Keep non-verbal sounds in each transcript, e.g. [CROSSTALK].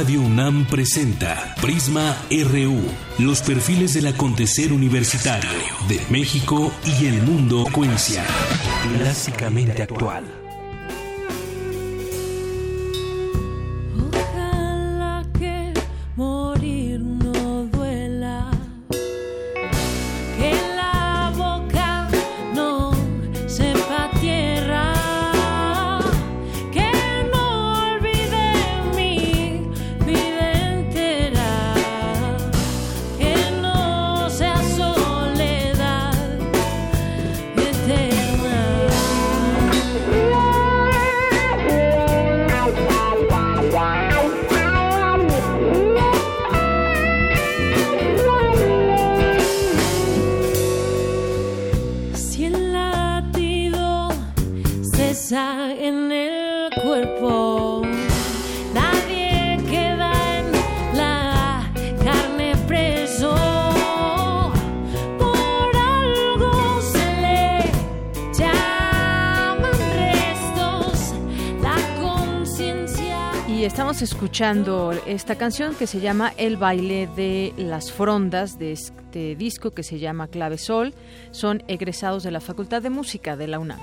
Radio UNAM presenta Prisma RU, los perfiles del acontecer universitario de México y el mundo cuencia. Clásicamente actual. Escuchando esta canción que se llama El baile de las frondas de este disco que se llama Clave Sol. Son egresados de la Facultad de Música de la UNAM.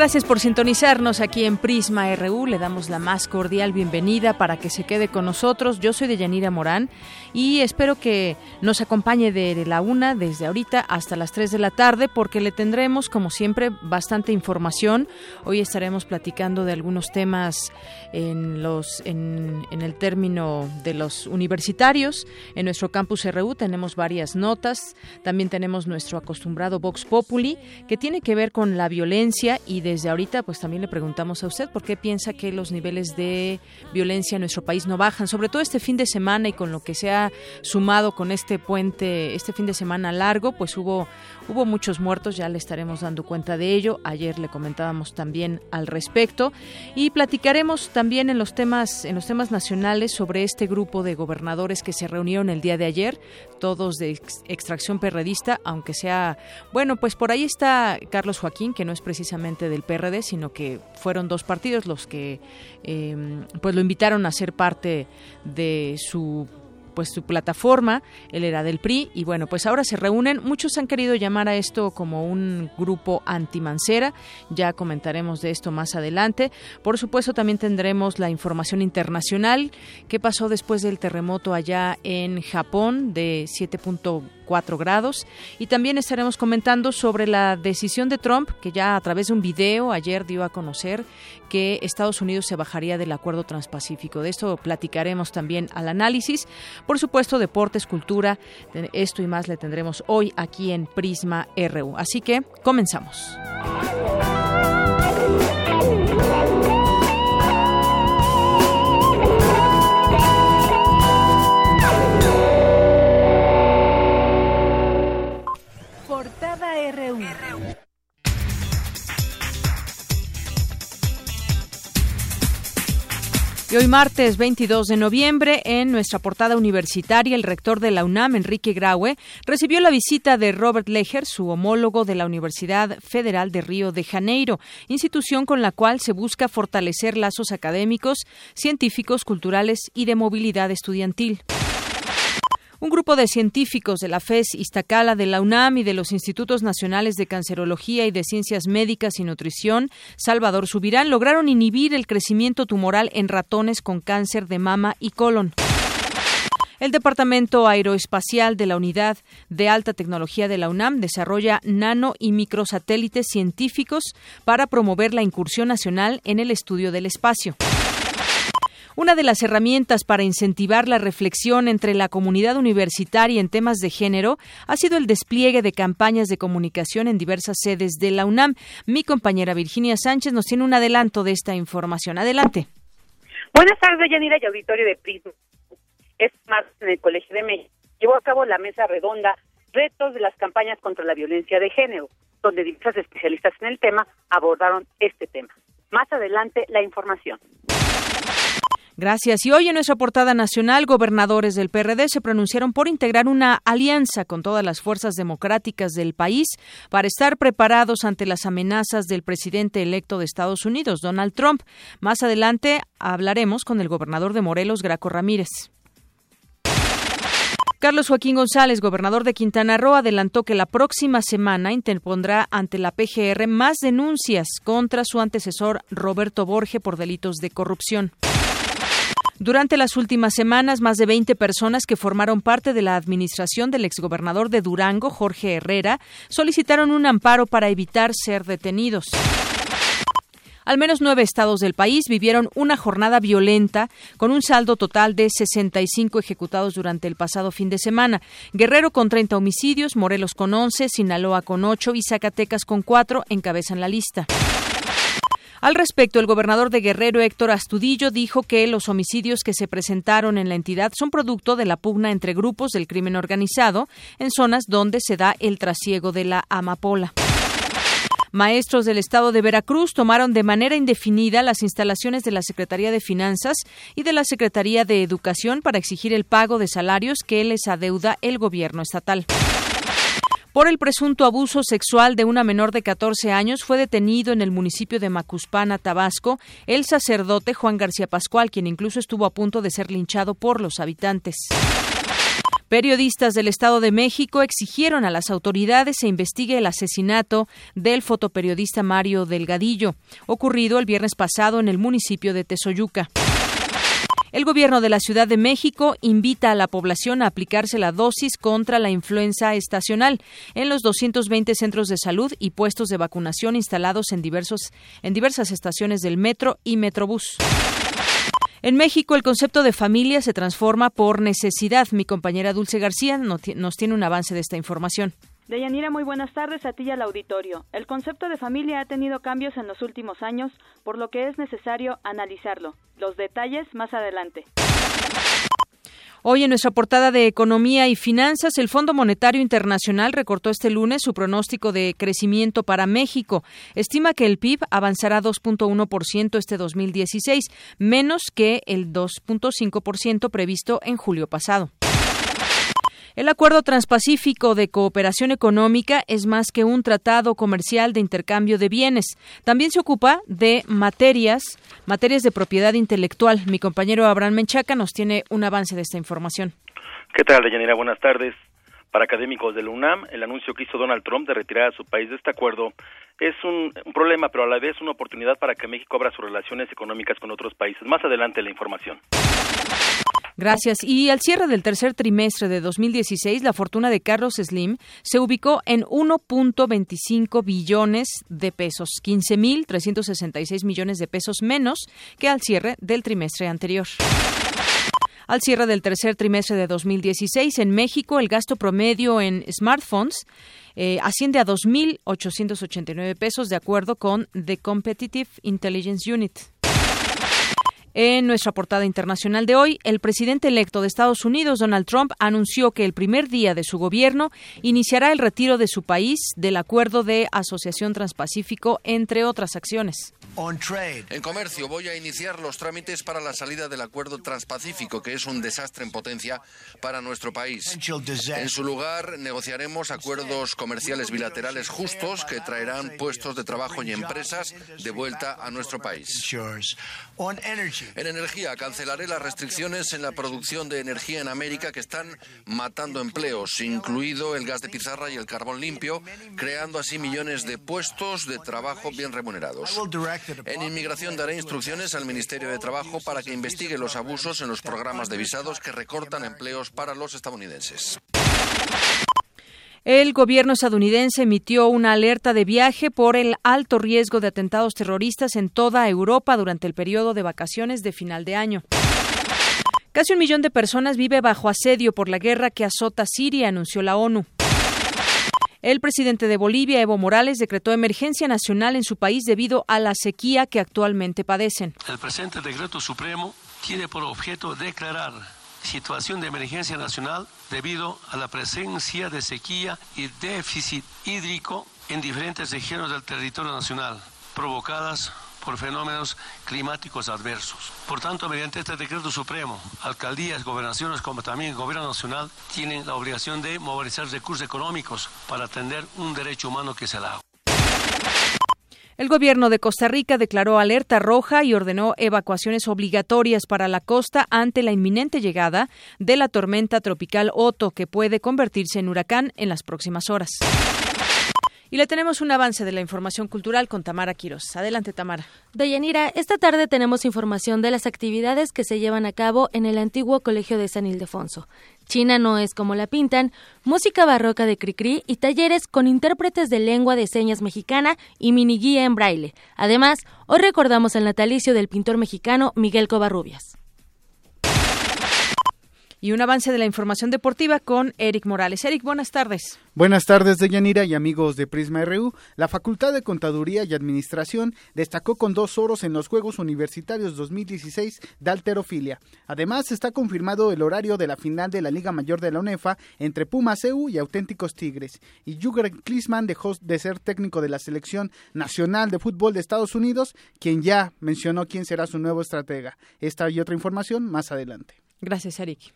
Gracias por sintonizarnos aquí en Prisma RU. Le damos la más cordial bienvenida para que se quede con nosotros. Yo soy Deyanira Morán y espero que nos acompañe de la una desde ahorita hasta las 3 de la tarde porque le tendremos, como siempre, bastante información. Hoy estaremos platicando de algunos temas en, los, en, en el término de los universitarios. En nuestro campus RU tenemos varias notas. También tenemos nuestro acostumbrado Vox Populi que tiene que ver con la violencia y desde ahorita pues también le preguntamos a usted por qué piensa que los niveles de violencia en nuestro país no bajan, sobre todo este fin de semana y con lo que se ha sumado con este puente, este fin de semana largo, pues hubo hubo muchos muertos, ya le estaremos dando cuenta de ello. Ayer le comentábamos también al respecto y platicaremos también en los temas en los temas nacionales sobre este grupo de gobernadores que se reunieron el día de ayer, todos de ex- extracción perredista, aunque sea, bueno, pues por ahí está Carlos Joaquín, que no es precisamente del PRD, sino que fueron dos partidos los que eh, pues lo invitaron a ser parte de su pues su plataforma, él era del PRI y bueno, pues ahora se reúnen, muchos han querido llamar a esto como un grupo antimancera, ya comentaremos de esto más adelante. Por supuesto también tendremos la información internacional, qué pasó después del terremoto allá en Japón de 7.4 grados y también estaremos comentando sobre la decisión de Trump que ya a través de un video ayer dio a conocer que Estados Unidos se bajaría del acuerdo transpacífico. De esto platicaremos también al análisis. Por supuesto, deportes, cultura, esto y más le tendremos hoy aquí en Prisma RU. Así que comenzamos. Martes 22 de noviembre, en nuestra portada universitaria, el rector de la UNAM, Enrique Graue, recibió la visita de Robert Leger, su homólogo de la Universidad Federal de Río de Janeiro, institución con la cual se busca fortalecer lazos académicos, científicos, culturales y de movilidad estudiantil. Un grupo de científicos de la FES Iztacala, de la UNAM y de los Institutos Nacionales de Cancerología y de Ciencias Médicas y Nutrición, Salvador Subirán, lograron inhibir el crecimiento tumoral en ratones con cáncer de mama y colon. El Departamento Aeroespacial de la Unidad de Alta Tecnología de la UNAM desarrolla nano y microsatélites científicos para promover la incursión nacional en el estudio del espacio. Una de las herramientas para incentivar la reflexión entre la comunidad universitaria en temas de género ha sido el despliegue de campañas de comunicación en diversas sedes de la UNAM. Mi compañera Virginia Sánchez nos tiene un adelanto de esta información. Adelante. Buenas tardes, Yanira y auditorio de Prisma. Es más, en el Colegio de México llevó a cabo la mesa redonda Retos de las campañas contra la violencia de género. donde diversas especialistas en el tema abordaron este tema. Más adelante, la información. Gracias. Y hoy en nuestra portada nacional, gobernadores del PRD se pronunciaron por integrar una alianza con todas las fuerzas democráticas del país para estar preparados ante las amenazas del presidente electo de Estados Unidos, Donald Trump. Más adelante hablaremos con el gobernador de Morelos, Graco Ramírez. Carlos Joaquín González, gobernador de Quintana Roo, adelantó que la próxima semana interpondrá ante la PGR más denuncias contra su antecesor Roberto Borge por delitos de corrupción. Durante las últimas semanas, más de 20 personas que formaron parte de la administración del exgobernador de Durango, Jorge Herrera, solicitaron un amparo para evitar ser detenidos. Al menos nueve estados del país vivieron una jornada violenta con un saldo total de 65 ejecutados durante el pasado fin de semana. Guerrero con 30 homicidios, Morelos con 11, Sinaloa con 8 y Zacatecas con 4 encabezan la lista. Al respecto, el gobernador de Guerrero, Héctor Astudillo, dijo que los homicidios que se presentaron en la entidad son producto de la pugna entre grupos del crimen organizado en zonas donde se da el trasiego de la amapola. Maestros del estado de Veracruz tomaron de manera indefinida las instalaciones de la Secretaría de Finanzas y de la Secretaría de Educación para exigir el pago de salarios que les adeuda el gobierno estatal. Por el presunto abuso sexual de una menor de 14 años fue detenido en el municipio de Macuspana, Tabasco, el sacerdote Juan García Pascual, quien incluso estuvo a punto de ser linchado por los habitantes. Periodistas del Estado de México exigieron a las autoridades se investigue el asesinato del fotoperiodista Mario Delgadillo, ocurrido el viernes pasado en el municipio de Tezoyuca. El gobierno de la Ciudad de México invita a la población a aplicarse la dosis contra la influenza estacional en los 220 centros de salud y puestos de vacunación instalados en, diversos, en diversas estaciones del metro y metrobús. En México, el concepto de familia se transforma por necesidad. Mi compañera Dulce García nos tiene un avance de esta información. Deyanira, muy buenas tardes a ti y al auditorio. El concepto de familia ha tenido cambios en los últimos años, por lo que es necesario analizarlo. Los detalles más adelante. Hoy en nuestra portada de Economía y Finanzas, el Fondo Monetario Internacional recortó este lunes su pronóstico de crecimiento para México. Estima que el PIB avanzará 2.1% este 2016, menos que el 2.5% previsto en julio pasado. El Acuerdo Transpacífico de Cooperación Económica es más que un tratado comercial de intercambio de bienes. También se ocupa de materias, materias de propiedad intelectual. Mi compañero Abraham Menchaca nos tiene un avance de esta información. ¿Qué tal, Deyanira? Buenas tardes. Para académicos de la UNAM, el anuncio que hizo Donald Trump de retirar a su país de este acuerdo es un, problema, pero a la vez una oportunidad para que México abra sus relaciones económicas con otros países. Más adelante la información. Gracias. Y al cierre del tercer trimestre de 2016, la fortuna de Carlos Slim se ubicó en 1.25 billones de pesos, 15.366 millones de pesos menos que al cierre del trimestre anterior. Al cierre del tercer trimestre de 2016, en México, el gasto promedio en smartphones eh, asciende a 2.889 pesos, de acuerdo con The Competitive Intelligence Unit. En nuestra portada internacional de hoy, el presidente electo de Estados Unidos, Donald Trump, anunció que el primer día de su gobierno iniciará el retiro de su país del Acuerdo de Asociación Transpacífico, entre otras acciones. En comercio voy a iniciar los trámites para la salida del Acuerdo Transpacífico, que es un desastre en potencia para nuestro país. En su lugar, negociaremos acuerdos comerciales bilaterales justos que traerán puestos de trabajo y empresas de vuelta a nuestro país. En energía, cancelaré las restricciones en la producción de energía en América que están matando empleos, incluido el gas de pizarra y el carbón limpio, creando así millones de puestos de trabajo bien remunerados. En inmigración daré instrucciones al Ministerio de Trabajo para que investigue los abusos en los programas de visados que recortan empleos para los estadounidenses. El gobierno estadounidense emitió una alerta de viaje por el alto riesgo de atentados terroristas en toda Europa durante el periodo de vacaciones de final de año. Casi un millón de personas vive bajo asedio por la guerra que azota Siria, anunció la ONU. El presidente de Bolivia, Evo Morales, decretó emergencia nacional en su país debido a la sequía que actualmente padecen. El presente decreto supremo tiene por objeto declarar situación de emergencia nacional debido a la presencia de sequía y déficit hídrico en diferentes regiones del territorio nacional, provocadas por fenómenos climáticos adversos. Por tanto, mediante este decreto supremo, alcaldías, gobernaciones, como también gobierno nacional, tienen la obligación de movilizar recursos económicos para atender un derecho humano que el agua. El gobierno de Costa Rica declaró alerta roja y ordenó evacuaciones obligatorias para la costa ante la inminente llegada de la tormenta tropical Otto, que puede convertirse en huracán en las próximas horas. Y le tenemos un avance de la información cultural con Tamara Quiros. Adelante, Tamara. Deyanira, esta tarde tenemos información de las actividades que se llevan a cabo en el antiguo Colegio de San Ildefonso. China no es como la pintan, música barroca de Cricri y talleres con intérpretes de lengua de señas mexicana y mini guía en braille. Además, hoy recordamos el natalicio del pintor mexicano Miguel Covarrubias y un avance de la información deportiva con Eric Morales. Eric, buenas tardes. Buenas tardes, Deyanira y amigos de Prisma RU. La Facultad de Contaduría y Administración destacó con dos oros en los Juegos Universitarios 2016 de alterofilia. Además, está confirmado el horario de la final de la Liga Mayor de la UNEFA entre Pumas EU y Auténticos Tigres. Y Jürgen Klinsmann dejó de ser técnico de la Selección Nacional de Fútbol de Estados Unidos, quien ya mencionó quién será su nuevo estratega. Esta y otra información más adelante. Gracias, Eric.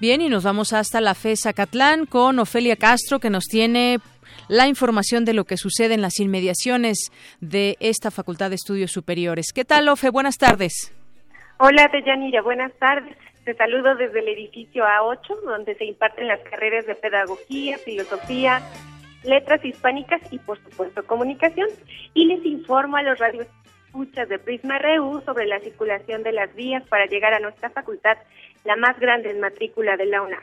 Bien, y nos vamos hasta la FES Acatlán con Ofelia Castro, que nos tiene la información de lo que sucede en las inmediaciones de esta Facultad de Estudios Superiores. ¿Qué tal, Ofe? Buenas tardes. Hola, Deyanira. Buenas tardes. Te saludo desde el edificio A8, donde se imparten las carreras de Pedagogía, Filosofía, Letras Hispánicas y, por supuesto, Comunicación. Y les informo a los radios escuchas de Prisma RU sobre la circulación de las vías para llegar a nuestra facultad, la más grande en matrícula de la UNAM.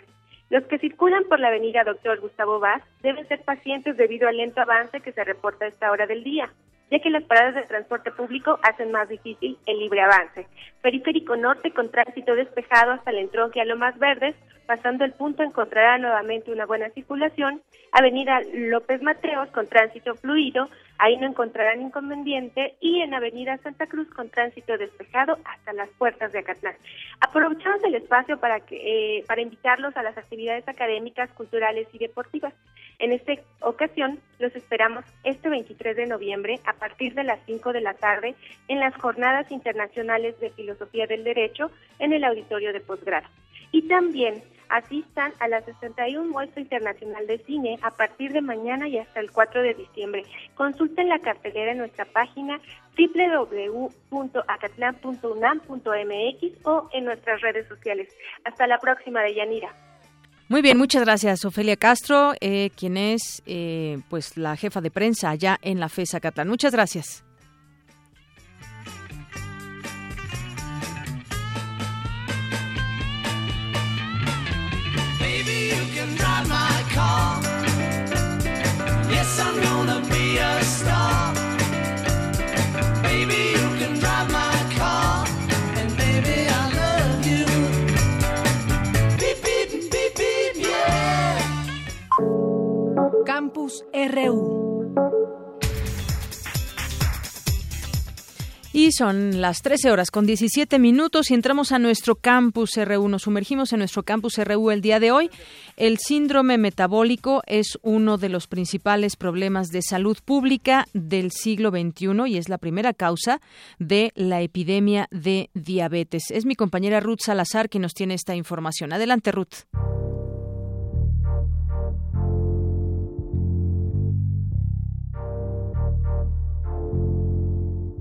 Los que circulan por la avenida Doctor Gustavo Vaz deben ser pacientes debido al lento avance que se reporta a esta hora del día, ya que las paradas de transporte público hacen más difícil el libre avance. Periférico Norte con tránsito despejado hasta el entronque a Lomas Verdes, pasando el punto encontrará nuevamente una buena circulación. Avenida López Mateos con tránsito fluido, ahí no encontrarán inconveniente. Y en Avenida Santa Cruz con tránsito despejado hasta las puertas de Acatlán. Aprovechamos el espacio para, que, eh, para invitarlos a las actividades académicas, culturales y deportivas. En esta ocasión los esperamos este 23 de noviembre a partir de las 5 de la tarde en las Jornadas Internacionales de Filosofía del Derecho en el Auditorio de Posgrado. Y también asistan a la 61 Muestra Internacional de Cine a partir de mañana y hasta el 4 de diciembre. Consulten la cartelera en nuestra página www.acatlan.unam.mx o en nuestras redes sociales. Hasta la próxima, de Yanira. Muy bien, muchas gracias, Ofelia Castro, eh, quien es eh, pues la jefa de prensa allá en la FESA Catlán. Muchas gracias. Campus RU. Y son las 13 horas con 17 minutos y entramos a nuestro campus RU. Nos sumergimos en nuestro campus RU el día de hoy. El síndrome metabólico es uno de los principales problemas de salud pública del siglo XXI y es la primera causa de la epidemia de diabetes. Es mi compañera Ruth Salazar quien nos tiene esta información. Adelante, Ruth.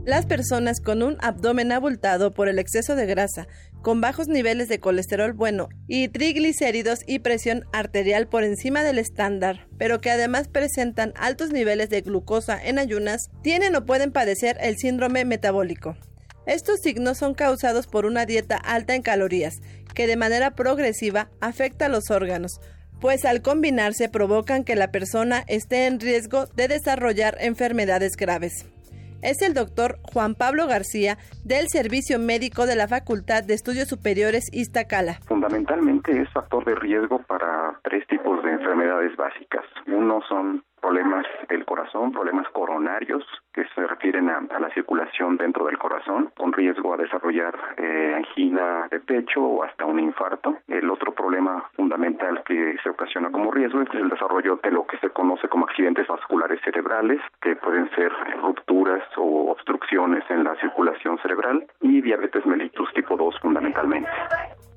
Las personas con un abdomen abultado por el exceso de grasa, con bajos niveles de colesterol bueno y triglicéridos y presión arterial por encima del estándar, pero que además presentan altos niveles de glucosa en ayunas, tienen o pueden padecer el síndrome metabólico. Estos signos son causados por una dieta alta en calorías, que de manera progresiva afecta a los órganos, pues al combinarse provocan que la persona esté en riesgo de desarrollar enfermedades graves es el doctor Juan Pablo García del Servicio Médico de la Facultad de Estudios Superiores Iztacala. Fundamentalmente es factor de riesgo para tres tipos de enfermedades básicas. Uno son problemas del corazón, problemas coronarios que se refieren a, la circulación dentro del corazón, con riesgo a desarrollar eh, angina de pecho o hasta un infarto. El otro problema fundamental que se ocasiona como riesgo es el desarrollo de lo que se conoce como accidentes vasculares cerebrales, que pueden ser rupturas o obstrucciones en la circulación cerebral y diabetes mellitus tipo 2 fundamentalmente.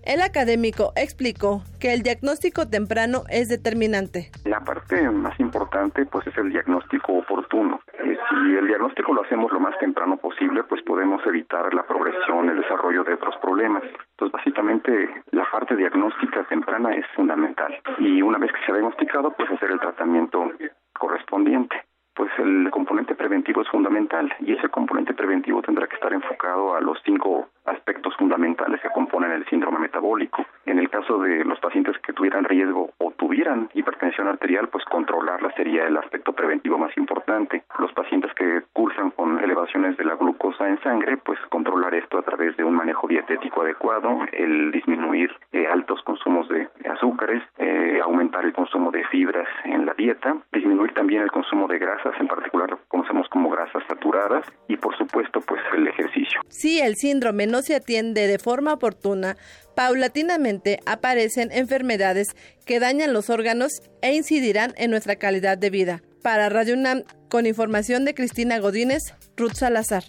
El académico explicó que el diagnóstico temprano es determinante. La parte más importante pues es el diagnóstico oportuno. Eh, si el diagnóstico lo hacemos lo más temprano posible, pues podemos evitar la progresión, el desarrollo de otros problemas. Entonces, básicamente, la parte diagnóstica temprana es fundamental. Y una vez que se ha diagnosticado, pues hacer el tratamiento correspondiente pues el componente preventivo es fundamental y ese componente preventivo tendrá que estar enfocado a los cinco aspectos fundamentales que componen el síndrome metabólico. En el caso de los pacientes que tuvieran riesgo o tuvieran hipertensión arterial, pues controlarla sería el aspecto preventivo más importante. Los pacientes que cursan con elevaciones de la glucosa en sangre, pues controlar esto a través de un manejo dietético adecuado, el disminuir eh, altos consumos de azúcares, eh, aumentar el consumo de fibras en la dieta, disminuir también el consumo de en particular conocemos como grasas saturadas y por supuesto pues el ejercicio. Si el síndrome no se atiende de forma oportuna, paulatinamente aparecen enfermedades que dañan los órganos e incidirán en nuestra calidad de vida. Para Radio UNAM, con información de Cristina Godínez, Ruth Salazar.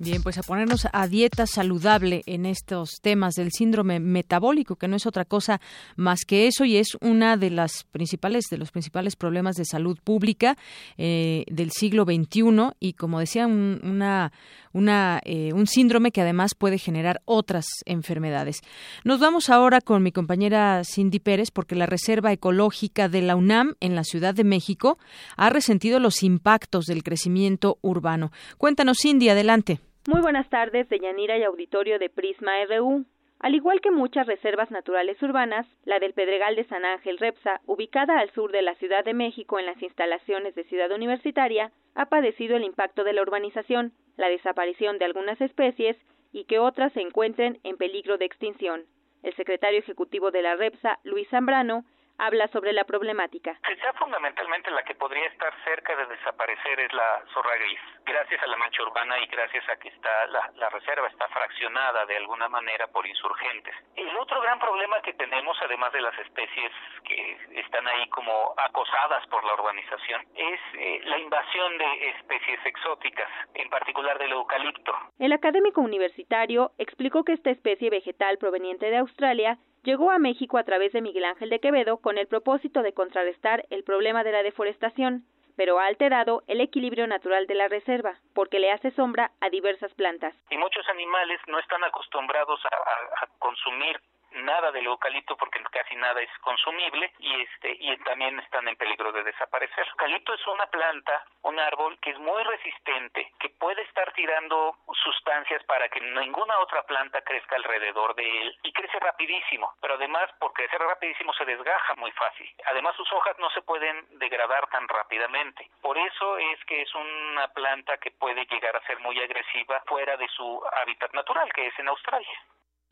Bien, pues a ponernos a dieta saludable en estos temas del síndrome metabólico, que no es otra cosa más que eso y es una de las principales de los principales problemas de salud pública eh, del siglo XXI y como decía una una, eh, un síndrome que además puede generar otras enfermedades. Nos vamos ahora con mi compañera Cindy Pérez porque la Reserva Ecológica de la UNAM en la Ciudad de México ha resentido los impactos del crecimiento urbano. Cuéntanos, Cindy, adelante. Muy buenas tardes, Deyanira y auditorio de Prisma RU. Al igual que muchas reservas naturales urbanas, la del Pedregal de San Ángel Repsa, ubicada al sur de la Ciudad de México en las instalaciones de Ciudad Universitaria, ha padecido el impacto de la urbanización, la desaparición de algunas especies y que otras se encuentren en peligro de extinción. El secretario ejecutivo de la Repsa, Luis Zambrano, habla sobre la problemática. Quizá fundamentalmente la que podría estar cerca de desaparecer es la zorra gris. Gracias a la mancha urbana y gracias a que está la, la reserva está fraccionada de alguna manera por insurgentes. El otro gran problema que tenemos, además de las especies que están ahí como acosadas por la urbanización, es eh, la invasión de especies exóticas, en particular del eucalipto. El académico universitario explicó que esta especie vegetal proveniente de Australia llegó a México a través de Miguel Ángel de Quevedo con el propósito de contrarrestar el problema de la deforestación, pero ha alterado el equilibrio natural de la reserva, porque le hace sombra a diversas plantas. Y muchos animales no están acostumbrados a, a consumir nada del eucalipto porque casi nada es consumible y este y también están en peligro de desaparecer. El eucalipto es una planta, un árbol que es muy resistente, que puede estar tirando sustancias para que ninguna otra planta crezca alrededor de él y crece rapidísimo, pero además por crecer rapidísimo se desgaja muy fácil. Además sus hojas no se pueden degradar tan rápidamente. Por eso es que es una planta que puede llegar a ser muy agresiva fuera de su hábitat natural, que es en Australia.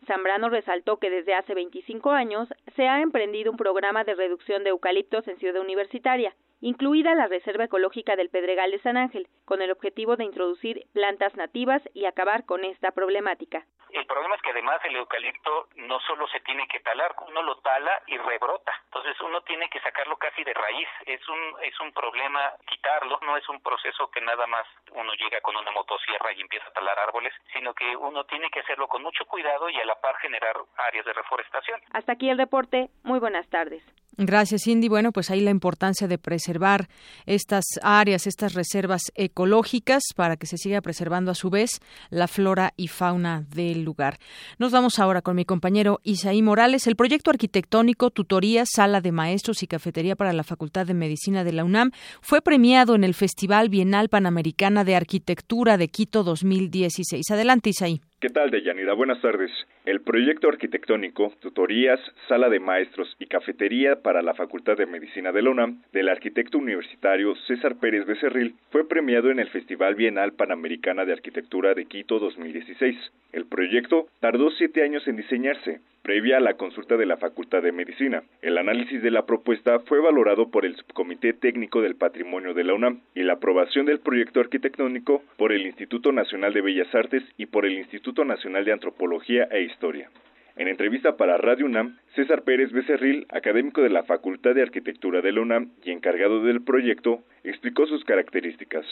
Zambrano resaltó que desde hace 25 años se ha emprendido un programa de reducción de eucaliptos en Ciudad Universitaria, incluida la Reserva Ecológica del Pedregal de San Ángel, con el objetivo de introducir plantas nativas y acabar con esta problemática. El problema es que además el eucalipto no solo se tiene que talar, uno lo tala y rebrota. Entonces uno tiene que sacarlo casi de raíz. Es un es un problema quitarlo, no es un proceso que nada más uno llega con una motosierra y empieza a talar árboles, sino que uno tiene que hacerlo con mucho cuidado y a la par generar áreas de reforestación. Hasta aquí el reporte. Muy buenas tardes. Gracias, Cindy. Bueno, pues ahí la importancia de preservar estas áreas, estas reservas ecológicas para que se siga preservando a su vez la flora y fauna del lugar. Nos vamos ahora con mi compañero Isaí Morales. El proyecto arquitectónico Tutoría, Sala de Maestros y Cafetería para la Facultad de Medicina de la UNAM fue premiado en el Festival Bienal Panamericana de Arquitectura de Quito 2016. Adelante, Isaí. ¿Qué tal, Deyanira? Buenas tardes. El proyecto arquitectónico, tutorías, sala de maestros y cafetería para la Facultad de Medicina de la UNAM del arquitecto universitario César Pérez Becerril fue premiado en el Festival Bienal Panamericana de Arquitectura de Quito 2016. El proyecto tardó siete años en diseñarse, previa a la consulta de la Facultad de Medicina. El análisis de la propuesta fue valorado por el Subcomité Técnico del Patrimonio de la UNAM y la aprobación del proyecto arquitectónico por el Instituto Nacional de Bellas Artes y por el Instituto Nacional de Antropología e Historia. En entrevista para Radio UNAM, César Pérez Becerril, académico de la Facultad de Arquitectura de la UNAM y encargado del proyecto, explicó sus características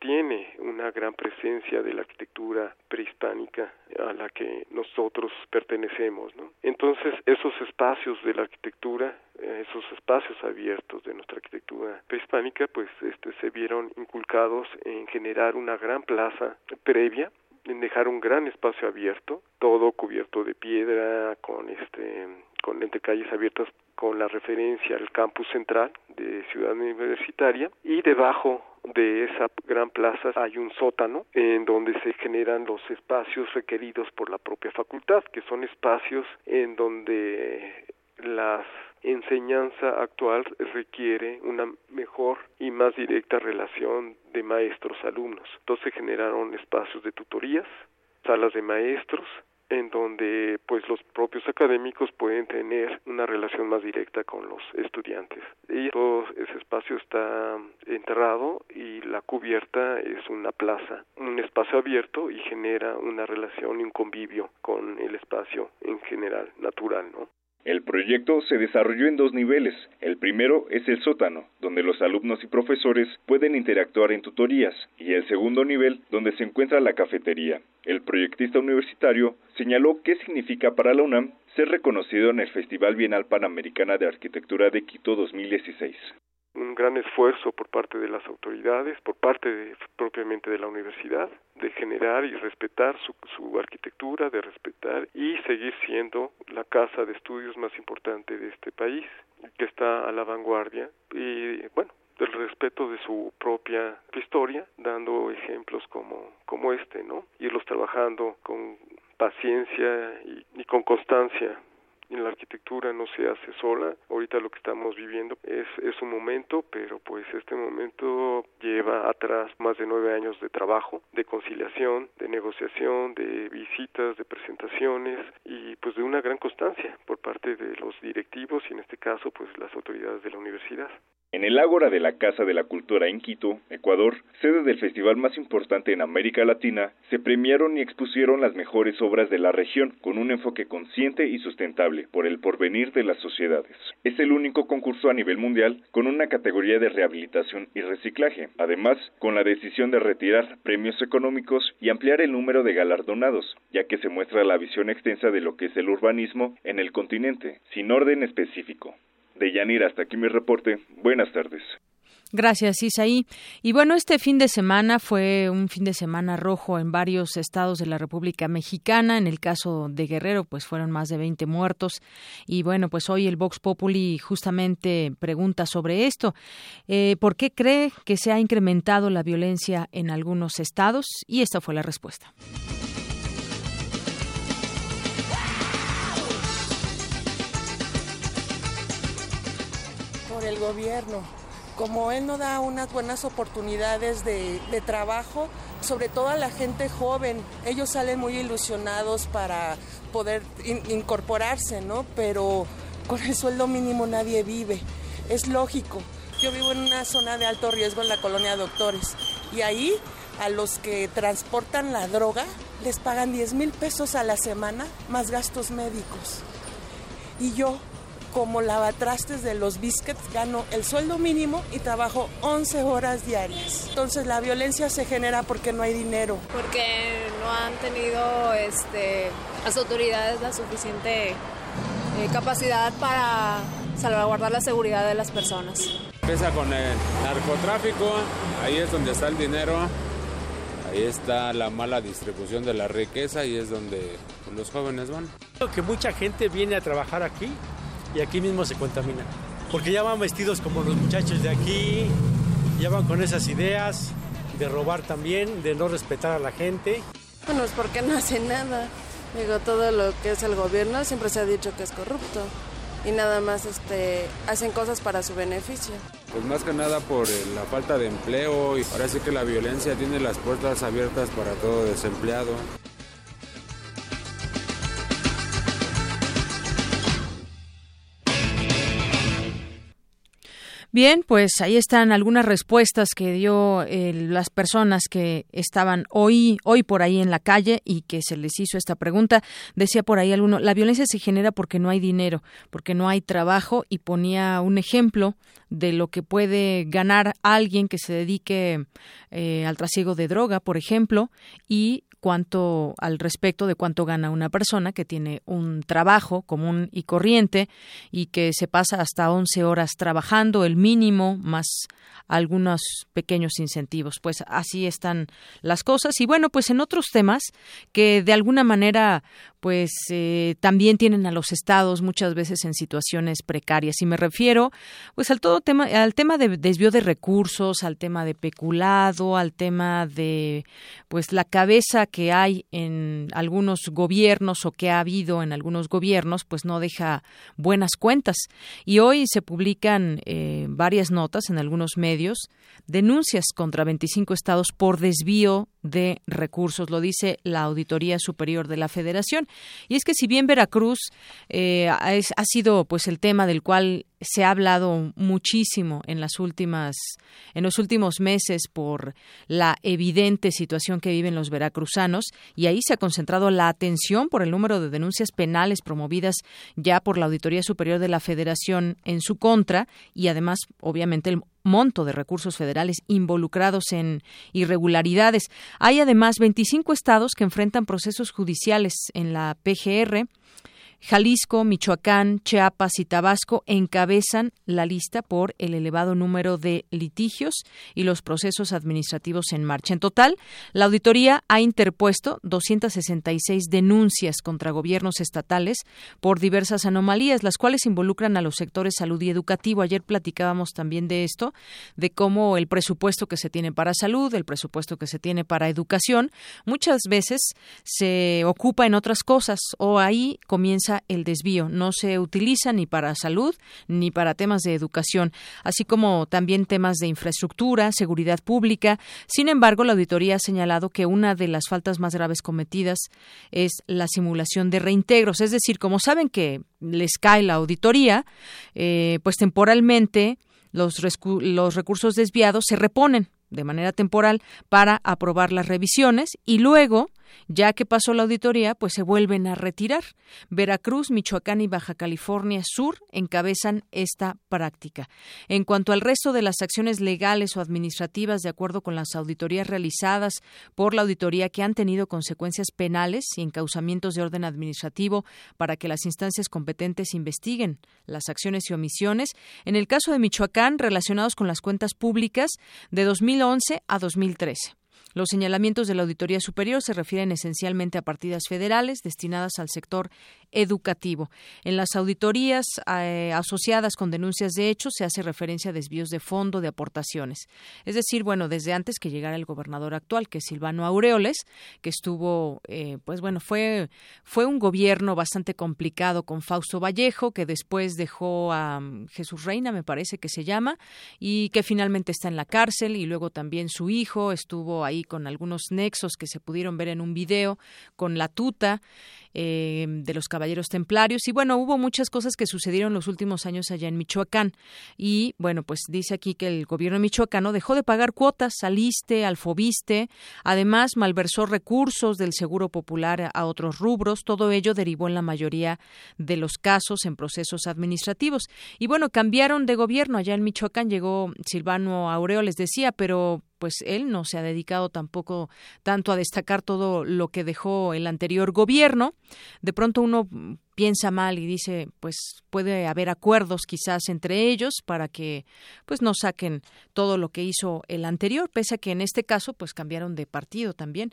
tiene una gran presencia de la arquitectura prehispánica a la que nosotros pertenecemos, ¿no? Entonces, esos espacios de la arquitectura, esos espacios abiertos de nuestra arquitectura prehispánica, pues este se vieron inculcados en generar una gran plaza previa en dejar un gran espacio abierto, todo cubierto de piedra, con este con entre calles abiertas con la referencia al campus central de Ciudad Universitaria y debajo de esa gran plaza hay un sótano en donde se generan los espacios requeridos por la propia facultad, que son espacios en donde la enseñanza actual requiere una mejor y más directa relación de maestros-alumnos. Entonces generaron espacios de tutorías, salas de maestros, en donde pues los propios académicos pueden tener una relación más directa con los estudiantes. Y todo ese espacio está enterrado y la cubierta es una plaza, un espacio abierto y genera una relación y un convivio con el espacio en general, natural, ¿no? El proyecto se desarrolló en dos niveles. El primero es el sótano, donde los alumnos y profesores pueden interactuar en tutorías, y el segundo nivel, donde se encuentra la cafetería. El proyectista universitario señaló qué significa para la UNAM ser reconocido en el Festival Bienal Panamericana de Arquitectura de Quito 2016 un gran esfuerzo por parte de las autoridades, por parte propiamente de la universidad, de generar y respetar su, su arquitectura, de respetar y seguir siendo la casa de estudios más importante de este país, que está a la vanguardia y bueno, del respeto de su propia historia, dando ejemplos como, como este, ¿no? Irlos trabajando con paciencia y, y con constancia la arquitectura no se hace sola. Ahorita lo que estamos viviendo es, es un momento, pero pues este momento lleva atrás más de nueve años de trabajo, de conciliación, de negociación, de visitas, de presentaciones y pues de una gran constancia por parte de los directivos y en este caso pues las autoridades de la universidad. En el Ágora de la Casa de la Cultura en Quito, Ecuador, sede del festival más importante en América Latina, se premiaron y expusieron las mejores obras de la región con un enfoque consciente y sustentable por el porvenir de las sociedades. Es el único concurso a nivel mundial con una categoría de rehabilitación y reciclaje, además con la decisión de retirar premios económicos y ampliar el número de galardonados, ya que se muestra la visión extensa de lo que es el urbanismo en el continente, sin orden específico. De Yanira, hasta aquí mi reporte. Buenas tardes. Gracias, Isaí. Y bueno, este fin de semana fue un fin de semana rojo en varios estados de la República Mexicana. En el caso de Guerrero, pues fueron más de 20 muertos. Y bueno, pues hoy el Vox Populi justamente pregunta sobre esto. Eh, ¿Por qué cree que se ha incrementado la violencia en algunos estados? Y esta fue la respuesta. El gobierno. Como él no da unas buenas oportunidades de, de trabajo, sobre todo a la gente joven, ellos salen muy ilusionados para poder in, incorporarse, ¿no? Pero con el sueldo mínimo nadie vive. Es lógico. Yo vivo en una zona de alto riesgo en la colonia Doctores y ahí a los que transportan la droga les pagan 10 mil pesos a la semana más gastos médicos. Y yo como lavatrastes de los biscuits, gano el sueldo mínimo y trabajo 11 horas diarias. Entonces la violencia se genera porque no hay dinero. Porque no han tenido este, las autoridades la suficiente eh, capacidad para salvaguardar la seguridad de las personas. Empieza con el narcotráfico, ahí es donde está el dinero, ahí está la mala distribución de la riqueza y es donde los jóvenes van. Creo que mucha gente viene a trabajar aquí y aquí mismo se contamina. Porque ya van vestidos como los muchachos de aquí, ya van con esas ideas de robar también, de no respetar a la gente. Bueno, es porque no hacen nada. Digo, todo lo que es el gobierno siempre se ha dicho que es corrupto y nada más este, hacen cosas para su beneficio. Pues más que nada por la falta de empleo y ahora sí que la violencia tiene las puertas abiertas para todo desempleado. Bien, pues ahí están algunas respuestas que dio eh, las personas que estaban hoy, hoy por ahí en la calle y que se les hizo esta pregunta. Decía por ahí alguno, la violencia se genera porque no hay dinero, porque no hay trabajo y ponía un ejemplo de lo que puede ganar alguien que se dedique eh, al trasiego de droga, por ejemplo, y cuánto al respecto de cuánto gana una persona que tiene un trabajo común y corriente y que se pasa hasta 11 horas trabajando, el mínimo más algunos pequeños incentivos. Pues así están las cosas. Y bueno, pues en otros temas que de alguna manera pues eh, también tienen a los estados muchas veces en situaciones precarias. Y me refiero pues al todo tema al tema de desvío de recursos al tema de peculado al tema de pues la cabeza que hay en algunos gobiernos o que ha habido en algunos gobiernos pues no deja buenas cuentas. Y hoy se publican eh, varias notas en algunos medios denuncias contra 25 estados por desvío de recursos, lo dice la Auditoría Superior de la Federación. Y es que si bien Veracruz eh, ha sido pues el tema del cual se ha hablado muchísimo en las últimas en los últimos meses por la evidente situación que viven los veracruzanos y ahí se ha concentrado la atención por el número de denuncias penales promovidas ya por la Auditoría Superior de la Federación en su contra y además obviamente el monto de recursos federales involucrados en irregularidades. Hay además 25 estados que enfrentan procesos judiciales en la PGR Jalisco, Michoacán, Chiapas y Tabasco encabezan la lista por el elevado número de litigios y los procesos administrativos en marcha. En total, la auditoría ha interpuesto 266 denuncias contra gobiernos estatales por diversas anomalías, las cuales involucran a los sectores salud y educativo. Ayer platicábamos también de esto, de cómo el presupuesto que se tiene para salud, el presupuesto que se tiene para educación, muchas veces se ocupa en otras cosas o ahí comienza el desvío. No se utiliza ni para salud ni para temas de educación, así como también temas de infraestructura, seguridad pública. Sin embargo, la auditoría ha señalado que una de las faltas más graves cometidas es la simulación de reintegros. Es decir, como saben que les cae la auditoría, eh, pues temporalmente los, los recursos desviados se reponen de manera temporal para aprobar las revisiones y luego ya que pasó la auditoría, pues se vuelven a retirar. Veracruz, Michoacán y Baja California Sur encabezan esta práctica. En cuanto al resto de las acciones legales o administrativas, de acuerdo con las auditorías realizadas por la auditoría que han tenido consecuencias penales y encausamientos de orden administrativo para que las instancias competentes investiguen las acciones y omisiones, en el caso de Michoacán, relacionados con las cuentas públicas de 2011 a 2013. Los señalamientos de la Auditoría Superior se refieren esencialmente a partidas federales destinadas al sector educativo. En las auditorías eh, asociadas con denuncias de hechos se hace referencia a desvíos de fondo de aportaciones. Es decir, bueno, desde antes que llegara el gobernador actual, que es Silvano Aureoles, que estuvo, eh, pues bueno, fue, fue un gobierno bastante complicado con Fausto Vallejo, que después dejó a mm, Jesús Reina, me parece que se llama, y que finalmente está en la cárcel, y luego también su hijo estuvo ahí con algunos nexos que se pudieron ver en un video con la tuta eh, de los caballeros templarios. Y bueno hubo muchas cosas que sucedieron los últimos años allá en Michoacán. Y bueno pues dice aquí que el gobierno michoacano dejó de pagar cuotas al ISTE, al FOBISTE, además malversó recursos del Seguro Popular a otros rubros, todo ello derivó en la mayoría de los casos en procesos administrativos. Y bueno cambiaron de gobierno. Allá en Michoacán llegó Silvano Aureo les decía pero pues él no se ha dedicado tampoco tanto a destacar todo lo que dejó el anterior gobierno. De pronto uno piensa mal y dice, pues puede haber acuerdos quizás entre ellos para que pues no saquen todo lo que hizo el anterior, pese a que en este caso pues cambiaron de partido también.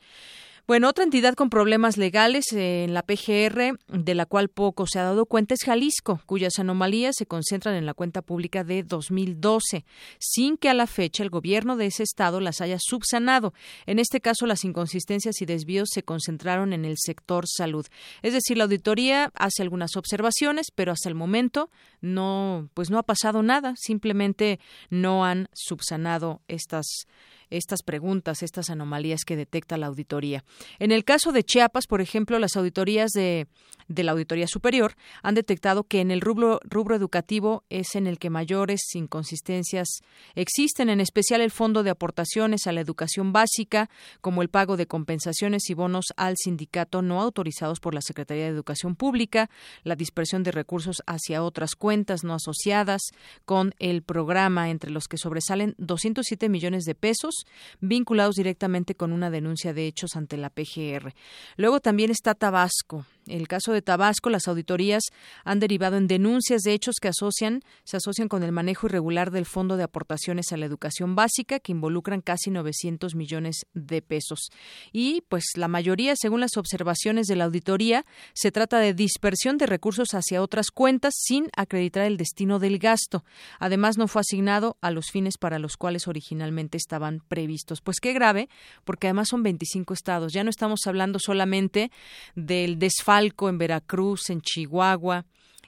Bueno, otra entidad con problemas legales eh, en la PGR, de la cual poco se ha dado cuenta, es Jalisco, cuyas anomalías se concentran en la cuenta pública de 2012, sin que a la fecha el gobierno de ese estado las haya subsanado. En este caso, las inconsistencias y desvíos se concentraron en el sector salud. Es decir, la auditoría hace algunas observaciones, pero hasta el momento no, pues no ha pasado nada. Simplemente no han subsanado estas estas preguntas, estas anomalías que detecta la auditoría. En el caso de Chiapas, por ejemplo, las auditorías de, de la Auditoría Superior han detectado que en el rubro, rubro educativo es en el que mayores inconsistencias existen, en especial el fondo de aportaciones a la educación básica, como el pago de compensaciones y bonos al sindicato no autorizados por la Secretaría de Educación Pública, la dispersión de recursos hacia otras cuentas no asociadas con el programa, entre los que sobresalen 207 millones de pesos vinculados directamente con una denuncia de hechos ante la PGR. Luego también está Tabasco. El caso de Tabasco, las auditorías han derivado en denuncias de hechos que asocian, se asocian con el manejo irregular del Fondo de Aportaciones a la Educación Básica, que involucran casi 900 millones de pesos. Y, pues, la mayoría, según las observaciones de la auditoría, se trata de dispersión de recursos hacia otras cuentas sin acreditar el destino del gasto. Además, no fue asignado a los fines para los cuales originalmente estaban previstos. Pues qué grave, porque además son 25 estados. Ya no estamos hablando solamente del en Veracruz, en Chihuahua,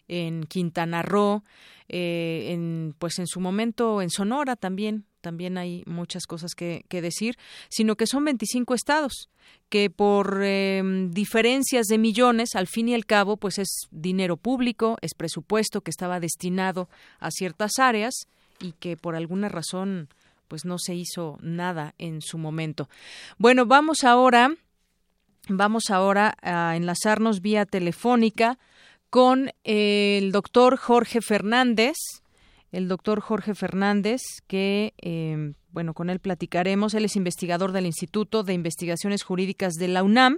en Quintana Roo, eh, en, pues en su momento en Sonora también, también hay muchas cosas que, decir, sino que son 25 estados que por em, diferencias de millones, al fin y al cabo, pues es dinero público, es presupuesto que estaba destinado a ciertas áreas y que por alguna razón pues no se hizo nada en su momento. Bueno, vamos ahora Vamos ahora a enlazarnos vía telefónica con el doctor Jorge Fernández, el doctor Jorge Fernández, que, eh, bueno, con él platicaremos. Él es investigador del Instituto de Investigaciones Jurídicas de la UNAM.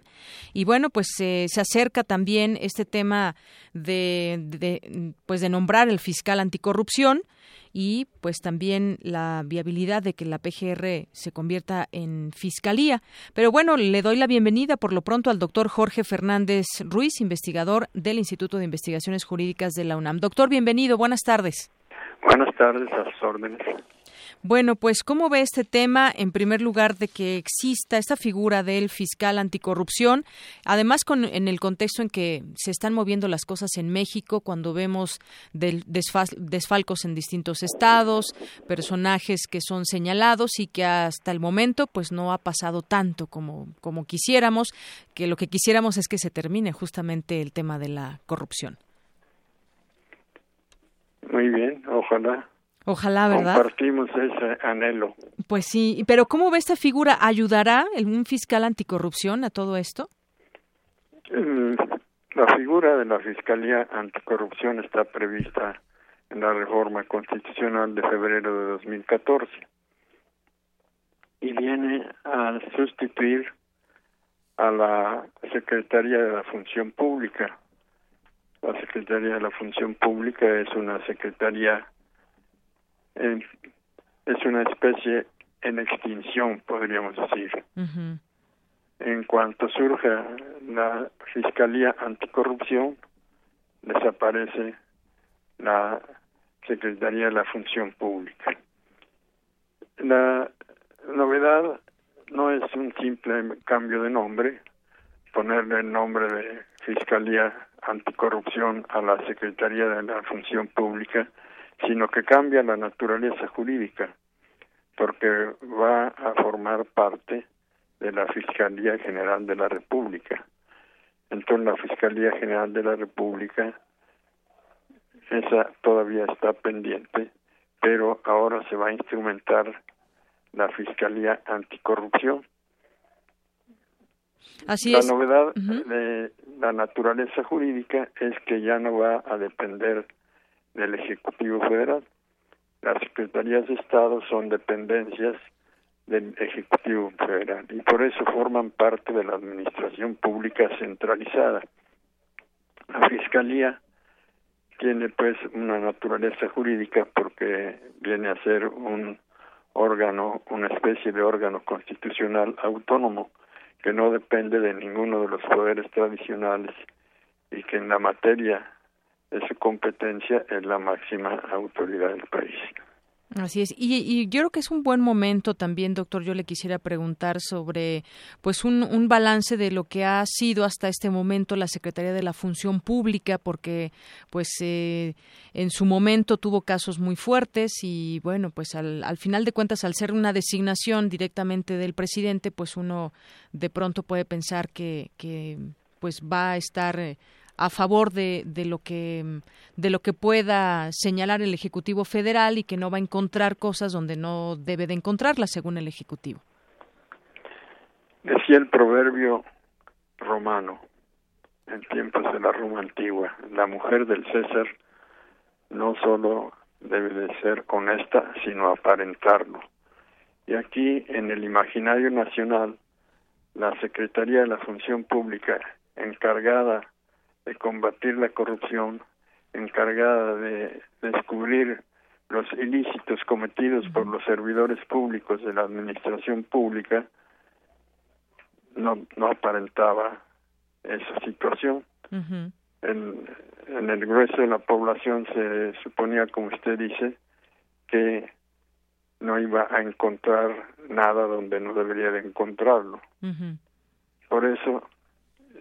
Y bueno, pues se acerca también este tema de, de, pues de nombrar el fiscal anticorrupción y pues también la viabilidad de que la PGR se convierta en fiscalía. Pero bueno, le doy la bienvenida por lo pronto al doctor Jorge Fernández Ruiz, investigador del Instituto de Investigaciones Jurídicas de la UNAM. Doctor, bienvenido, buenas tardes. Buenas tardes, a sus órdenes. Bueno, pues ¿cómo ve este tema? En primer lugar, de que exista esta figura del fiscal anticorrupción, además con, en el contexto en que se están moviendo las cosas en México, cuando vemos del desfalcos en distintos estados, personajes que son señalados y que hasta el momento pues no ha pasado tanto como, como quisiéramos, que lo que quisiéramos es que se termine justamente el tema de la corrupción. Muy bien, ojalá. Ojalá, ¿verdad? Compartimos ese anhelo. Pues sí, pero ¿cómo ve esta figura? ¿Ayudará un fiscal anticorrupción a todo esto? La figura de la Fiscalía Anticorrupción está prevista en la reforma constitucional de febrero de 2014 y viene a sustituir a la Secretaría de la Función Pública. La Secretaría de la Función Pública es una secretaría es una especie en extinción, podríamos decir. En cuanto surja la Fiscalía Anticorrupción, desaparece la Secretaría de la Función Pública. La novedad no es un simple cambio de nombre, ponerle el nombre de Fiscalía Anticorrupción a la Secretaría de la Función Pública, sino que cambia la naturaleza jurídica, porque va a formar parte de la Fiscalía General de la República. Entonces la Fiscalía General de la República, esa todavía está pendiente, pero ahora se va a instrumentar la Fiscalía Anticorrupción. Así la novedad de la naturaleza jurídica es que ya no va a depender del Ejecutivo Federal. Las secretarías de Estado son dependencias del Ejecutivo Federal y por eso forman parte de la Administración Pública Centralizada. La Fiscalía tiene pues una naturaleza jurídica porque viene a ser un órgano, una especie de órgano constitucional autónomo que no depende de ninguno de los poderes tradicionales y que en la materia de su competencia es la máxima autoridad del país. Así es. Y, yo creo que es un buen momento también, doctor. Yo le quisiera preguntar sobre, pues, un, un, balance de lo que ha sido hasta este momento la Secretaría de la Función Pública, porque, pues, eh, en su momento tuvo casos muy fuertes y, bueno, pues, al, al final de cuentas, al ser una designación directamente del presidente, pues, uno de pronto puede pensar que, que pues, va a estar eh, a favor de, de, lo que de lo que pueda señalar el ejecutivo federal y que no va a encontrar cosas donde no debe de encontrarlas según el ejecutivo. Decía el proverbio romano en tiempos de la Roma antigua, la mujer del César no solo debe de ser honesta, sino aparentarlo. Y aquí en el imaginario nacional, la Secretaría de la Función Pública encargada de combatir la corrupción, encargada de descubrir los ilícitos cometidos por los servidores públicos de la administración pública, no, no aparentaba esa situación. en, en el grueso de la población se suponía, como usted dice, que no iba a encontrar nada donde no debería de encontrarlo. Por eso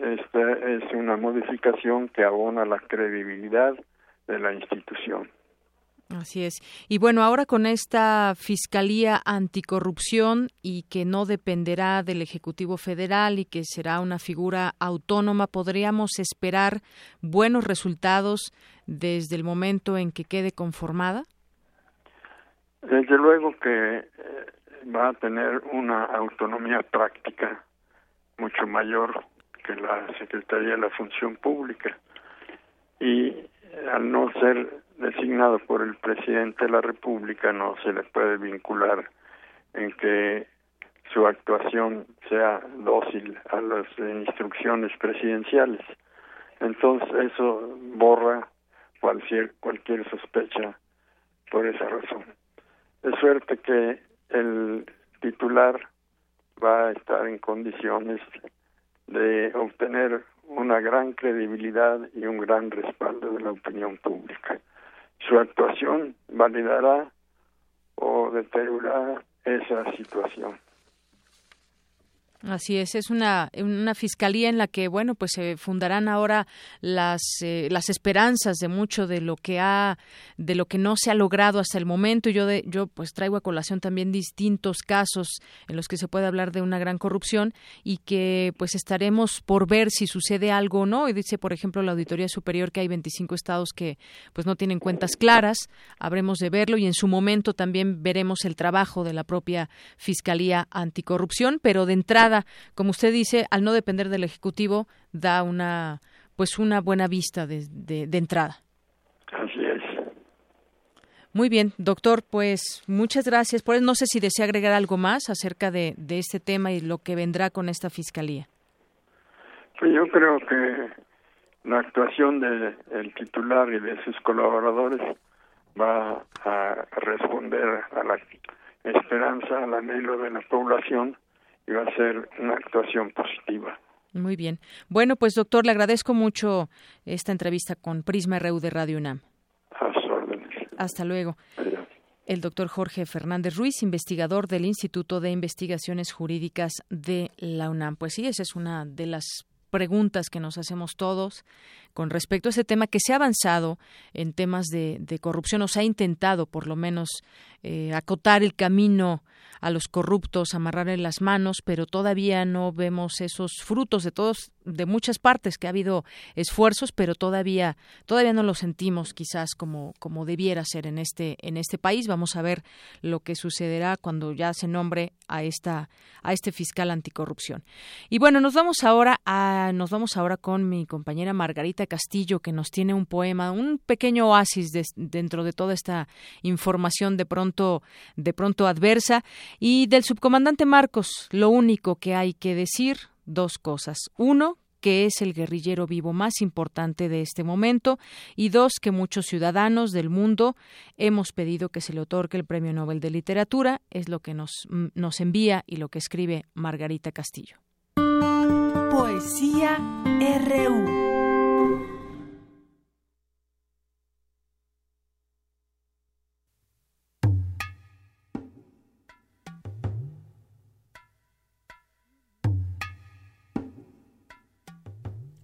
esta es una modificación que abona la credibilidad de la institución. Así es. Y bueno, ahora con esta Fiscalía Anticorrupción y que no dependerá del Ejecutivo Federal y que será una figura autónoma, ¿podríamos esperar buenos resultados desde el momento en que quede conformada? Desde luego que eh, va a tener una autonomía práctica mucho mayor que la Secretaría de la Función Pública. Y eh, al no ser designado por el presidente de la República, no se le puede vincular en que su actuación sea dócil a las instrucciones presidenciales. Entonces eso borra cualquier, cualquier sospecha por esa razón. Es suerte que el titular va a estar en condiciones de obtener una gran credibilidad y un gran respaldo de la opinión pública. Su actuación validará o deteriorará esa situación. Así es, es una, una fiscalía en la que, bueno, pues se fundarán ahora las, eh, las esperanzas de mucho de lo que ha, de lo que no se ha logrado hasta el momento. Yo, de, yo pues traigo a colación también distintos casos en los que se puede hablar de una gran corrupción y que pues estaremos por ver si sucede algo o no. Y dice, por ejemplo, la Auditoría Superior que hay 25 estados que pues no tienen cuentas claras. Habremos de verlo y en su momento también veremos el trabajo de la propia Fiscalía Anticorrupción, pero de entrada como usted dice, al no depender del ejecutivo da una pues una buena vista de, de, entrada. Así es. Muy bien, doctor, pues muchas gracias. Por no sé si desea agregar algo más acerca de, de este tema y lo que vendrá con esta fiscalía. Pues yo creo que la actuación del el titular y de sus colaboradores va a responder a la esperanza, al anhelo de la población va a ser una actuación positiva. Muy bien. Bueno, pues doctor, le agradezco mucho esta entrevista con Prisma RU de Radio UNAM. Hasta luego. El doctor Jorge Fernández Ruiz, investigador del Instituto de Investigaciones Jurídicas de la UNAM. Pues sí, esa es una de las preguntas que nos hacemos todos con respecto a ese tema que se ha avanzado en temas de, corrupción o se ha intentado por lo menos eh, acotar el camino a los corruptos, amarrarle las manos, pero todavía no vemos esos frutos de todos, de muchas partes que ha habido esfuerzos, pero todavía, todavía no lo sentimos quizás como, como debiera ser en este, en este país. Vamos a ver lo que sucederá cuando ya se nombre a esta, a este fiscal anticorrupción. Y bueno, nos vamos ahora a, nos vamos ahora con mi compañera Margarita Castillo, que nos tiene un poema, un pequeño oasis dentro de toda esta información de pronto de pronto adversa. Y del subcomandante Marcos, lo único que hay que decir, dos cosas. Uno, que es el guerrillero vivo más importante de este momento, y dos, que muchos ciudadanos del mundo hemos pedido que se le otorgue el Premio Nobel de Literatura, es lo que nos, nos envía y lo que escribe Margarita Castillo. Poesía RU.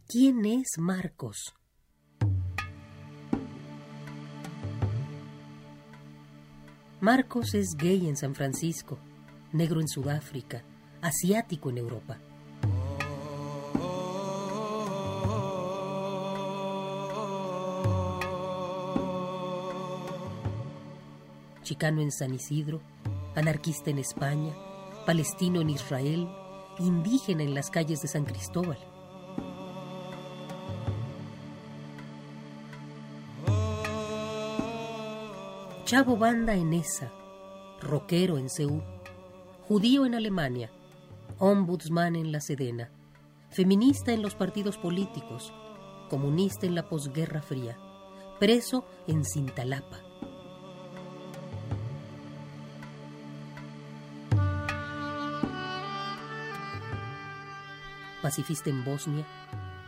¿Quién es Marcos? Marcos es gay en San Francisco, negro en Sudáfrica, asiático en Europa. Chicano en San Isidro, anarquista en España, palestino en Israel, indígena en las calles de San Cristóbal. Chavo Banda en ESA, rockero en Seúl, judío en Alemania, ombudsman en la Sedena, feminista en los partidos políticos, comunista en la posguerra fría, preso en Cintalapa. Pacifista en Bosnia,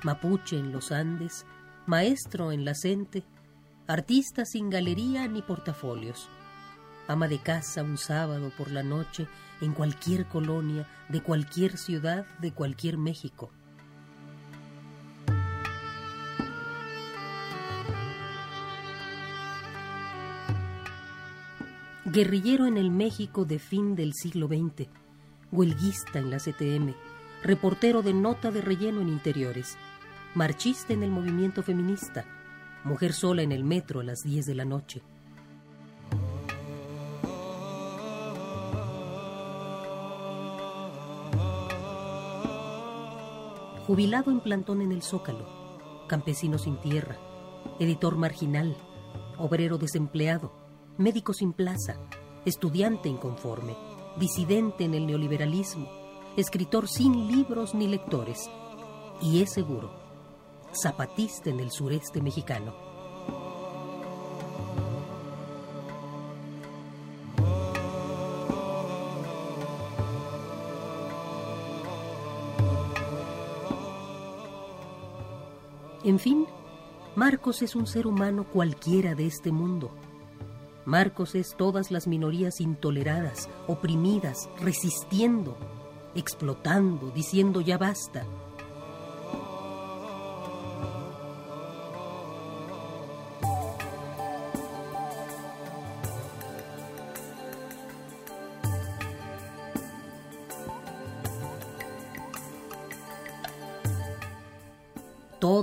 mapuche en los Andes, maestro en la Cente, artista sin galería ni portafolios, ama de casa un sábado por la noche en cualquier colonia, de cualquier ciudad, de cualquier México. Guerrillero en el México de fin del siglo XX, huelguista en la CTM, reportero de nota de relleno en interiores, marchista en el movimiento feminista, mujer sola en el metro a las 10 de la noche. Jubilado en plantón en el Zócalo, campesino sin tierra, editor marginal, obrero desempleado, médico sin plaza, estudiante inconforme, disidente en el neoliberalismo, escritor sin libros ni lectores, y es seguro, zapatista en el sureste mexicano. En fin, Marcos es un ser humano cualquiera de este mundo. Marcos es todas las minorías intoleradas, oprimidas, resistiendo, explotando, diciendo ya basta,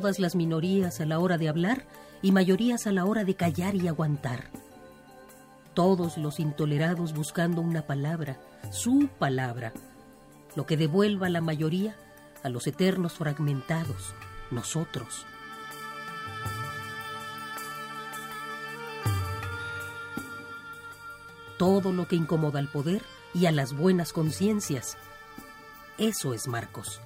todas las minorías a la hora de hablar y mayorías a la hora de callar y aguantar. Todos los intolerados buscando una palabra, su palabra, lo que devuelva a la mayoría a los eternos fragmentados, nosotros. Todo lo que incomoda al poder y a las buenas conciencias. Eso es Marcos.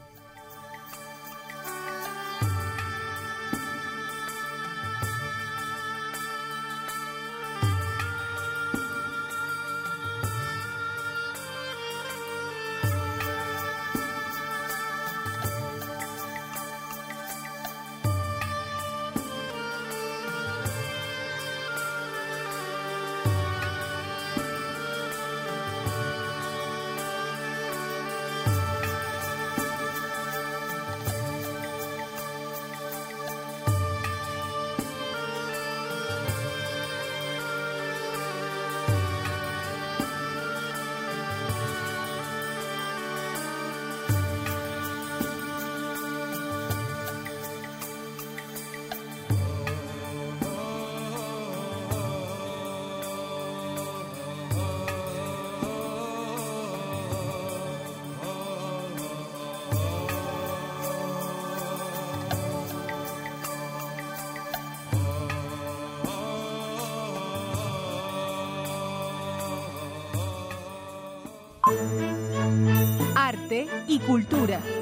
Cultura.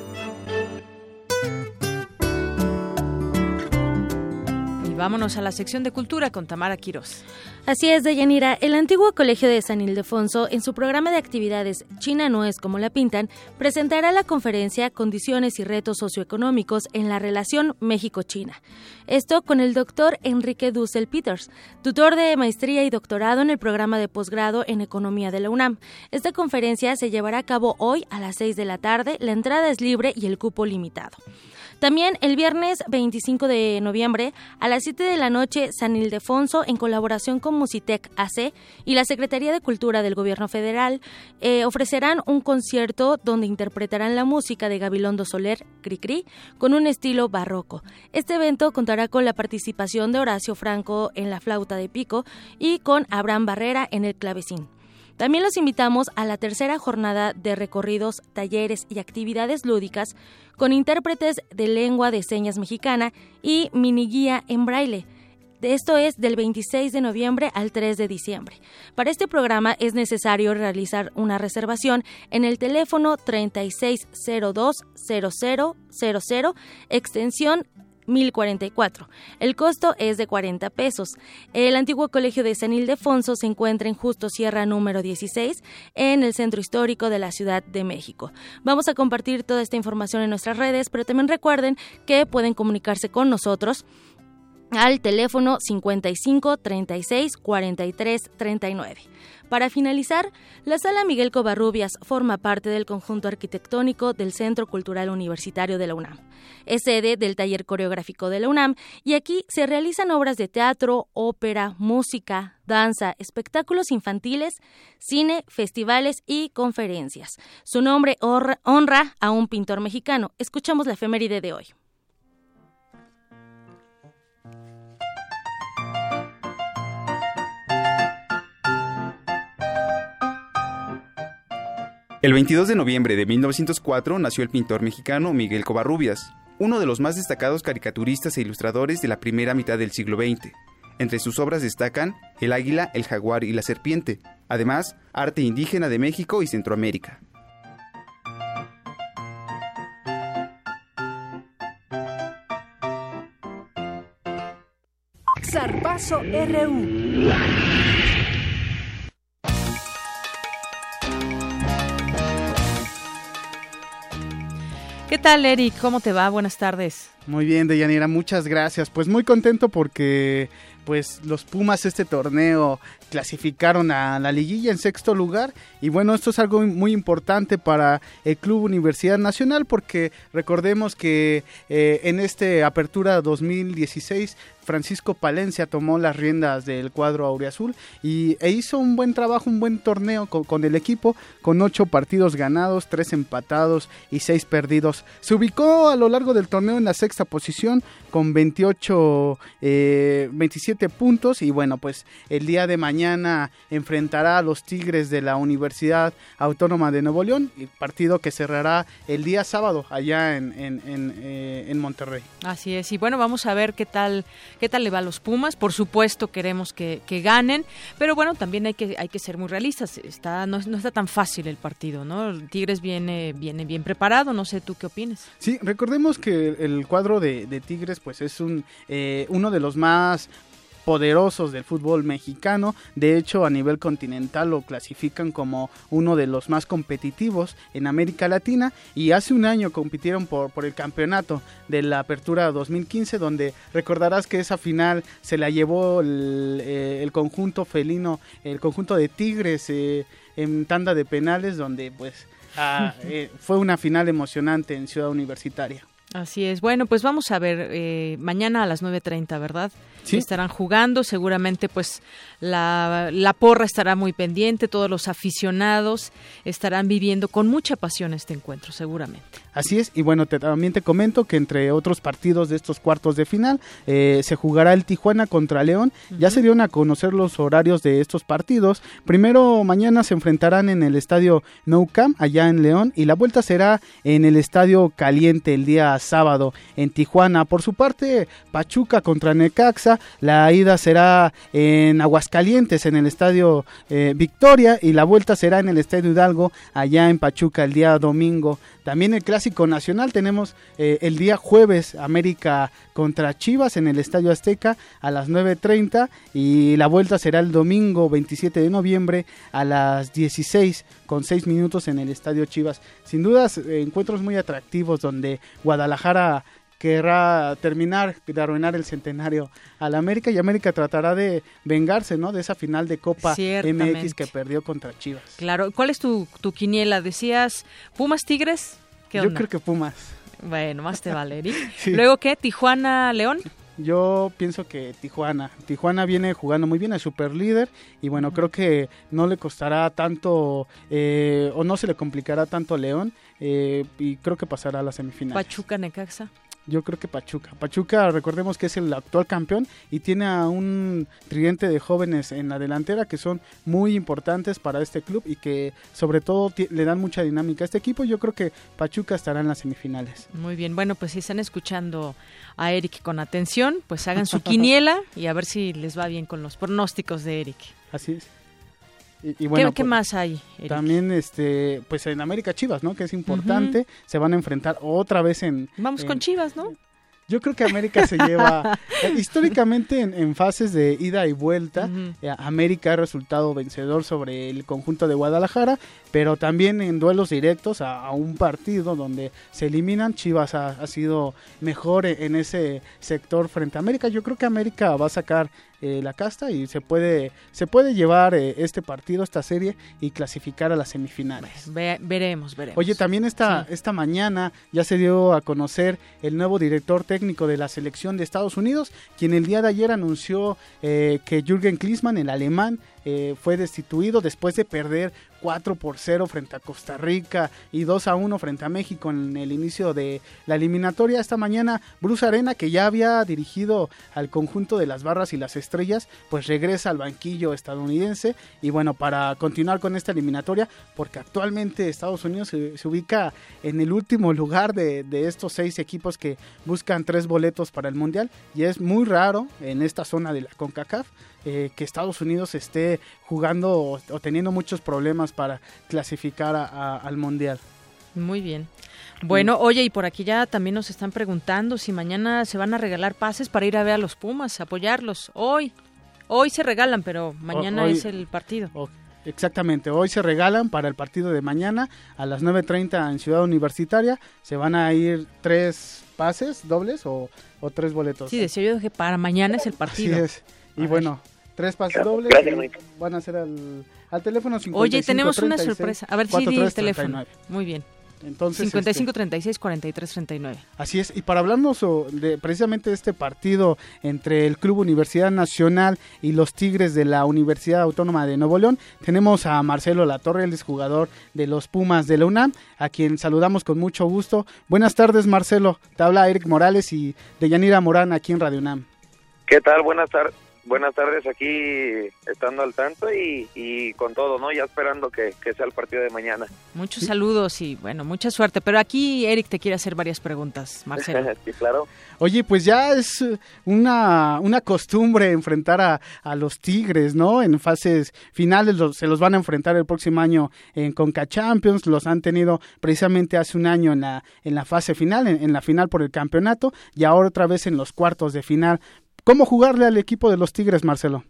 Vámonos a la sección de cultura con Tamara Quiroz. Así es, Deyanira. El antiguo Colegio de San Ildefonso, en su programa de actividades China no es como la pintan, presentará la conferencia Condiciones y retos socioeconómicos en la relación México-China. Esto con el doctor Enrique Dussel Peters, tutor de maestría y doctorado en el programa de posgrado en Economía de la UNAM. Esta conferencia se llevará a cabo hoy a las 6 de la tarde, la entrada es libre y el cupo limitado. También el viernes 25 de noviembre a las 7 de la noche San Ildefonso en colaboración con Musitec AC y la Secretaría de Cultura del Gobierno Federal eh, ofrecerán un concierto donde interpretarán la música de Gabilondo Soler, Cricri, con un estilo barroco. Este evento contará con la participación de Horacio Franco en la flauta de pico y con Abraham Barrera en el clavecín. También los invitamos a la tercera jornada de recorridos, talleres y actividades lúdicas con intérpretes de lengua de señas mexicana y mini guía en braille. Esto es del 26 de noviembre al 3 de diciembre. Para este programa es necesario realizar una reservación en el teléfono 36020000 extensión 1044. El costo es de 40 pesos. El antiguo colegio de San Ildefonso se encuentra en Justo Sierra número 16 en el centro histórico de la Ciudad de México. Vamos a compartir toda esta información en nuestras redes, pero también recuerden que pueden comunicarse con nosotros al teléfono 55 36 43 39. Para finalizar, la Sala Miguel Covarrubias forma parte del conjunto arquitectónico del Centro Cultural Universitario de la UNAM. Es sede del taller coreográfico de la UNAM y aquí se realizan obras de teatro, ópera, música, danza, espectáculos infantiles, cine, festivales y conferencias. Su nombre honra a un pintor mexicano. Escuchamos la efeméride de hoy. El 22 de noviembre de 1904 nació el pintor mexicano Miguel Covarrubias, uno de los más destacados caricaturistas e ilustradores de la primera mitad del siglo XX. Entre sus obras destacan El águila, el jaguar y la serpiente, además arte indígena de México y Centroamérica. Zarpazo RU. ¿Qué tal, Eric? ¿Cómo te va? Buenas tardes. Muy bien, Deyanira, muchas gracias. Pues muy contento porque pues los Pumas este torneo clasificaron a la liguilla en sexto lugar y bueno, esto es algo muy importante para el Club Universidad Nacional porque recordemos que eh, en este Apertura 2016 Francisco Palencia tomó las riendas del cuadro auriazul y e hizo un buen trabajo, un buen torneo con, el equipo, con ocho partidos ganados, tres empatados y seis perdidos. Se ubicó a lo largo del torneo en la sexta posición con 28, 27 eh, puntos y bueno, pues el día de mañana enfrentará a los Tigres de la Universidad Autónoma de Nuevo León, partido que cerrará el día sábado allá eh, en Monterrey. Así es, y bueno, vamos a ver qué tal qué tal le va a los Pumas. Por supuesto queremos que, ganen, pero bueno, también hay que, hay que ser muy realistas. Está, no, está tan fácil el partido, ¿no? Tigres viene, viene bien preparado, no sé tú qué opinas. Sí, recordemos que el cuadro de, Tigres pues es un, eh, uno de los más poderosos del fútbol mexicano. De hecho, a nivel continental lo clasifican como uno de los más competitivos en América Latina y hace un año compitieron por, por el campeonato de la Apertura 2015 donde recordarás que esa final se la llevó el, eh, conjunto felino, el conjunto de Tigres eh, en tanda de penales donde pues ah, [LAUGHS] eh, fue una final emocionante en Ciudad Universitaria. Así es. Bueno, pues vamos a ver eh, mañana a las 9.30, ¿verdad? Sí. Estarán jugando, seguramente pues la, la, porra estará muy pendiente, todos los aficionados estarán viviendo con mucha pasión este encuentro, seguramente. Así es, y bueno, también te comento que entre otros partidos de estos cuartos de final eh, se jugará el Tijuana contra León. Ya se dieron a conocer los horarios de estos partidos. Primero mañana se enfrentarán en el estadio Nou Camp, allá en León, y la vuelta será en el estadio Caliente el día sábado en Tijuana. Por su parte, Pachuca contra Necaxa, la ida será en Aguascalientes, en el estadio eh, Victoria, y la vuelta será en el estadio Hidalgo, allá en Pachuca el día domingo. También el clásico nacional tenemos eh, el día jueves América contra Chivas en el Estadio Azteca a las 9.30 y la vuelta será el domingo 27 de noviembre a las 16 con 6 minutos en el Estadio Chivas. Sin dudas encuentros muy atractivos donde Guadalajara querrá terminar de arruinar el centenario al América y América tratará de vengarse, ¿no? De esa final de Copa MX que perdió contra Chivas. Claro, ¿cuál es tu, tu quiniela? Decías Pumas Tigres. Yo creo que Pumas. Bueno, más te vale, Eric. [LAUGHS] Luego, ¿qué? ¿Tijuana, León? Yo pienso que Tijuana. Tijuana viene jugando muy bien, es super líder y bueno, creo que no le costará tanto eh, o no se le complicará tanto a León eh, y creo que pasará a la semifinal. Pachuca, Necaxa. Yo creo que Pachuca. Pachuca, recordemos que es el actual campeón y tiene a un tridente de jóvenes en la delantera que son muy importantes para este club y que sobre todo le dan mucha dinámica a este equipo. Yo creo que Pachuca estará en las semifinales. Muy bien, bueno, pues si están escuchando a Eric con atención, pues hagan su quiniela y a ver si les va bien con los pronósticos de Eric. Así es. Y, bueno, ¿Qué, pues, más hay? También, este, pues en América Chivas, ¿no? Que es importante. Se van a enfrentar otra vez en. Vamos con Chivas, ¿no? [LAUGHS] Yo creo que América se lleva [LAUGHS] eh, históricamente en, fases de ida y vuelta. Eh, América ha resultado vencedor sobre el conjunto de Guadalajara, pero también en duelos directos a, un partido donde se eliminan. Chivas ha, sido mejor en ese sector frente a América. Yo creo que América va a sacar eh, la casta y se puede se puede llevar este partido, esta serie y clasificar a las semifinales. veremos, veremos. Oye, también esta, esta mañana ya se dio a conocer el nuevo director técnico técnico de la selección de Estados Unidos, quien el día de ayer anunció eh, que Jürgen Klinsmann, el alemán, eh, fue destituido después de perder 4 por 0 frente a Costa Rica y 2 a 1 frente a México en el inicio de la eliminatoria. Esta mañana Bruce Arena, que ya había dirigido al conjunto de las barras y las estrellas, pues regresa al banquillo estadounidense y bueno, para continuar con esta eliminatoria, porque actualmente Estados Unidos se, ubica en el último lugar de, de estos seis equipos que buscan tres boletos para el Mundial y es muy raro en esta zona de la CONCACAF eh, que Estados Unidos esté jugando o, teniendo muchos problemas para clasificar al Mundial. Muy bien. Bueno, oye, y por aquí ya también nos están preguntando si mañana se van a regalar pases para ir a ver a los Pumas, apoyarlos. Hoy, hoy se regalan, pero mañana es el partido. Exactamente, hoy se regalan para el partido de mañana a las 9.30 en Ciudad Universitaria. Se van a ir tres pases dobles o, tres boletos. Sí, decía yo que para mañana es el partido. Así es. Y bueno, Tres pases dobles. van a ser al, al teléfono 55 Oye, tenemos una sorpresa. A ver si sí, el teléfono. Muy bien. Entonces, 55 36 43 39. Así es, y para hablarnos de precisamente de este partido entre el Club Universidad Nacional y los Tigres de la Universidad Autónoma de Nuevo León, tenemos a Marcelo Latorre, el jugador de los Pumas de la UNAM, a quien saludamos con mucho gusto. Buenas tardes, Marcelo. Te habla Eric Morales y de Yanira Morán aquí en Radio UNAM. ¿Qué tal? Buenas tardes buenas tardes aquí estando al tanto y, con todo, ¿no? Ya esperando que, sea el partido de mañana. Muchos saludos y bueno, mucha suerte. Pero aquí Eric te quiere hacer varias preguntas, Marcelo. [LAUGHS] sí, claro. Oye, pues ya es una, una costumbre enfrentar a, a los Tigres, ¿no? En fases finales se los van a enfrentar el próximo año en Conca Champions, los han tenido precisamente hace un año en la, en la fase final, en la final por el campeonato y ahora otra vez en los cuartos de final ¿Cómo jugarle al equipo de los Tigres, Marcelo?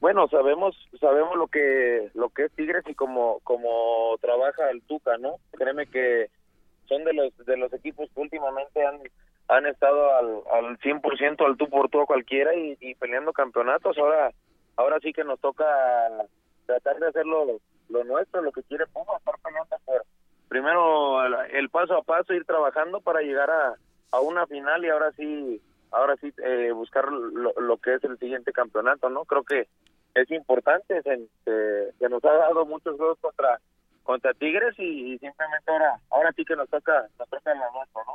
Bueno, sabemos sabemos lo que lo que es Tigres y cómo cómo trabaja el Tuca, ¿no? Créeme que son de los de los equipos que últimamente han han estado al, al 100% al tú por tú a cualquiera y, peleando campeonatos. Ahora ahora sí que nos toca tratar de hacer lo, nuestro, lo que quiere Puma, estar peleando por primero el, paso a paso, ir trabajando para llegar a, a una final y ahora sí ahora sí eh, buscar lo, que es el siguiente campeonato, ¿no? Creo que es importante, se, nos ha dado muchos juegos contra contra Tigres y, simplemente ahora ahora sí que nos toca nos toca la nuestra, ¿no?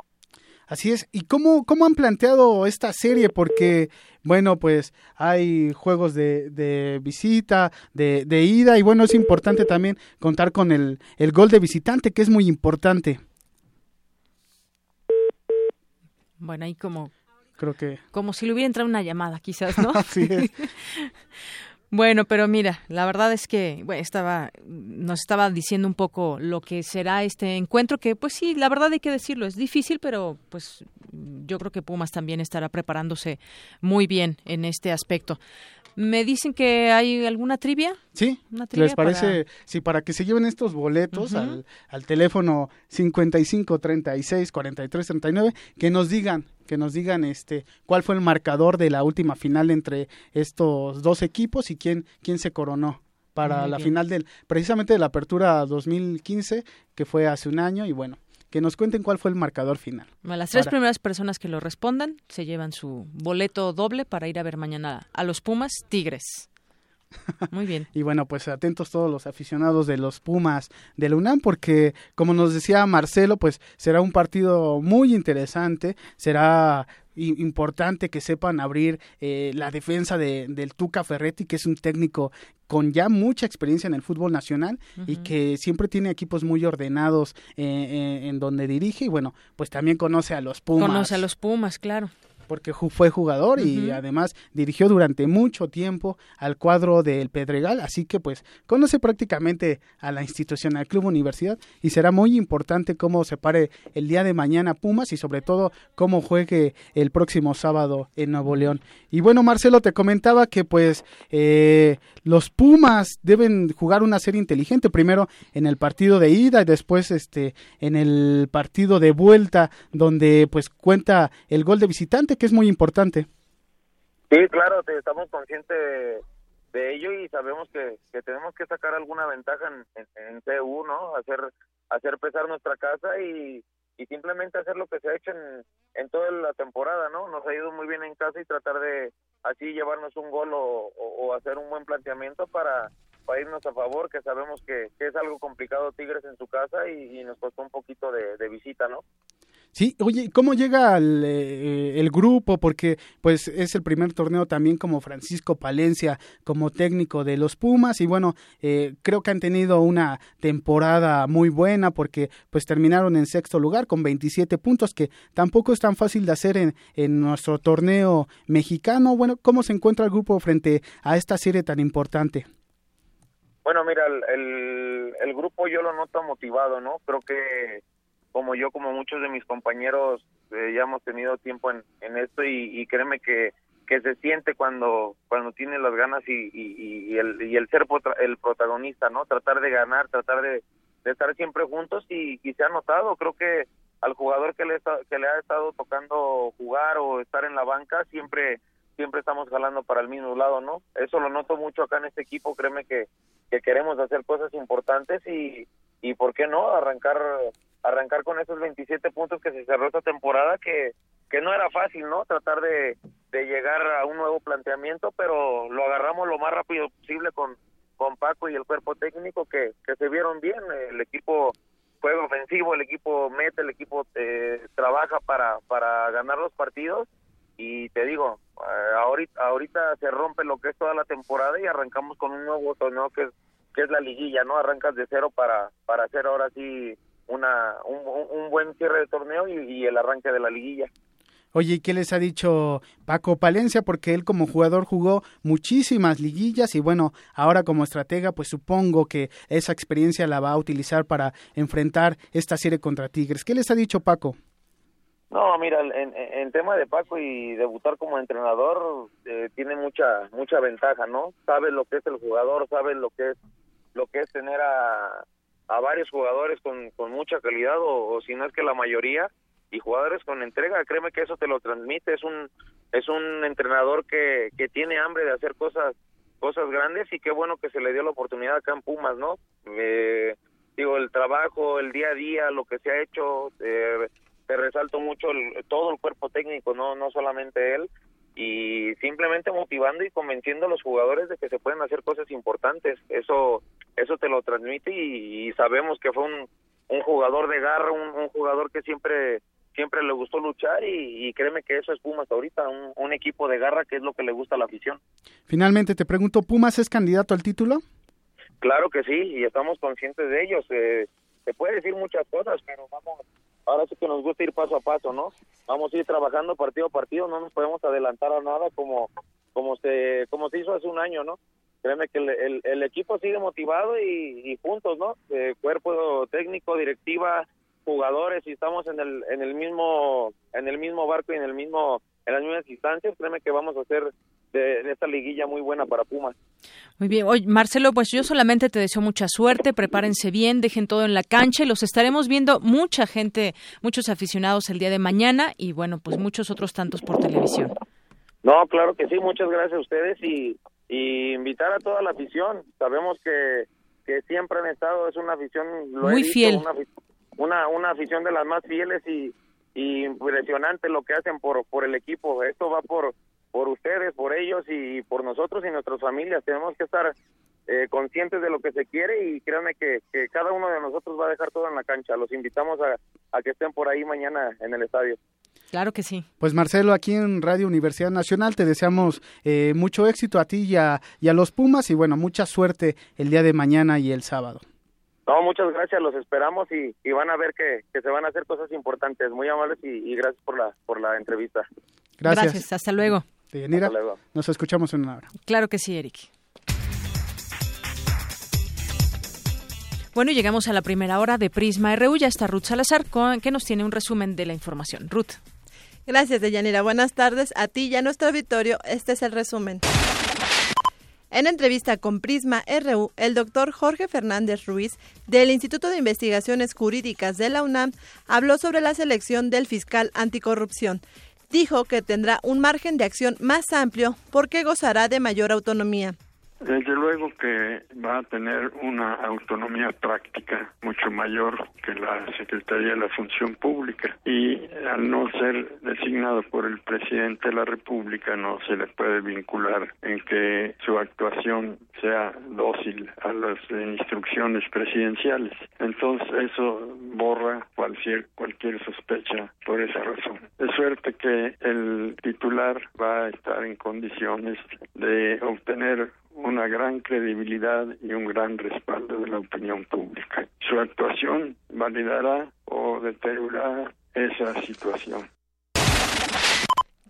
Así es. ¿Y cómo, cómo han planteado esta serie? Porque, bueno, pues hay juegos de, de visita, de, de, ida, y bueno, es importante también contar con el, el gol de visitante, que es muy importante. Bueno, ahí como creo que... Como si le hubiera entrado una llamada, quizás, ¿no? [LAUGHS] Así es. [LAUGHS] Bueno, pero mira, la verdad es que bueno, estaba, nos estaba diciendo un poco lo que será este encuentro, que pues sí, la verdad hay que decirlo, es difícil, pero pues yo creo que Pumas también estará preparándose muy bien en este aspecto. Me dicen que hay alguna trivia. Sí, ¿les parece? Para... Sí, para que se lleven estos boletos al, al teléfono 55 36 43 39, que nos digan que nos digan este cuál fue el marcador de la última final entre estos dos equipos y quién quién se coronó para la final del precisamente de la apertura 2015 que fue hace un año y bueno que nos cuenten cuál fue el marcador final. las tres primeras personas que lo respondan se llevan su boleto doble para ir a ver mañana a los Pumas Tigres. Muy bien. [LAUGHS] y bueno, pues atentos todos los aficionados de los Pumas de la UNAM, porque como nos decía Marcelo, pues será un partido muy interesante, será importante que sepan abrir eh, la defensa de, del Tuca Ferretti, que es un técnico con ya mucha experiencia en el fútbol nacional y que siempre tiene equipos muy ordenados eh, eh, en donde dirige y bueno, pues también conoce a los Pumas. Conoce a los Pumas, claro porque fue jugador y además dirigió durante mucho tiempo al cuadro del Pedregal, así que pues conoce prácticamente a la institución, al club universidad y será muy importante cómo se pare el día de mañana Pumas y sobre todo cómo juegue el próximo sábado en Nuevo León. Y bueno, Marcelo, te comentaba que pues eh, los Pumas deben jugar una serie inteligente, primero en el partido de ida y después este en el partido de vuelta donde pues cuenta el gol de visitante que es muy importante. Sí, claro, estamos conscientes de, ello y sabemos que, tenemos que sacar alguna ventaja en, en, CU, ¿no? Hacer, hacer pesar nuestra casa y, simplemente hacer lo que se ha hecho en, en toda la temporada, ¿no? Nos ha ido muy bien en casa y tratar de así llevarnos un gol o, hacer un buen planteamiento para, para irnos a favor, que sabemos que, es algo complicado Tigres en su casa y, nos costó un poquito de, de visita, ¿no? Sí, oye, ¿cómo llega eh, el, grupo? Porque pues es el primer torneo también como Francisco Palencia como técnico de los Pumas y bueno, eh, creo que han tenido una temporada muy buena porque pues terminaron en sexto lugar con 27 puntos que tampoco es tan fácil de hacer en, en nuestro torneo mexicano. Bueno, ¿cómo se encuentra el grupo frente a esta serie tan importante? Bueno, mira, el, el grupo yo lo noto motivado, ¿no? Creo que como yo, como muchos de mis compañeros, eh, ya hemos tenido tiempo en, en esto y, créeme que, que se siente cuando cuando tiene las ganas y, y, el, y el ser el protagonista, ¿no? Tratar de ganar, tratar de, estar siempre juntos y, se ha notado, creo que al jugador que le, que le ha estado tocando jugar o estar en la banca, siempre siempre estamos jalando para el mismo lado, ¿no? Eso lo noto mucho acá en este equipo, créeme que, que queremos hacer cosas importantes y, y ¿por qué no? Arrancar arrancar con esos 27 puntos que se cerró esta temporada, que, que no era fácil, ¿no? Tratar de, de llegar a un nuevo planteamiento, pero lo agarramos lo más rápido posible con, con Paco y el cuerpo técnico, que, que se vieron bien. El equipo juega ofensivo, el equipo mete, el equipo eh, trabaja para, para ganar los partidos. Y te digo, eh, ahorita, ahorita se rompe lo que es toda la temporada y arrancamos con un nuevo torneo que es, que es la liguilla, ¿no? Arrancas de cero para, para hacer ahora sí una, un, buen cierre de torneo y, el arranque de la liguilla. Oye, ¿y qué les ha dicho Paco Palencia? Porque él como jugador jugó muchísimas liguillas y bueno, ahora como estratega, pues supongo que esa experiencia la va a utilizar para enfrentar esta serie contra Tigres. ¿Qué les ha dicho Paco? No, mira, en, tema de Paco y debutar como entrenador eh, tiene mucha mucha ventaja, ¿no? Sabe lo que es el jugador, sabe lo que es lo que es tener a, a varios jugadores con, con mucha calidad o, si no es que la mayoría y jugadores con entrega. Créeme que eso te lo transmite. Es un es un entrenador que, que tiene hambre de hacer cosas cosas grandes y qué bueno que se le dio la oportunidad acá en Pumas no eh, digo el trabajo el día a día lo que se ha hecho eh, te resalto mucho todo el cuerpo técnico no no solamente él. Y simplemente motivando y convenciendo a los jugadores de que se pueden hacer cosas importantes. Eso eso te lo transmite y, sabemos que fue un, un jugador de garra, un, jugador que siempre siempre le gustó luchar y, créeme que eso es Pumas ahorita, un, un, equipo de garra que es lo que le gusta a la afición. Finalmente te pregunto, ¿Pumas es candidato al título? Claro que sí, y estamos conscientes de ellos. Eh, se puede decir muchas cosas, pero vamos ahora sí que nos gusta ir paso a paso, ¿no? Vamos a ir trabajando partido a partido, no nos podemos adelantar a nada como como se como se hizo hace un año, ¿no? Créeme que el, el, equipo sigue motivado y, juntos, ¿no? Eh, cuerpo técnico, directiva, jugadores y estamos en el en el mismo en el mismo barco y en el mismo en las mismas instancias, créeme que vamos a hacer de, esta liguilla muy buena para Pumas. Muy bien. Oye, Marcelo, pues yo solamente te deseo mucha suerte, prepárense bien, dejen todo en la cancha y los estaremos viendo mucha gente, muchos aficionados el día de mañana y bueno, pues muchos otros tantos por televisión. No, claro que sí, muchas gracias a ustedes y, invitar a toda la afición. Sabemos que, que siempre han estado, es una afición muy fiel. una, una afición de las más fieles y, y impresionante lo que hacen por, por el equipo. Esto va por, por ustedes, por ellos y por nosotros y nuestras familias. Tenemos que estar eh, conscientes de lo que se quiere y créanme que, que, cada uno de nosotros va a dejar todo en la cancha. Los invitamos a, a que estén por ahí mañana en el estadio. Claro que sí. Pues Marcelo, aquí en Radio Universidad Nacional te deseamos eh, mucho éxito a ti y a, y a los Pumas y bueno, mucha suerte el día de mañana y el sábado. No, muchas gracias, los esperamos y, y van a ver que, que, se van a hacer cosas importantes. Muy amables y, y gracias por la, por la entrevista. Gracias. gracias hasta luego. Deyanira, hasta luego. Nos escuchamos en una hora. Claro que sí, Eric. Bueno, llegamos a la primera hora de Prisma RU. Ya está Ruth Salazar, con, que nos tiene un resumen de la información. Ruth. Gracias, Deyanira. Buenas tardes a ti y a nuestro auditorio. Este es el resumen. En entrevista con Prisma RU, el doctor Jorge Fernández Ruiz, del Instituto de Investigaciones Jurídicas de la UNAM, habló sobre la selección del fiscal anticorrupción. Dijo que tendrá un margen de acción más amplio porque gozará de mayor autonomía. Desde luego que va a tener una autonomía práctica mucho mayor que la Secretaría de la Función Pública y al no ser designado por el presidente de la República no se le puede vincular en que su actuación sea dócil a las instrucciones presidenciales. Entonces eso borra cualquier cualquier sospecha por esa razón. De suerte que el titular va a estar en condiciones de obtener una gran credibilidad y un gran respaldo de la opinión pública. Su actuación validará o deteriorará esa situación.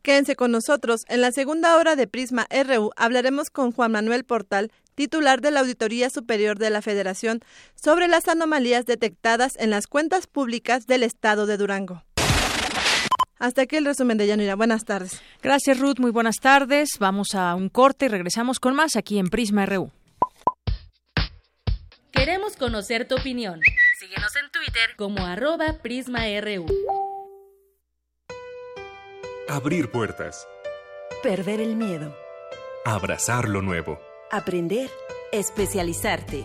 Quédense con nosotros. En la segunda hora de Prisma RU hablaremos con Juan Manuel Portal, titular de la Auditoría Superior de la Federación, sobre las anomalías detectadas en las cuentas públicas del Estado de Durango. Hasta aquí el resumen de Yanira. Buenas tardes. Gracias, Ruth. Muy buenas tardes. Vamos a un corte y regresamos con más aquí en Prisma RU. Queremos conocer tu opinión. Síguenos en Twitter como arroba PrismaRU. Abrir puertas. Perder el miedo. Abrazar lo nuevo. Aprender. Especializarte.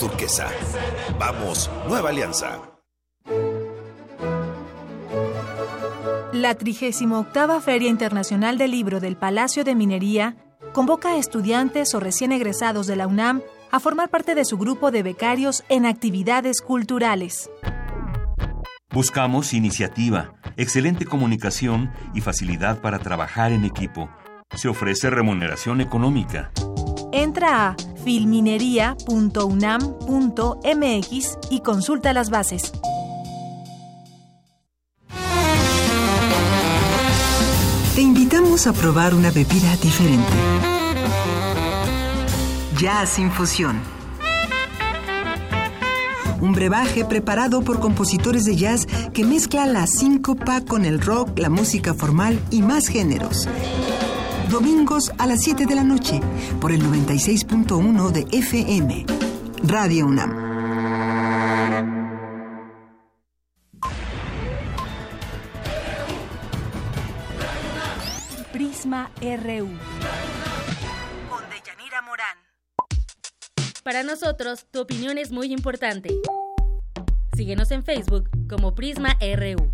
Turquesa. Vamos, nueva alianza. La 38 Feria Internacional del Libro del Palacio de Minería convoca a estudiantes o recién egresados de la UNAM a formar parte de su grupo de becarios en actividades culturales. Buscamos iniciativa, excelente comunicación y facilidad para trabajar en equipo. Se ofrece remuneración económica. Entra a filminería.unam.mx y consulta las bases. Te invitamos a probar una bebida diferente. Jazz Infusión. Un brebaje preparado por compositores de jazz que mezcla la síncopa con el rock, la música formal y más géneros domingos a las 7 de la noche por el 96.1 de FM. Radio UNAM. Prisma RU. Con Deyanira Morán. Para nosotros, tu opinión es muy importante. Síguenos en Facebook como Prisma RU.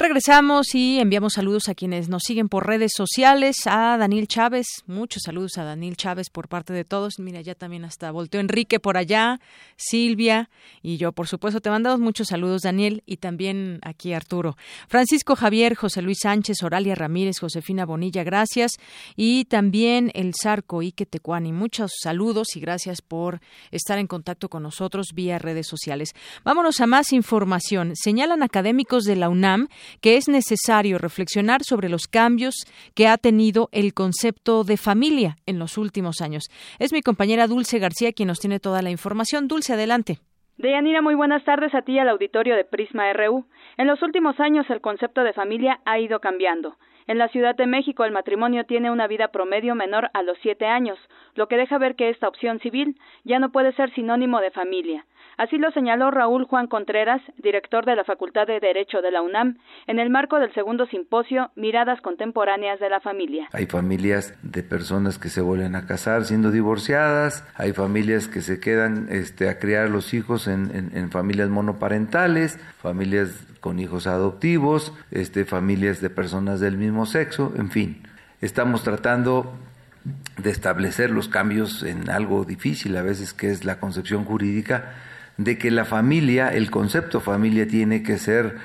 Regresamos y enviamos saludos a quienes nos siguen por redes sociales, a Daniel Chávez, muchos saludos a Daniel Chávez por parte de todos. Mira, ya también hasta volteó Enrique por allá, Silvia y yo, por supuesto, te mandamos muchos saludos, Daniel, y también aquí Arturo. Francisco Javier, José Luis Sánchez, Oralia Ramírez, Josefina Bonilla, gracias. Y también el Zarco Ike Tecuani, muchos saludos y gracias por estar en contacto con nosotros vía redes sociales. Vámonos a más información. Señalan académicos de la UNAM que es necesario reflexionar sobre los cambios que ha tenido el concepto de familia en los últimos años. Es mi compañera Dulce García quien nos tiene toda la información. Dulce, adelante. Deyanira, muy buenas tardes a ti y al auditorio de Prisma RU. En los últimos años el concepto de familia ha ido cambiando. En la Ciudad de México el matrimonio tiene una vida promedio menor a los siete años, lo que deja ver que esta opción civil ya no puede ser sinónimo de familia. Así lo señaló Raúl Juan Contreras, director de la Facultad de Derecho de la UNAM, en el marco del segundo simposio Miradas Contemporáneas de la Familia. Hay familias de personas que se vuelven a casar siendo divorciadas, hay familias que se quedan este, a criar los hijos en, en, familias monoparentales, familias con hijos adoptivos, este, familias de personas del mismo sexo, en fin. Estamos tratando de establecer los cambios en algo difícil a veces que es la concepción jurídica de que la familia, el concepto familia tiene que ser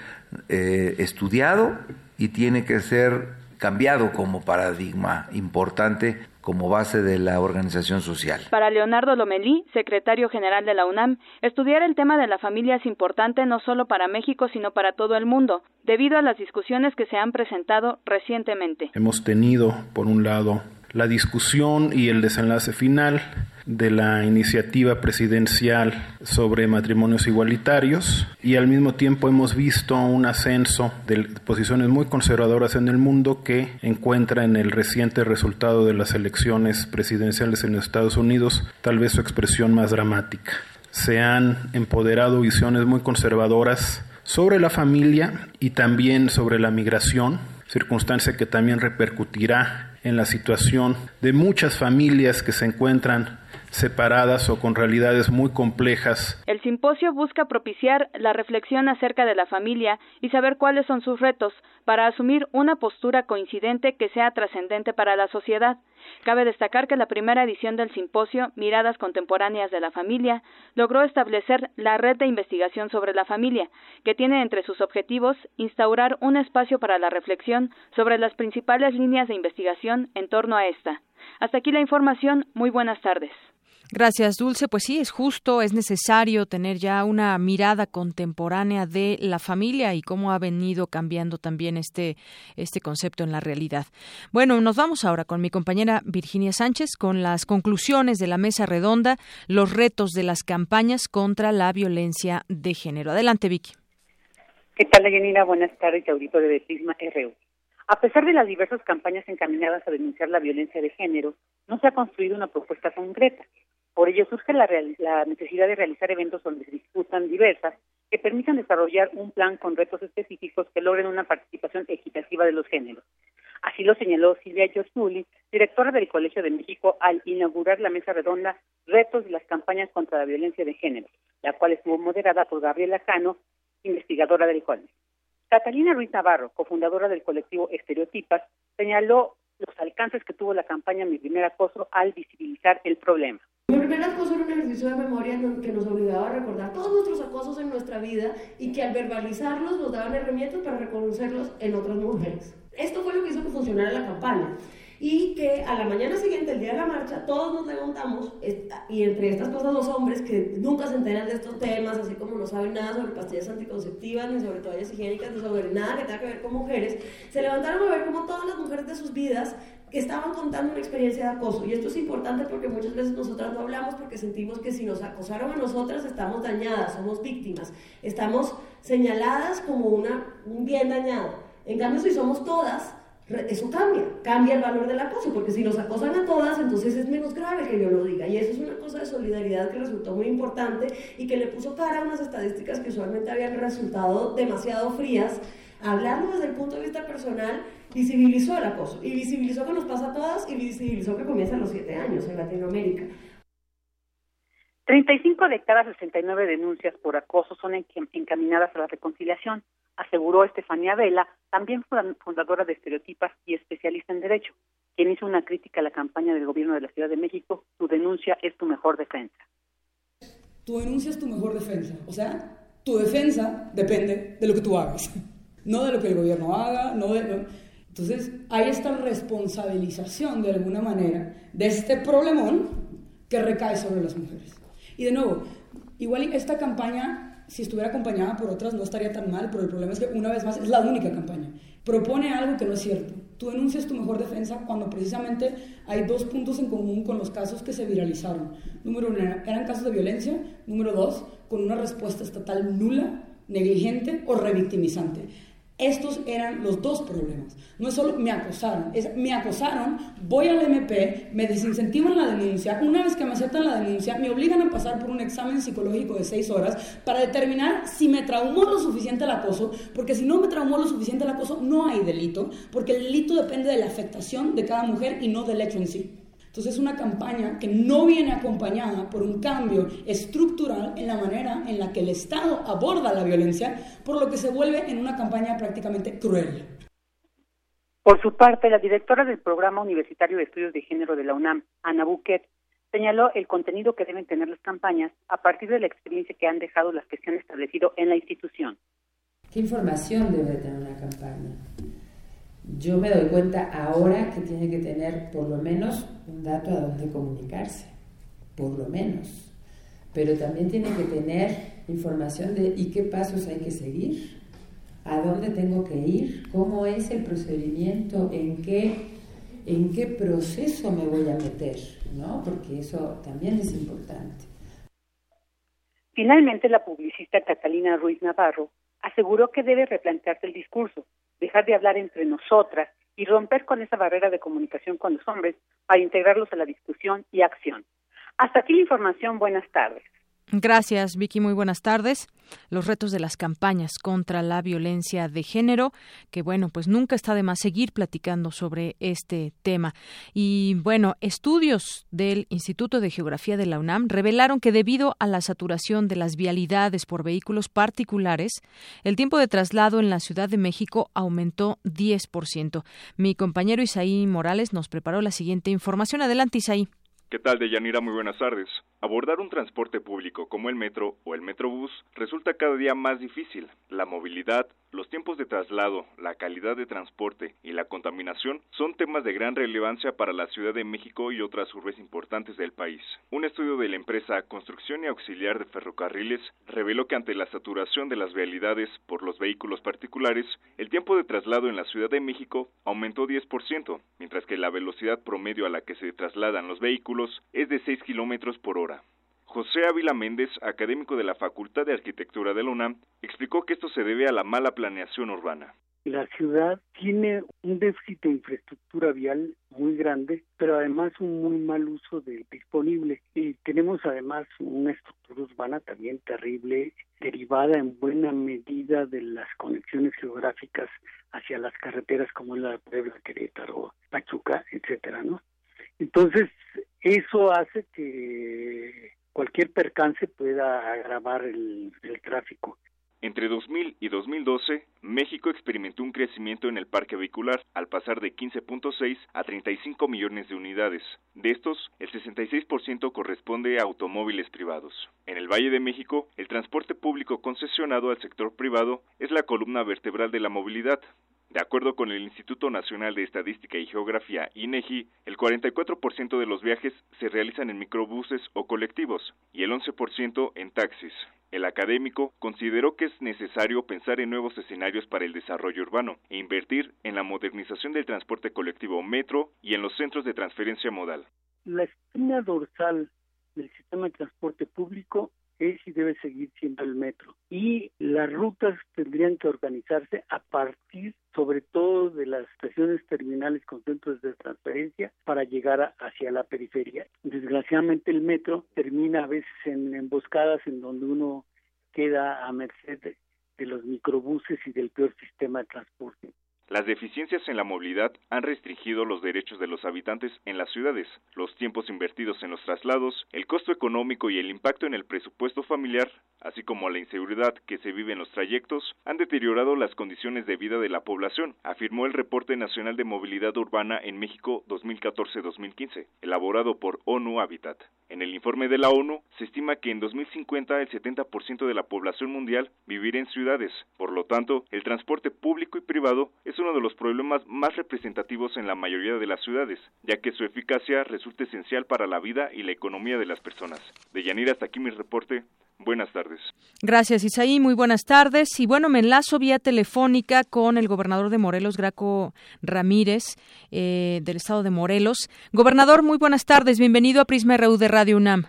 eh, estudiado y tiene que ser cambiado como paradigma importante como base de la organización social. Para Leonardo Lomelí, secretario general de la UNAM, estudiar el tema de la familia es importante no solo para México, sino para todo el mundo, debido a las discusiones que se han presentado recientemente. Hemos tenido, por un lado, la discusión y el desenlace final de la iniciativa presidencial sobre matrimonios igualitarios y al mismo tiempo hemos visto un ascenso de posiciones muy conservadoras en el mundo que encuentra en el reciente resultado de las elecciones presidenciales en los Estados Unidos tal vez su expresión más dramática. Se han empoderado visiones muy conservadoras sobre la familia y también sobre la migración, circunstancia que también repercutirá en la situación de muchas familias que se encuentran separadas o con realidades muy complejas. El simposio busca propiciar la reflexión acerca de la familia y saber cuáles son sus retos para asumir una postura coincidente que sea trascendente para la sociedad. Cabe destacar que la primera edición del simposio Miradas Contemporáneas de la Familia logró establecer la red de investigación sobre la familia, que tiene entre sus objetivos instaurar un espacio para la reflexión sobre las principales líneas de investigación en torno a esta. Hasta aquí la información. Muy buenas tardes. Gracias, Dulce. Pues sí, es justo, es necesario tener ya una mirada contemporánea de la familia y cómo ha venido cambiando también este, este concepto en la realidad. Bueno, nos vamos ahora con mi compañera Virginia Sánchez con las conclusiones de la mesa redonda, los retos de las campañas contra la violencia de género. Adelante, Vicky. ¿Qué tal, Yanina? Buenas tardes, auditorio de Prisma RU. A pesar de las diversas campañas encaminadas a denunciar la violencia de género, no se ha construido una propuesta concreta. Por ello surge la, necesidad de realizar eventos donde se discutan diversas que permitan desarrollar un plan con retos específicos que logren una participación equitativa de los géneros. Así lo señaló Silvia Josuli, directora del Colegio de México, al inaugurar la mesa redonda Retos de las campañas contra la violencia de género, la cual estuvo moderada por Gabriela Cano, investigadora del CONE. Catalina Ruiz Navarro, cofundadora del colectivo Estereotipas, señaló los alcances que tuvo la campaña Mi Primer Acoso al visibilizar el problema. Mi primer acoso era un ejercicio de memoria que nos obligaba a recordar todos nuestros acosos en nuestra vida y que al verbalizarlos nos daban herramientas para reconocerlos en otras mujeres. Esto fue lo que hizo que funcionara la campaña y que a la mañana siguiente, el día de la marcha, todos nos levantamos y entre estas cosas los hombres que nunca se enteran de estos temas, así como no saben nada sobre pastillas anticonceptivas, ni sobre toallas higiénicas, ni sobre nada que tenga que ver con mujeres, se levantaron a ver cómo todas las mujeres de sus vidas estaban contando una experiencia de acoso. Y esto es importante porque muchas veces nosotras no hablamos porque sentimos que si nos acosaron a nosotras estamos dañadas, somos víctimas, estamos señaladas como una, un bien dañado. En cambio, si somos todas, eso cambia, cambia el valor del acoso, porque si nos acosan a todas, entonces es menos grave que yo lo diga. Y eso es una cosa de solidaridad que resultó muy importante y que le puso cara a unas estadísticas que usualmente habían resultado demasiado frías. Hablando desde el punto de vista personal, visibilizó el acoso y visibilizó que nos pasa a todas y visibilizó que comienza a los siete años en Latinoamérica. 35 de cada 69 denuncias por acoso son encaminadas a la reconciliación, aseguró Estefanía Vela, también fundadora de Estereotipas y especialista en Derecho, quien hizo una crítica a la campaña del gobierno de la Ciudad de México, tu denuncia es tu mejor defensa. Tu denuncia es tu mejor defensa, o sea, tu defensa depende de lo que tú hagas, [LAUGHS] no de lo que el gobierno haga, no de... Entonces, hay esta responsabilización de alguna manera de este problemón que recae sobre las mujeres. Y de nuevo, igual esta campaña, si estuviera acompañada por otras, no estaría tan mal, pero el problema es que una vez más es la única campaña. Propone algo que no es cierto. Tú denuncias tu mejor defensa cuando precisamente hay dos puntos en común con los casos que se viralizaron. Número uno, eran casos de violencia. Número dos, con una respuesta estatal nula, negligente o revictimizante. Estos eran los dos problemas. No es solo me acosaron, es me acosaron, voy al MP, me desincentivan la denuncia, una vez que me aceptan la denuncia, me obligan a pasar por un examen psicológico de seis horas para determinar si me traumó lo suficiente el acoso, porque si no me traumó lo suficiente el acoso, no hay delito, porque el delito depende de la afectación de cada mujer y no del hecho en sí. Entonces es una campaña que no viene acompañada por un cambio estructural en la manera en la que el Estado aborda la violencia, por lo que se vuelve en una campaña prácticamente cruel. Por su parte, la directora del Programa Universitario de Estudios de Género de la UNAM, Ana Buquet, señaló el contenido que deben tener las campañas a partir de la experiencia que han dejado las que se han establecido en la institución. ¿Qué información debe tener una campaña? Yo me doy cuenta ahora que tiene que tener por lo menos un dato a donde comunicarse, por lo menos. Pero también tiene que tener información de ¿y qué pasos hay que seguir? ¿A dónde tengo que ir? ¿Cómo es el procedimiento? ¿En qué, en qué proceso me voy a meter? ¿no? Porque eso también es importante. Finalmente, la publicista Catalina Ruiz Navarro aseguró que debe replantearse el discurso, dejar de hablar entre nosotras y romper con esa barrera de comunicación con los hombres para integrarlos a la discusión y acción. Hasta aquí la información. Buenas tardes. Gracias, Vicky. Muy buenas tardes. Los retos de las campañas contra la violencia de género, que bueno, pues nunca está de más seguir platicando sobre este tema. Y bueno, estudios del Instituto de Geografía de la UNAM revelaron que debido a la saturación de las vialidades por vehículos particulares, el tiempo de traslado en la Ciudad de México aumentó 10%. Mi compañero Isaí Morales nos preparó la siguiente información. Adelante, Isaí. ¿Qué tal, Deyanira? Muy buenas tardes. Abordar un transporte público como el metro o el metrobús resulta cada día más difícil. La movilidad, los tiempos de traslado, la calidad de transporte y la contaminación son temas de gran relevancia para la Ciudad de México y otras urbes importantes del país. Un estudio de la empresa Construcción y Auxiliar de Ferrocarriles reveló que ante la saturación de las vialidades por los vehículos particulares, el tiempo de traslado en la Ciudad de México aumentó 10%, mientras que la velocidad promedio a la que se trasladan los vehículos es de 6 kilómetros por hora. José Ávila Méndez, académico de la Facultad de Arquitectura de la UNAM, explicó que esto se debe a la mala planeación urbana. La ciudad tiene un déficit de infraestructura vial muy grande, pero además un muy mal uso de disponible. Y tenemos además una estructura urbana también terrible, derivada en buena medida de las conexiones geográficas hacia las carreteras como la Puebla, Querétaro, Pachuca, etcétera. Entonces, eso hace que cualquier percance pueda agravar el, tráfico. Entre 2000 y 2012, México experimentó un crecimiento en el parque vehicular, al pasar de 15.6 a 35 millones de unidades. De estos, el 66% corresponde a automóviles privados. En el Valle de México, el transporte público concesionado al sector privado es la columna vertebral de la movilidad, de acuerdo con el Instituto Nacional de Estadística y Geografía, INEGI, el 44% de los viajes se realizan en microbuses o colectivos y el 11% en taxis. El académico consideró que es necesario pensar en nuevos escenarios para el desarrollo urbano e invertir en la modernización del transporte colectivo metro y en los centros de transferencia modal. La espina dorsal del sistema de transporte público es y debe seguir siendo el metro. Y las rutas tendrían que organizarse a partir, sobre todo, de las estaciones terminales con centros de transferencia para llegar hacia la periferia. Desgraciadamente el metro termina a veces en emboscadas en donde uno queda a merced de los microbuses y del peor sistema de transporte. Las deficiencias en la movilidad han restringido los derechos de los habitantes en las ciudades, los tiempos invertidos en los traslados, el costo económico y el impacto en el presupuesto familiar, así como la inseguridad que se vive en los trayectos, han deteriorado las condiciones de vida de la población, afirmó el Reporte Nacional de Movilidad Urbana en México 2014-2015, elaborado por ONU Habitat. En el informe de la ONU se estima que en 2050 el 70% de la población mundial vivirá en ciudades. Por lo tanto, el transporte público y privado es uno de los problemas más representativos en la mayoría de las ciudades, ya que su eficacia resulta esencial para la vida y la economía de las personas. De Yanira hasta aquí mi reporte. Buenas tardes. Gracias, Isaí. Muy buenas tardes. Y bueno, me enlazo vía telefónica con el gobernador de Morelos, Graco Ramírez, eh, del estado de Morelos. Gobernador, muy buenas tardes. Bienvenido a Prisma RU de Radio UNAM.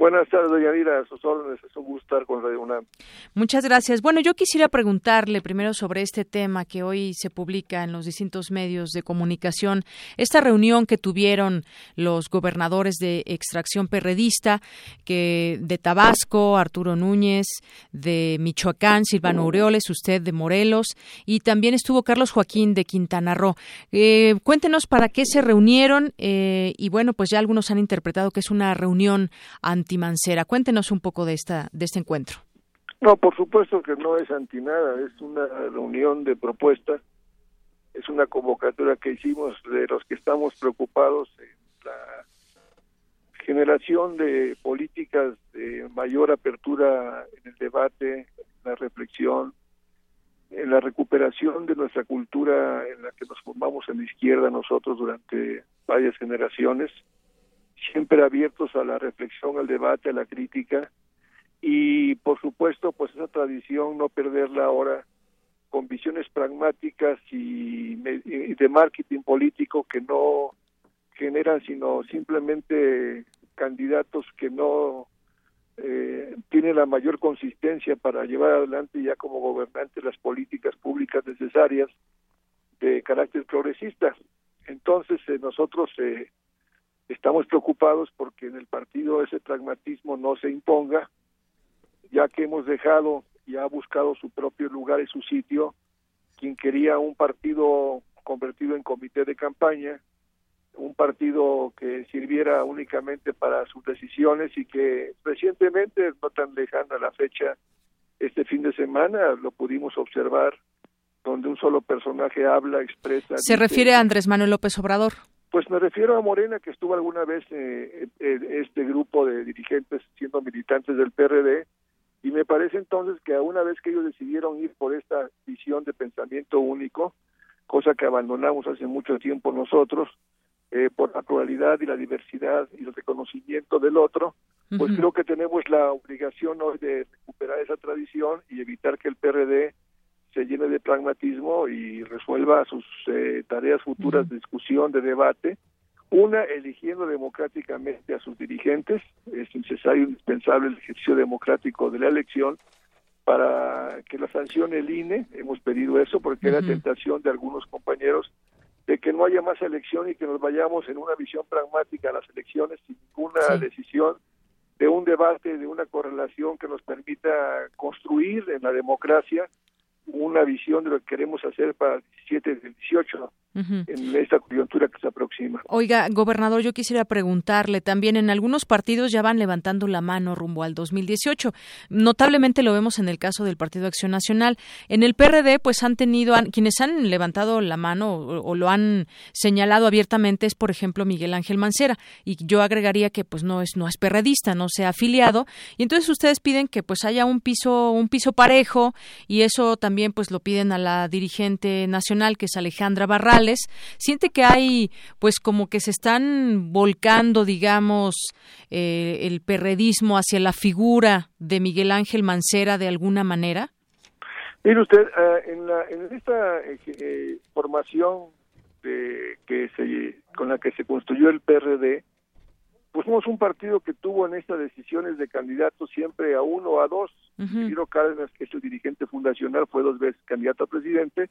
Buenas tardes, Yanira. A sus órdenes. Es un gusto estar con Radio UNAM. Muchas gracias. Bueno, yo quisiera preguntarle primero sobre este tema que hoy se publica en los distintos medios de comunicación. Esta reunión que tuvieron los gobernadores de extracción perredista, que de Tabasco, Arturo Núñez, de Michoacán, Silvano Aureoles, usted de Morelos, y también estuvo Carlos Joaquín de Quintana Roo. Eh, cuéntenos para qué se reunieron eh, y bueno, pues ya algunos han interpretado que es una reunión ante Cuéntenos un poco de esta de este encuentro. No, por supuesto que no es anti nada, es una reunión de propuestas, es una convocatoria que hicimos de los que estamos preocupados en la generación de políticas de mayor apertura en el debate, en la reflexión, en la recuperación de nuestra cultura en la que nos formamos en la izquierda nosotros durante varias generaciones siempre abiertos a la reflexión, al debate, a la crítica y por supuesto pues esa tradición no perderla ahora con visiones pragmáticas y, de marketing político que no generan sino simplemente candidatos que no eh, tienen la mayor consistencia para llevar adelante ya como gobernantes las políticas públicas necesarias de carácter progresista. Entonces eh, nosotros eh, Estamos preocupados porque en el partido ese pragmatismo no se imponga, ya que hemos dejado y ha buscado su propio lugar y su sitio, quien quería un partido convertido en comité de campaña, un partido que sirviera únicamente para sus decisiones y que recientemente, no tan lejana la fecha, este fin de semana lo pudimos observar, donde un solo personaje habla, expresa. Se refiere a Andrés Manuel López Obrador. Pues me refiero a Morena, que estuvo alguna vez eh, este grupo de dirigentes siendo militantes del PRD, y me parece entonces que a una vez que ellos decidieron ir por esta visión de pensamiento único, cosa que abandonamos hace mucho tiempo nosotros, eh, por la pluralidad y la diversidad y el reconocimiento del otro, pues creo que tenemos la obligación hoy de recuperar esa tradición y evitar que el PRD se llene de pragmatismo y resuelva sus eh, tareas futuras de discusión, de debate. Una, eligiendo democráticamente a sus dirigentes. Es necesario, indispensable el ejercicio democrático de la elección para que la sancione el INE. Hemos pedido eso porque era tentación de algunos compañeros de que no haya más elección y que nos vayamos en una visión pragmática a las elecciones sin ninguna decisión de un debate, de una correlación que nos permita construir en la democracia una visión de lo que queremos hacer para el 17 y el 18 en esta coyuntura que se aproxima. Oiga, gobernador, yo quisiera preguntarle también, en algunos partidos ya van levantando la mano rumbo al 2018. Notablemente lo vemos en el caso del Partido Acción Nacional. En el PRD, pues han tenido, quienes han levantado la mano o, lo han señalado abiertamente es, por ejemplo, Miguel Ángel Mancera. Y yo agregaría que pues no es, no es perredista, no se ha afiliado. Y entonces ustedes piden que pues haya un piso, un piso parejo y eso también pues lo piden a la dirigente nacional que es Alejandra Barral siente que hay, pues como que se están volcando, digamos, eh, el perredismo hacia la figura de Miguel Ángel Mancera de alguna manera? Mire usted, eh, en, la, en, esta eh, formación de, que se, con la que se construyó el PRD, pues somos un partido que tuvo en estas decisiones de candidatos siempre a uno o a dos. Uh Cárdenas, que es el dirigente fundacional, fue dos veces candidato a presidente,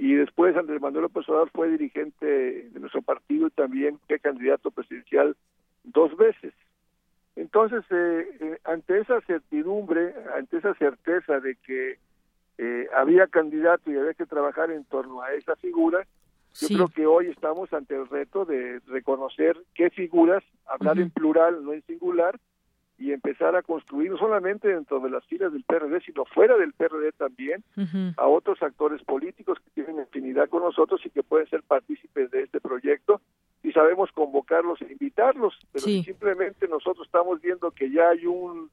y después Andrés Manuel López Obrador fue dirigente de nuestro partido y también fue candidato presidencial dos veces. Entonces, eh, eh, ante esa certidumbre, ante esa certeza de que eh, había candidato y había que trabajar en torno a esa figura. Yo creo que hoy estamos ante el reto de reconocer qué figuras, hablar en plural, no en singular, y empezar a construir no solamente dentro de las filas del PRD, sino fuera del PRD también, a otros actores políticos que tienen afinidad con nosotros y que pueden ser partícipes de este proyecto. Y sabemos convocarlos e invitarlos, pero simplemente nosotros estamos viendo que ya hay un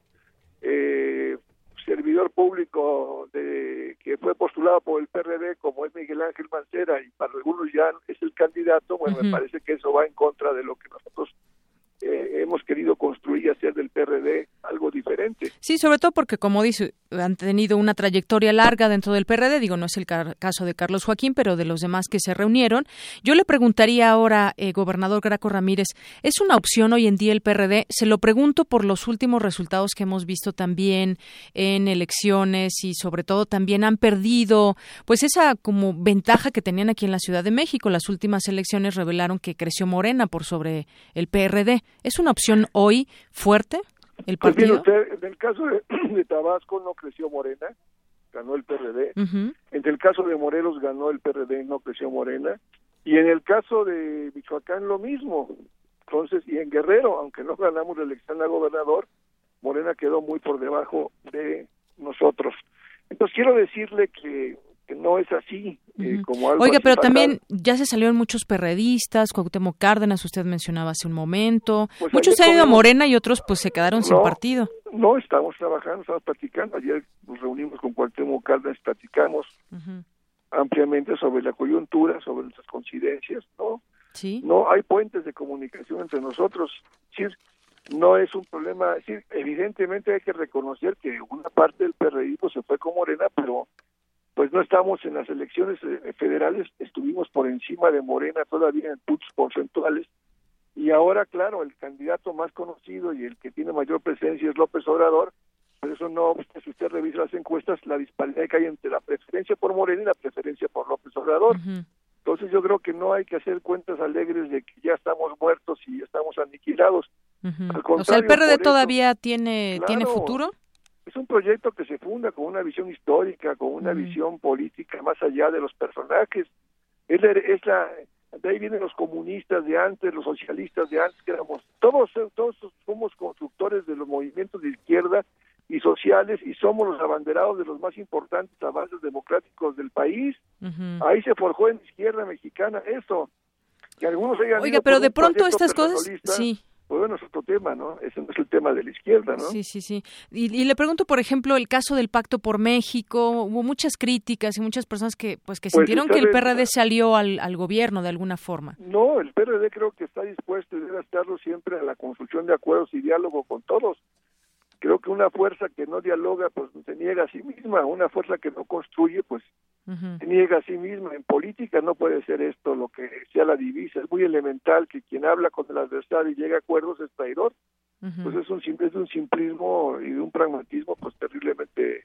eh, servidor público de, que fue postulado por el PRD como es Miguel Ángel Mancera y para algunos ya es el candidato, bueno, me parece que eso va en contra de lo que nosotros eh, hemos querido construir y hacer del PRD algo diferente. Sí, sobre todo porque, como dice, han tenido una trayectoria larga dentro del PRD, digo, no es el caso de Carlos Joaquín, pero de los demás que se reunieron. Yo le preguntaría ahora, eh, gobernador Graco Ramírez, ¿es una opción hoy en día el PRD? Se lo pregunto por los últimos resultados que hemos visto también en elecciones y sobre todo también han perdido pues esa como ventaja que tenían aquí en la Ciudad de México. Las últimas elecciones revelaron que creció Morena por sobre el PRD. ¿Es una opción hoy fuerte el pues partido? en el caso [CLEARS THROAT] de, Tabasco no creció Morena, ganó el PRD. En el caso de Morelos ganó el PRD, no creció Morena. Y en el caso de Michoacán lo mismo. Entonces, y en Guerrero, aunque no ganamos la elección a gobernador, Morena quedó muy por debajo de nosotros. Entonces quiero decirle que que no es así eh, como algo Oiga, pero también ya se salieron muchos perredistas, Cuauhtémoc Cárdenas, usted mencionaba hace un momento. Pues muchos se han ido a Morena y otros pues se quedaron sin partido. No, estamos trabajando, estamos platicando. Ayer nos reunimos con Cuauhtémoc Cárdenas, platicamos ampliamente sobre la coyuntura, sobre nuestras coincidencias, ¿no? Sí. No hay puentes de comunicación entre nosotros. Sí, no es un problema. Sí, evidentemente hay que reconocer que una parte del perredismo se fue con Morena, pero pues no estamos en las elecciones eh, federales, estuvimos por encima de Morena todavía en puntos porcentuales y ahora, claro, el candidato más conocido y el que tiene mayor presencia es López Obrador, pero eso no si usted revisa las encuestas, la disparidad que hay entre la preferencia por Morena y la preferencia por López Obrador. Entonces yo creo que no hay que hacer cuentas alegres de que ya estamos muertos y estamos aniquilados. o sea, el PRD todavía tiene, tiene futuro es un proyecto que se funda con una visión histórica, con una visión política más allá de los personajes. Es la, es la, de ahí vienen los comunistas de antes, los socialistas de antes, que éramos, todos, todos somos constructores de los movimientos de izquierda y sociales y somos los abanderados de los más importantes avances democráticos del país. Ahí se forjó en la izquierda mexicana eso. Que algunos Oiga, pero de pronto estas cosas, sí pues bueno, es otro tema, ¿no? Ese no es el tema de la izquierda, ¿no? Sí, sí, sí. Y, le pregunto, por ejemplo, el caso del Pacto por México, hubo muchas críticas y muchas personas que pues que pues sintieron que el PRD salió al, al gobierno de alguna forma. No, el PRD creo que está dispuesto y debe estarlo siempre a la construcción de acuerdos y diálogo con todos creo que una fuerza que no dialoga pues se niega a sí misma, una fuerza que no construye pues se niega a sí misma. En política no puede ser esto lo que sea la divisa, es muy elemental que quien habla con el adversario y llega a acuerdos es traidor. Pues es un, es un simplismo y de un pragmatismo pues terriblemente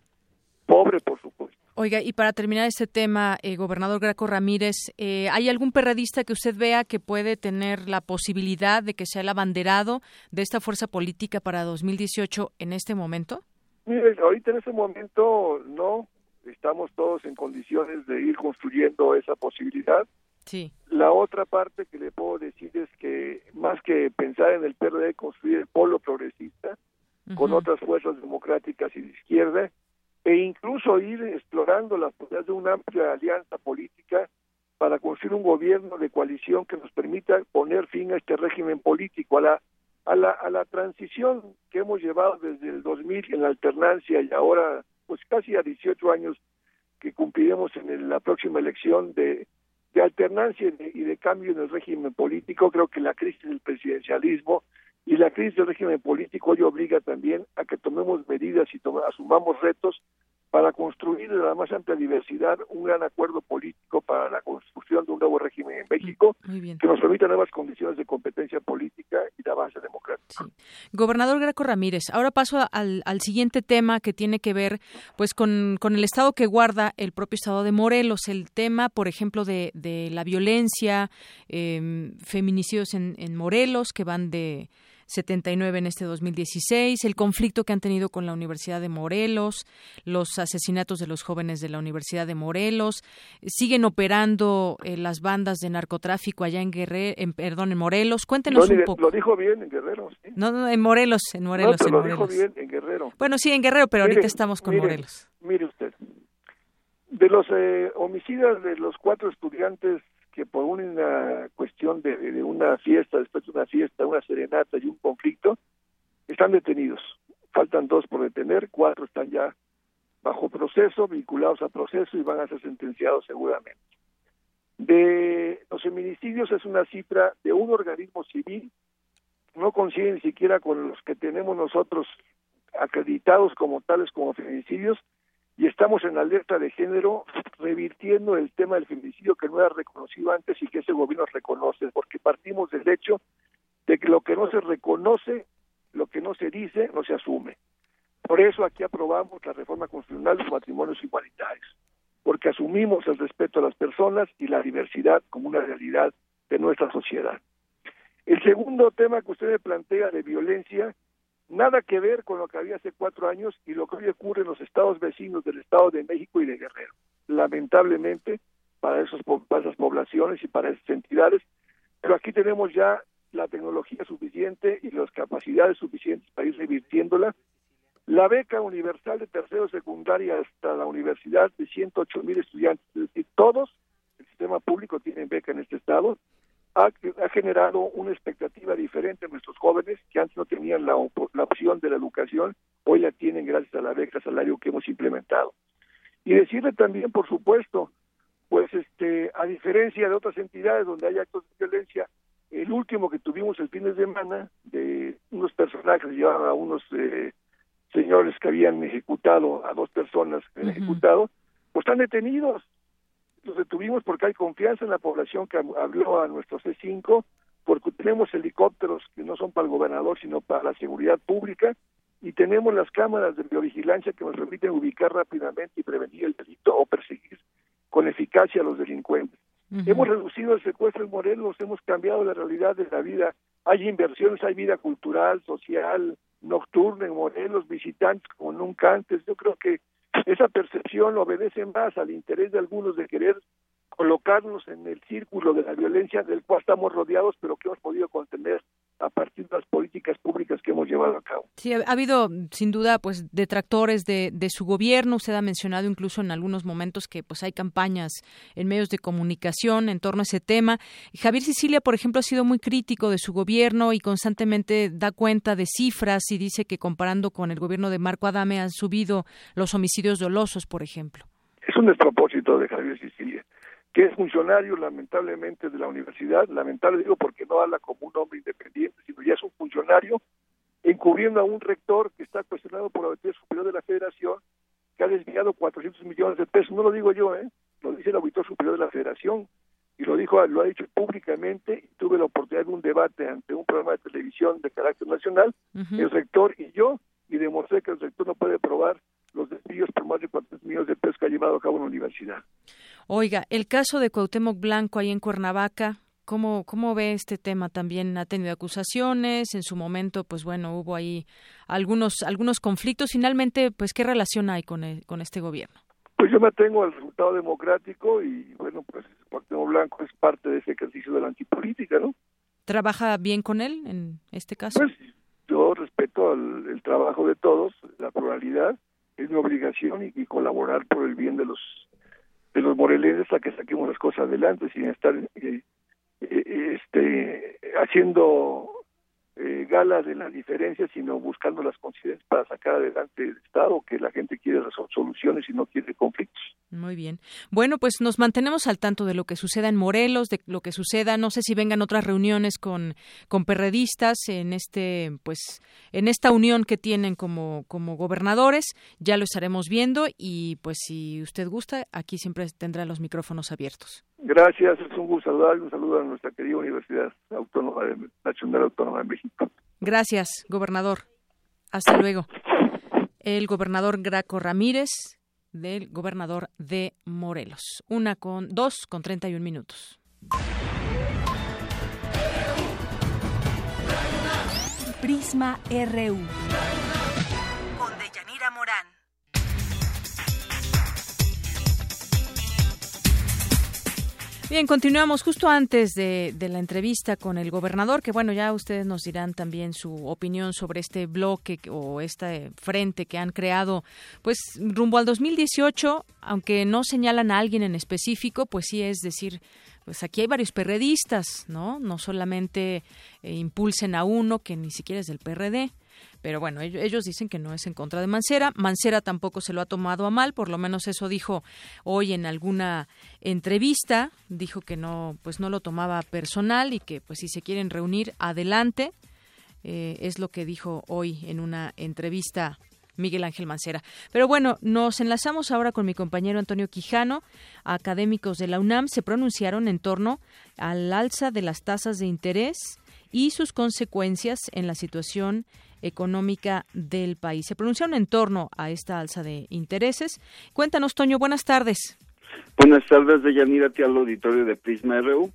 pobre, por supuesto. Oiga, y para terminar este tema, eh, gobernador Graco Ramírez, eh, ¿hay algún perradista que usted vea que puede tener la posibilidad de que sea el abanderado de esta fuerza política para 2018 en este momento? Mire, ahorita en este momento no, estamos todos en condiciones de ir construyendo esa posibilidad. Sí. La otra parte que le puedo decir es que más que pensar en el PRD, construir el polo progresista con otras fuerzas democráticas y de izquierda, e incluso ir explorando las posibilidades de una amplia alianza política para construir un gobierno de coalición que nos permita poner fin a este régimen político, a la, a la, a la transición que hemos llevado desde el 2000 en la alternancia y ahora pues casi a 18 años que cumpliremos en la próxima elección de, de alternancia y de, cambio en el régimen político. Creo que la crisis del presidencialismo y la crisis del régimen político hoy obliga también a que tomemos medidas y asumamos retos para construir de la más amplia diversidad un gran acuerdo político para la construcción de un nuevo régimen en México que nos permita nuevas condiciones de competencia política y de avance democrático. Gobernador Graco Ramírez, ahora paso al, siguiente tema que tiene que ver pues con, el estado que guarda el propio estado de Morelos, el tema, por ejemplo, de, de la violencia, eh, feminicidios en, en Morelos que van de 79 en este 2016, el conflicto que han tenido con la Universidad de Morelos, los asesinatos de los jóvenes de la Universidad de Morelos, siguen operando eh, las bandas de narcotráfico allá en Guerrero, en, perdón, en Morelos. Cuéntenos un poco. Lo dijo bien en Guerrero. No, no, en Morelos, en Morelos. No, en lo Morelos. dijo bien en Guerrero. Bueno, sí, en Guerrero, pero ahorita estamos con mire, Morelos. Mire usted, de los eh, homicidas de los cuatro estudiantes que por una cuestión de, una fiesta, después de una fiesta, una serenata y un conflicto, están detenidos. Faltan dos por detener, cuatro están ya bajo proceso, vinculados a proceso y van a ser sentenciados seguramente. De los feminicidios es una cifra de un organismo civil, no coincide ni siquiera con los que tenemos nosotros acreditados como tales como feminicidios, y estamos en alerta de género revirtiendo el tema del feminicidio que no era reconocido antes y que ese gobierno reconoce, porque partimos del hecho de que lo que no se reconoce, lo que no se dice, no se asume. Por eso aquí aprobamos la reforma constitucional de los matrimonios igualitarios, porque asumimos el respeto a las personas y la diversidad como una realidad de nuestra sociedad. El segundo tema que usted me plantea de violencia nada que ver con lo que había hace cuatro años y lo que hoy ocurre en los estados vecinos del Estado de México y de Guerrero. Lamentablemente, para, esos, para esas poblaciones y para esas entidades, pero aquí tenemos ya la tecnología suficiente y las capacidades suficientes para ir revirtiéndola. La beca universal de tercero secundaria hasta la universidad de 108 mil estudiantes, es decir, todos, el sistema público tiene beca en este estado, ha, ha, generado una expectativa diferente en nuestros jóvenes que antes no tenían la, la, opción de la educación, hoy la tienen gracias a la beca salario que hemos implementado. Y decirle también, por supuesto, pues este, a diferencia de otras entidades donde hay actos de violencia, el último que tuvimos el fin de semana de unos personajes llevaban a unos eh, señores que habían ejecutado a dos personas que uh -huh. ejecutado, pues están detenidos los detuvimos porque hay confianza en la población que habló a nuestro C5, porque tenemos helicópteros que no son para el gobernador, sino para la seguridad pública, y tenemos las cámaras de biovigilancia que nos permiten ubicar rápidamente y prevenir el delito o perseguir con eficacia a los delincuentes. Uh -huh. Hemos reducido el secuestro en Morelos, hemos cambiado la realidad de la vida. Hay inversiones, hay vida cultural, social, nocturna en Morelos, visitantes como nunca antes. Yo creo que esa percepción obedece más al interés de algunos de querer colocarnos en el círculo de la violencia del cual estamos rodeados, pero que hemos podido contener a partir de las políticas públicas que hemos llevado a cabo. Sí, ha habido sin duda pues detractores de, de su gobierno. Usted ha mencionado incluso en algunos momentos que pues hay campañas en medios de comunicación en torno a ese tema. Javier Sicilia, por ejemplo, ha sido muy crítico de su gobierno y constantemente da cuenta de cifras y dice que comparando con el gobierno de Marco Adame han subido los homicidios dolosos, por ejemplo. Es un despropósito de Javier Sicilia que es funcionario lamentablemente de la universidad, lamentable digo porque no habla como un hombre independiente, sino ya es un funcionario encubriendo a un rector que está cuestionado por la Auditoría Superior de la Federación, que ha desviado 400 millones de pesos, no lo digo yo, ¿eh? lo dice el Auditor Superior de la Federación, y lo dijo, lo ha dicho públicamente, y tuve la oportunidad de un debate ante un programa de televisión de carácter nacional, uh -huh. el rector y yo, y demostré que el rector no puede probar los desvíos por más de 400 millones de pesos que ha llevado a cabo en la universidad. Oiga, el caso de Cuauhtémoc Blanco ahí en Cuernavaca, ¿cómo, ¿cómo ve este tema? También ha tenido acusaciones, en su momento, pues bueno, hubo ahí algunos, algunos conflictos. Finalmente, pues, ¿qué relación hay con, el, con este gobierno? Pues yo me atengo al resultado democrático y, bueno, pues Cuauhtémoc Blanco es parte de ese ejercicio de la antipolítica, ¿no? ¿Trabaja bien con él en este caso? Pues yo respeto el, el trabajo de todos, la pluralidad, es mi obligación y, colaborar por el bien de los de los morelenses a que saquemos las cosas adelante sin estar eh, eh, este haciendo eh, gala de la diferencia sino buscando las coincidencias para sacar adelante el estado que la gente quiere soluciones y no quiere conflictos muy bien. Bueno, pues nos mantenemos al tanto de lo que suceda en Morelos, de lo que suceda, no sé si vengan otras reuniones con, con perredistas en este, pues, en esta unión que tienen como, como gobernadores, ya lo estaremos viendo y pues si usted gusta, aquí siempre tendrá los micrófonos abiertos. Gracias, es un gusto saludar un saludo a nuestra querida Universidad Autónoma de, Nacional Autónoma de México. Gracias, gobernador. Hasta luego. El gobernador Graco Ramírez, del gobernador de Morelos. Una con dos con treinta y un minutos. Prisma RU. Bien, continuamos justo antes de, la entrevista con el gobernador, que bueno, ya ustedes nos dirán también su opinión sobre este bloque o este frente que han creado, pues rumbo al 2018, aunque no señalan a alguien en específico, pues sí es decir, pues aquí hay varios perredistas, ¿no? No solamente eh, impulsen a uno que ni siquiera es del PRD. Pero bueno, ellos dicen que no es en contra de Mancera. Mancera tampoco se lo ha tomado a mal, por lo menos eso dijo hoy en alguna entrevista. Dijo que no, pues no lo tomaba personal y que pues si se quieren reunir, adelante. Eh, es lo que dijo hoy en una entrevista Miguel Ángel Mancera. Pero bueno, nos enlazamos ahora con mi compañero Antonio Quijano. Académicos de la UNAM se pronunciaron en torno al alza de las tasas de interés y sus consecuencias en la situación económica del país. Se pronunciaron en torno a esta alza de intereses. Cuéntanos, Toño, buenas tardes. Buenas tardes, Deyanira, al auditorio de Prisma RU.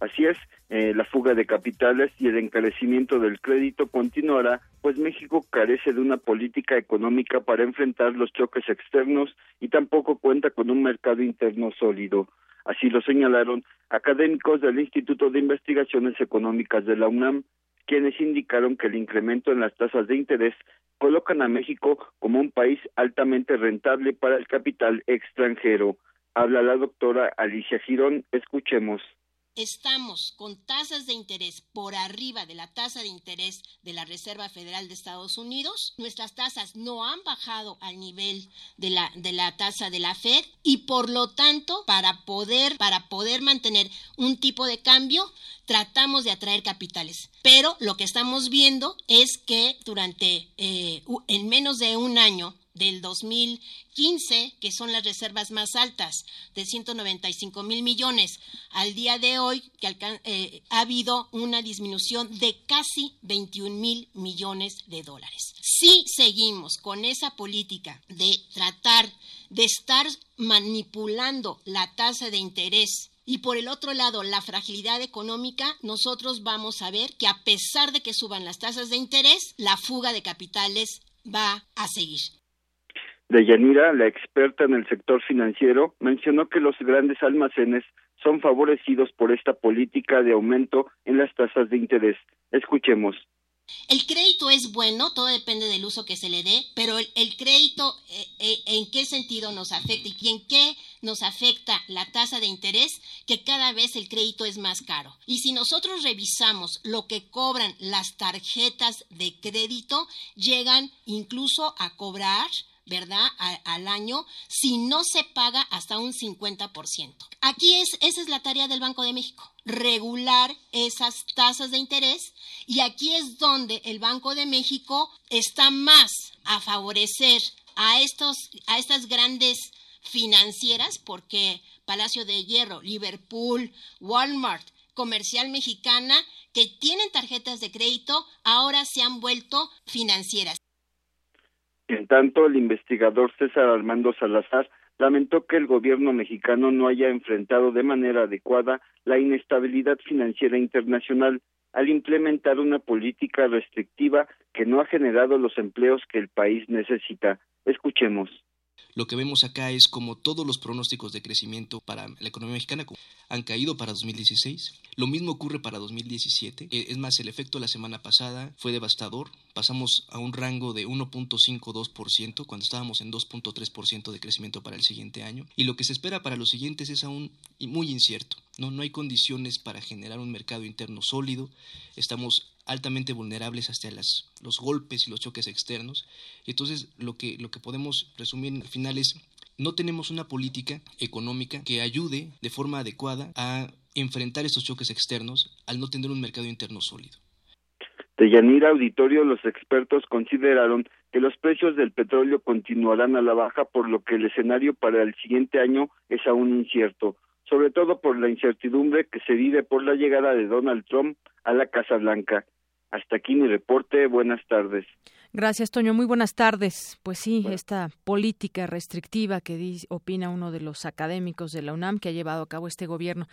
Así es, eh, la fuga de capitales y el encarecimiento del crédito continuará, pues México carece de una política económica para enfrentar los choques externos y tampoco cuenta con un mercado interno sólido. Así lo señalaron académicos del Instituto de Investigaciones Económicas de la UNAM, quienes indicaron que el incremento en las tasas de interés colocan a México como un país altamente rentable para el capital extranjero. Habla la doctora Alicia Girón. Escuchemos estamos con tasas de interés por arriba de la tasa de interés de la Reserva Federal de Estados Unidos. Nuestras tasas no han bajado al nivel de la, de la tasa de la Fed y por lo tanto, para poder, para poder mantener un tipo de cambio, tratamos de atraer capitales. Pero lo que estamos viendo es que durante eh, en menos de un año del 2015, que son las reservas más altas, de 195 mil millones, al día de hoy, que eh, ha habido una disminución de casi 21 mil millones de dólares. Si seguimos con esa política de tratar de estar manipulando la tasa de interés y por el otro lado, la fragilidad económica, nosotros vamos a ver que a pesar de que suban las tasas de interés, la fuga de capitales va a seguir. Deyanira, la experta en el sector financiero, mencionó que los grandes almacenes son favorecidos por esta política de aumento en las tasas de interés. Escuchemos. El crédito es bueno, todo depende del uso que se le dé, pero el, crédito, eh, eh, ¿en qué sentido nos afecta y en qué nos afecta la tasa de interés? Que cada vez el crédito es más caro. Y si nosotros revisamos lo que cobran las tarjetas de crédito, llegan incluso a cobrar ¿verdad? al año si no se paga hasta un 50%. Aquí es, esa es la tarea del Banco de México, regular esas tasas de interés y aquí es donde el Banco de México está más a favorecer a, estos, a estas grandes financieras porque Palacio de Hierro, Liverpool, Walmart, Comercial Mexicana, que tienen tarjetas de crédito, ahora se han vuelto financieras. En tanto, el investigador César Armando Salazar lamentó que el gobierno mexicano no haya enfrentado de manera adecuada la inestabilidad financiera internacional al implementar una política restrictiva que no ha generado los empleos que el país necesita. Escuchemos. Lo que vemos acá es como todos los pronósticos de crecimiento para la economía mexicana han caído para 2016. Lo mismo ocurre para 2017. Eh, es más, el efecto la semana pasada fue devastador. Pasamos a un rango de 1.52% cuando estábamos en 2.3% de crecimiento para el siguiente año. Y lo que se espera para los siguientes es aún muy incierto. No, no hay condiciones para generar un mercado interno sólido. Estamos altamente vulnerables hasta las, los golpes y los choques externos. Entonces, lo que, lo que podemos resumir al final es, no tenemos una política económica que ayude de forma adecuada a enfrentar estos choques externos al no tener un mercado interno sólido. De Yanira Auditorio, los expertos consideraron que los precios del petróleo continuarán a la baja, por lo que el escenario para el siguiente año es aún incierto, sobre todo por la incertidumbre que se vive por la llegada de Donald Trump a la Casa Blanca. Hasta aquí mi reporte. Buenas tardes. Gracias, Toño. Muy buenas tardes. Pues sí, esta política restrictiva que opina uno de los académicos de la UNAM que ha llevado a cabo este gobierno.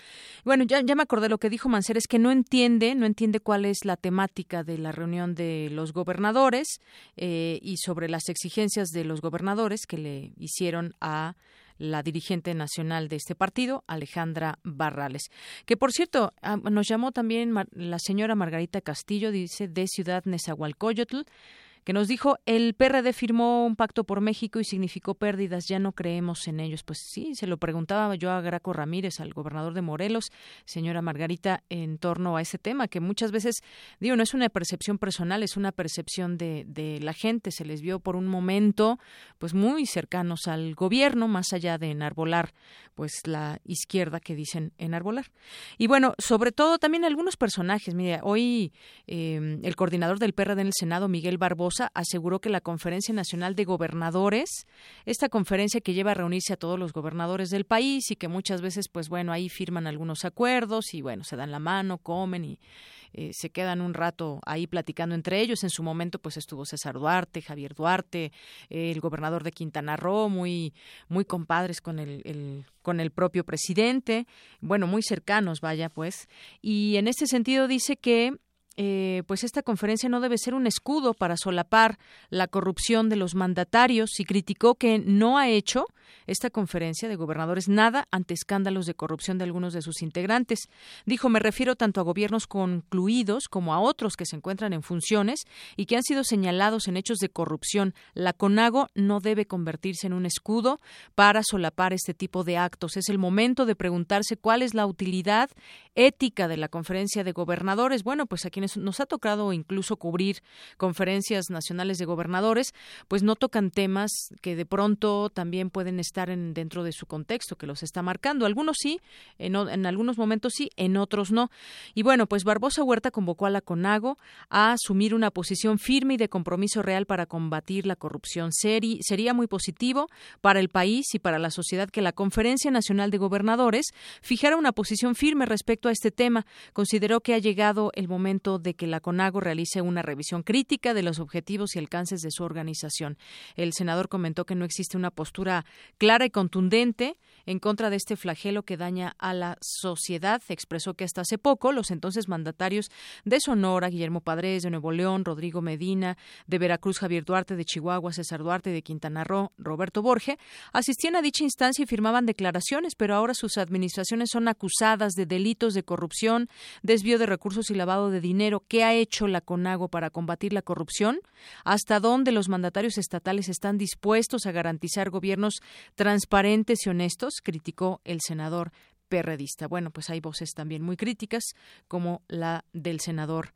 Bueno, ya, ya me acordé lo que dijo Mancer, es que no entiende, no entiende cuál es la temática de la reunión de los gobernadores eh, y sobre las exigencias de los gobernadores que le hicieron a la dirigente nacional de este partido, Alejandra Barrales. Que por cierto, ah, nos llamó también la señora Margarita Castillo, dice, de Ciudad Nezahualcóyotl que nos dijo el PRD firmó un pacto por México y significó pérdidas, ya no creemos en ellos. Pues sí, se lo preguntaba yo a Graco Ramírez, al gobernador de Morelos, señora Margarita, en torno a ese tema, que muchas veces, digo, no es una percepción personal, es una percepción de, de la gente. Se les vio por un momento, pues muy cercanos al gobierno, más allá de enarbolar, pues la izquierda que dicen enarbolar. Y bueno, sobre todo también algunos personajes. Mire, hoy eh, el coordinador del PRD en el Senado, Miguel Barbosa, aseguró que la Conferencia Nacional de Gobernadores, esta conferencia que lleva a reunirse a todos los gobernadores del país y que muchas veces, pues bueno, ahí firman algunos acuerdos y bueno, se dan la mano, comen y eh, se quedan un rato ahí platicando entre ellos. En su momento, pues estuvo César Duarte, Javier Duarte, el gobernador de Quintana Roo, muy, muy compadres con el, con el propio presidente, bueno, muy cercanos, vaya, pues. Y en este sentido dice que eh, pues esta conferencia no debe ser un escudo para solapar la corrupción de los mandatarios y criticó que no ha hecho esta conferencia de gobernadores nada ante escándalos de corrupción de algunos de sus integrantes. Dijo, me refiero tanto a gobiernos concluidos como a otros que se encuentran en funciones y que han sido señalados en hechos de corrupción. La CONAGO no debe convertirse en un escudo para solapar este tipo de actos. Es el momento de preguntarse cuál es la utilidad ética de la conferencia de gobernadores. Bueno, pues a quienes nos ha tocado incluso cubrir conferencias nacionales de gobernadores, pues no tocan temas que de pronto también pueden estar en, dentro de su contexto, que los está marcando. Algunos sí, en, algunos momentos sí, en otros no. Y bueno, pues Barbosa Huerta convocó a la CONAGO a asumir una posición firme y de compromiso real para combatir la corrupción. Seri, sería muy positivo para el país y para la sociedad que la Conferencia Nacional de Gobernadores fijara una posición firme respecto a este tema. Consideró que ha llegado el momento de que la CONAGO realice una revisión crítica de los objetivos y alcances de su organización. El senador comentó que no existe una postura clara y contundente en contra de este flagelo que daña a la sociedad. Expresó que hasta hace poco los entonces mandatarios de Sonora, Guillermo Padres, de Nuevo León, Rodrigo Medina, de Veracruz, Javier Duarte, de Chihuahua, César Duarte, de Quintana Roo, Roberto Borge, asistían a dicha instancia y firmaban declaraciones, pero ahora sus administraciones son acusadas de delitos de corrupción, desvío de recursos y lavado de dinero. ¿Qué ha hecho la CONAGO para combatir la corrupción? ¿Hasta dónde los mandatarios estatales están dispuestos a garantizar gobiernos transparentes y honestos? criticó el senador perredista. Bueno, pues hay voces también muy críticas, como la del senador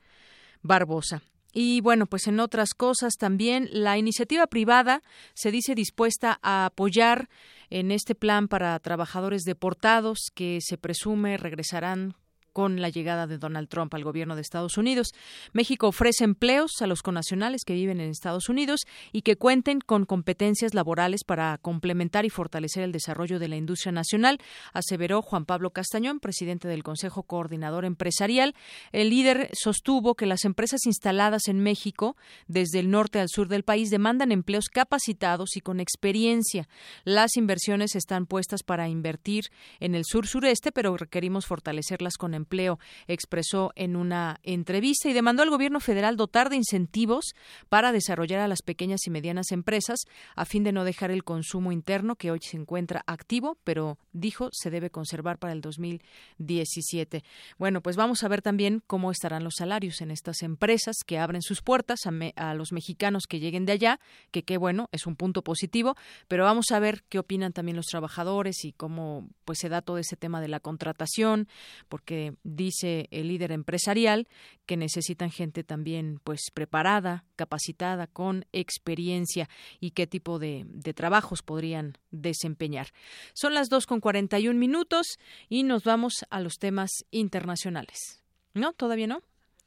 Barbosa. Y bueno, pues en otras cosas también la iniciativa privada se dice dispuesta a apoyar en este plan para trabajadores deportados que se presume regresarán con la llegada de Donald Trump al gobierno de Estados Unidos. México ofrece empleos a los conacionales que viven en Estados Unidos y que cuenten con competencias laborales para complementar y fortalecer el desarrollo de la industria nacional, aseveró Juan Pablo Castañón, presidente del Consejo Coordinador Empresarial. El líder sostuvo que las empresas instaladas en México, desde el norte al sur del país, demandan empleos capacitados y con experiencia. Las inversiones están puestas para invertir en el sur-sureste, pero requerimos fortalecerlas con Empleo expresó en una entrevista y demandó al gobierno federal dotar de incentivos para desarrollar a las pequeñas y medianas empresas a fin de no dejar el consumo interno que hoy se encuentra activo, pero dijo se debe conservar para el 2017. Bueno, pues vamos a ver también cómo estarán los salarios en estas empresas que abren sus puertas a, a los mexicanos que lleguen de allá, que qué bueno, es un punto positivo, pero vamos a ver qué opinan también los trabajadores y cómo pues se da todo ese tema de la contratación, porque dice el líder empresarial que necesitan gente también pues preparada, capacitada, con experiencia y qué tipo de, trabajos podrían desempeñar. Son las dos con 41 minutos y nos vamos a los temas internacionales. ¿No? ¿Todavía no?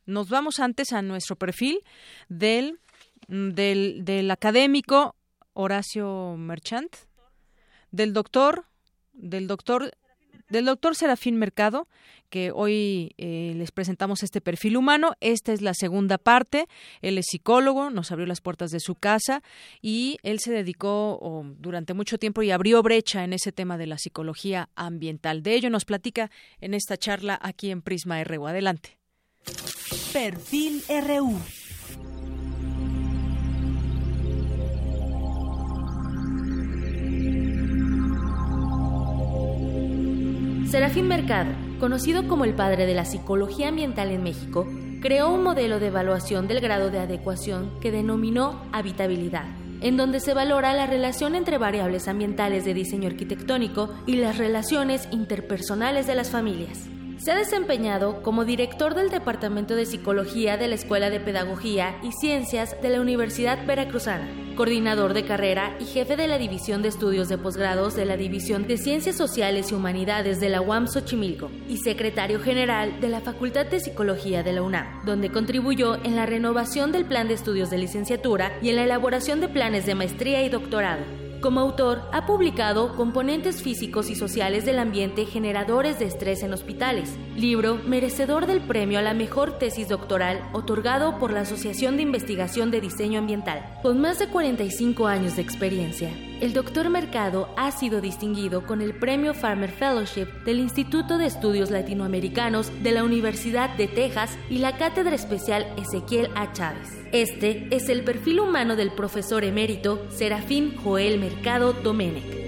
Nos vamos antes a nuestro perfil del, del, del académico Horacio Merchant, del doctor, del doctor del doctor Serafín Mercado, que hoy eh, les presentamos este perfil humano. Esta es la segunda parte. Él es psicólogo, nos abrió las puertas de su casa y él se dedicó durante mucho tiempo y abrió brecha en ese tema de la psicología ambiental. De ello nos platica en esta charla aquí en Prisma RU. Adelante. Perfil RU. Serafín Mercado, conocido como el padre de la psicología ambiental en México, creó un modelo de evaluación del grado de adecuación que denominó habitabilidad, en donde se valora la relación entre variables ambientales de diseño arquitectónico y las relaciones interpersonales de las familias. Se ha desempeñado como director del Departamento de Psicología de la Escuela de Pedagogía y Ciencias de la Universidad Veracruzana, coordinador de carrera y jefe de la División de Estudios de Posgrados de la División de Ciencias Sociales y Humanidades de la UAM Xochimilco y secretario general de la Facultad de Psicología de la UNAM, donde contribuyó en la renovación del plan de estudios de licenciatura y en la elaboración de planes de maestría y doctorado. Como autor, ha publicado Componentes físicos y sociales del ambiente generadores de estrés en hospitales, libro merecedor del premio a la mejor tesis doctoral otorgado por la Asociación de Investigación de Diseño Ambiental. Con más de 45 años de experiencia, el doctor Mercado ha sido distinguido con el Premio Farmer Fellowship del Instituto de Estudios Latinoamericanos de la Universidad de Texas y la Cátedra Especial Ezequiel A. Chávez. Este es el perfil humano del profesor emérito Serafín Joel Mercado Domenech.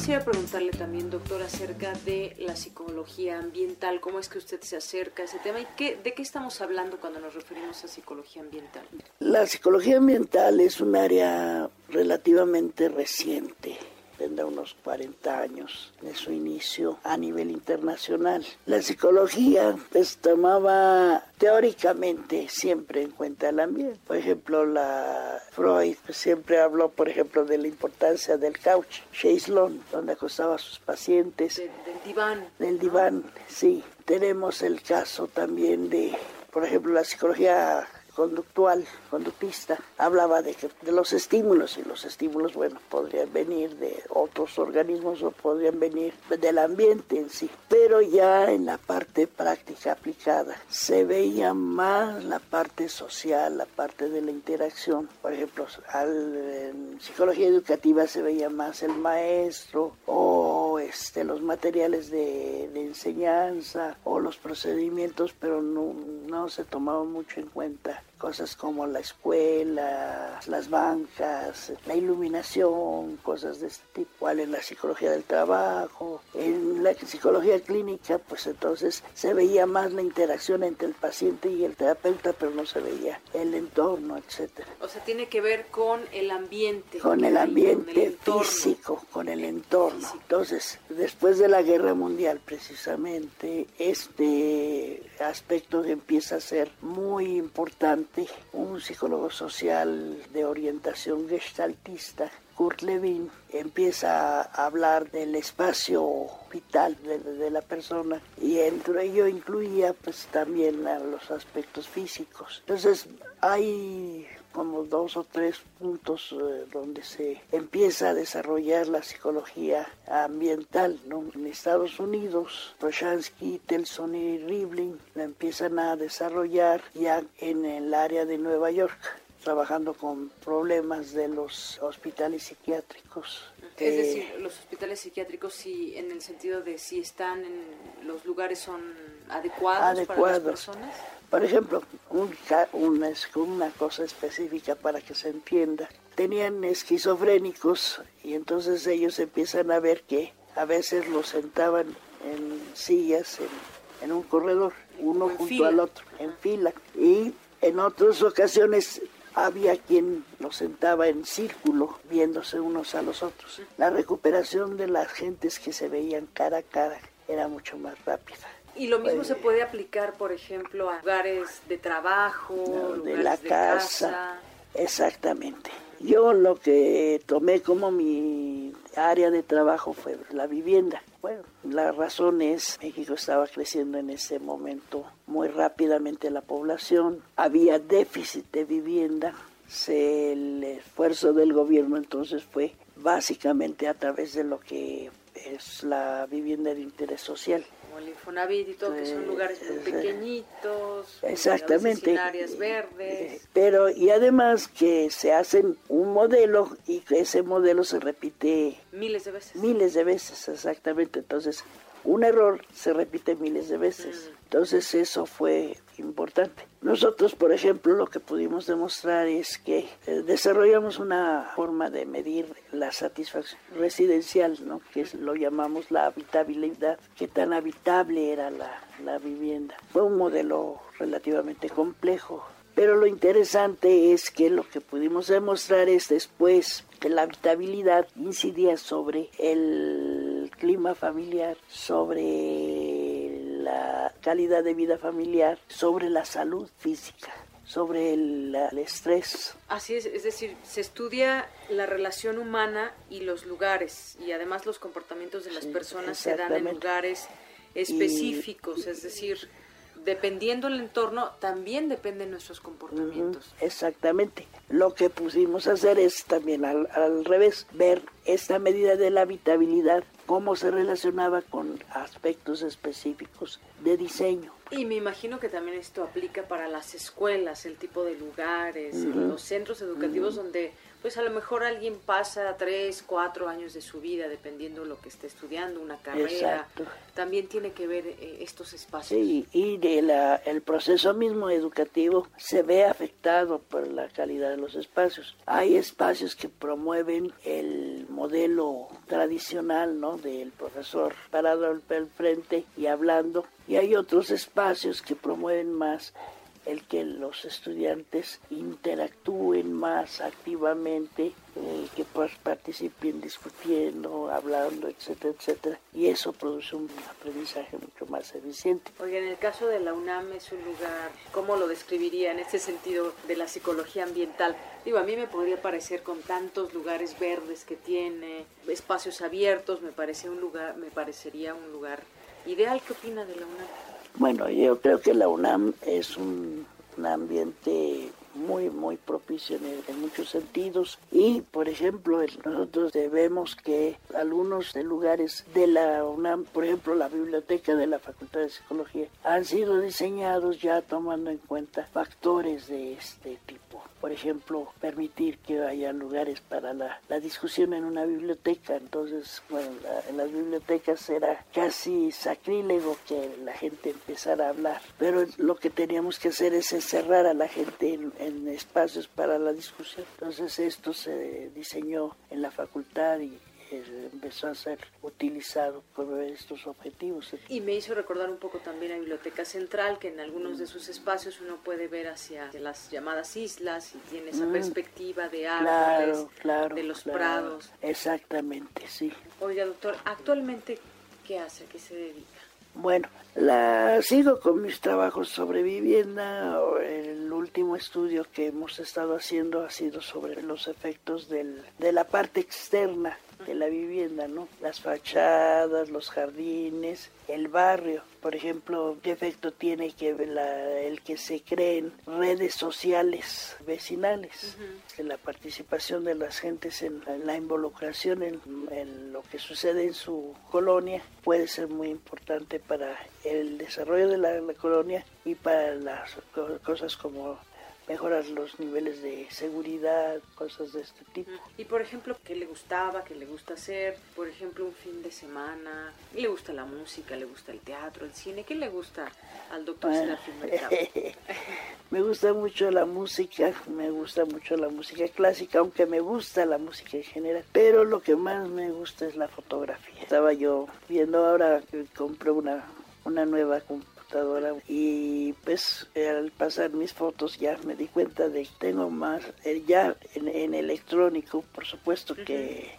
Quisiera preguntarle también, doctor, acerca de la psicología ambiental, cómo es que usted se acerca a ese tema y qué, de qué estamos hablando cuando nos referimos a psicología ambiental. La psicología ambiental es un área relativamente reciente tendrá unos 40 años de su inicio a nivel internacional. La psicología pues tomaba teóricamente siempre en cuenta el ambiente. Por ejemplo, la Freud siempre habló, por ejemplo, de la importancia del couch, Chaiselon, donde acostaba a sus pacientes. del diván. Del diván, sí. Tenemos el caso también de, por ejemplo, la psicología conductual, conductista, hablaba de, que, de los estímulos y los estímulos, bueno, podrían venir de otros organismos o podrían venir del ambiente en sí. Pero ya en la parte práctica aplicada se veía más la parte social, la parte de la interacción. Por ejemplo, al, en psicología educativa se veía más el maestro o este, los materiales de, enseñanza o los procedimientos, pero no, no se tomaba mucho en cuenta cosas como la escuela, las bancas, la iluminación, cosas de este tipo, igual en la psicología del trabajo, en la psicología clínica, pues entonces se veía más la interacción entre el paciente y el terapeuta, pero no se veía el entorno, etcétera. O sea, tiene que ver con el ambiente. Con el ambiente físico, con el entorno. Entonces, después de la guerra mundial, precisamente, este aspecto empieza a ser muy importante un psicólogo social de orientación gestaltista, Kurt Lewin, empieza a hablar del espacio vital de, la persona y entre ello incluía pues también los aspectos físicos. Entonces hay como dos o tres puntos eh, donde se empieza a desarrollar la psicología ambiental. En Estados Unidos, Proshansky, Telson y Rivlin la empiezan a desarrollar ya en el área de Nueva York trabajando con problemas de los hospitales psiquiátricos. Es decir, los hospitales psiquiátricos sí, en el sentido de si están en los lugares son adecuados, para las personas. Por ejemplo, un, una, una cosa específica para que se entienda. Tenían esquizofrénicos y entonces ellos empiezan a ver que a veces los sentaban en sillas en, en un corredor, uno junto al otro, en fila. Y en otras ocasiones había quien los sentaba en círculo viéndose unos a los otros. La recuperación de las gentes que se veían cara a cara era mucho más rápida. Y lo mismo se puede aplicar, por ejemplo, a lugares de trabajo, de la casa. Exactamente. Yo lo que tomé como mi área de trabajo fue la vivienda. Bueno, la razón es México estaba creciendo en ese momento muy rápidamente la población, había déficit de vivienda, el esfuerzo del gobierno entonces fue básicamente a través de lo que es la vivienda de interés social. Como el Infonavit y todo, que son lugares muy pequeñitos, exactamente, áreas verdes. Eh, pero y además que se hacen un modelo y que ese modelo se repite miles de veces. Miles de veces, exactamente. Entonces, un error se repite miles de veces. Mm. Entonces eso fue importante. Nosotros, por ejemplo, lo que pudimos demostrar es que eh, desarrollamos una forma de medir la satisfacción residencial, ¿no? que lo llamamos la habitabilidad, qué tan habitable era la, la vivienda. Fue un modelo relativamente complejo, pero lo interesante es que lo que pudimos demostrar es después que la habitabilidad incidía sobre el clima familiar, sobre la calidad de vida familiar, sobre la salud física sobre el, estrés. Así es, es decir, se estudia la relación humana y los lugares y además los comportamientos de las personas se dan en lugares específicos, es decir, dependiendo el entorno, también dependen nuestros comportamientos. Exactamente. Lo que pusimos a hacer es también al, al, revés, ver esta medida de la habitabilidad, cómo se relacionaba con aspectos específicos de diseño. Y me imagino que también esto aplica para las escuelas, el tipo de lugares, los centros educativos donde pues a lo mejor alguien pasa tres, cuatro años de su vida, dependiendo lo que esté estudiando, una carrera. También tiene que ver eh, estos espacios. Sí, y de la, el proceso mismo educativo se ve afectado por la calidad de los espacios. Hay espacios que promueven el modelo tradicional, ¿no? Del profesor parado al frente y hablando. Y hay otros espacios que promueven más el que los estudiantes interactúen más activamente, eh, que pues participen discutiendo, hablando, etcétera, etcétera. Y eso produce un aprendizaje mucho más eficiente. Oye, en el caso de la UNAM es un lugar, ¿cómo lo describiría en este sentido de la psicología ambiental? Digo, a mí me podría parecer con tantos lugares verdes que tiene, espacios abiertos, me parece un lugar, me parecería un lugar ideal. ¿Qué opina de la UNAM? Bueno, yo creo que la UNAM es un, ambiente muy, muy propicio en, muchos sentidos. Y, por ejemplo, nosotros debemos que algunos de lugares de la UNAM, por ejemplo, la biblioteca de la Facultad de Psicología, han sido diseñados ya tomando en cuenta factores de este tipo por ejemplo, permitir que haya lugares para la, discusión en una biblioteca. Entonces, en las bibliotecas era casi sacrílego que la gente empezara a hablar, pero lo que teníamos que hacer es encerrar a la gente en, en espacios para la discusión. Entonces, esto se diseñó en la facultad y empezó a ser utilizado por estos objetivos. Y me hizo recordar un poco también a Biblioteca Central, que en algunos de sus espacios uno puede ver hacia las llamadas islas y tiene esa mm. perspectiva de árboles, de los prados. Exactamente, sí. Oiga, doctor, actualmente, ¿qué hace? ¿Qué se dedica? Bueno, la sigo con mis trabajos sobre vivienda. El último estudio que hemos estado haciendo ha sido sobre los efectos del, de la parte externa de la vivienda, ¿no? Las fachadas, los jardines, el barrio. Por ejemplo, ¿qué efecto tiene que el que se creen redes sociales vecinales? La participación de las gentes en, la involucración en, en, lo que sucede en su colonia puede ser muy importante para el desarrollo de la colonia y para las cosas como mejorar los niveles de seguridad, cosas de este tipo. Y por ejemplo, ¿qué le gustaba, qué le gusta hacer? Por ejemplo, un fin de semana, ¿le gusta la música, le gusta el teatro, el cine? ¿Qué le gusta al doctor bueno, [LAUGHS] Me gusta mucho la música, me gusta mucho la música clásica, aunque me gusta la música en general, pero lo que más me gusta es la fotografía. Estaba yo viendo ahora que compré una, una nueva y pues al pasar mis fotos ya me di cuenta de que tengo más, eh, ya en, electrónico, por supuesto que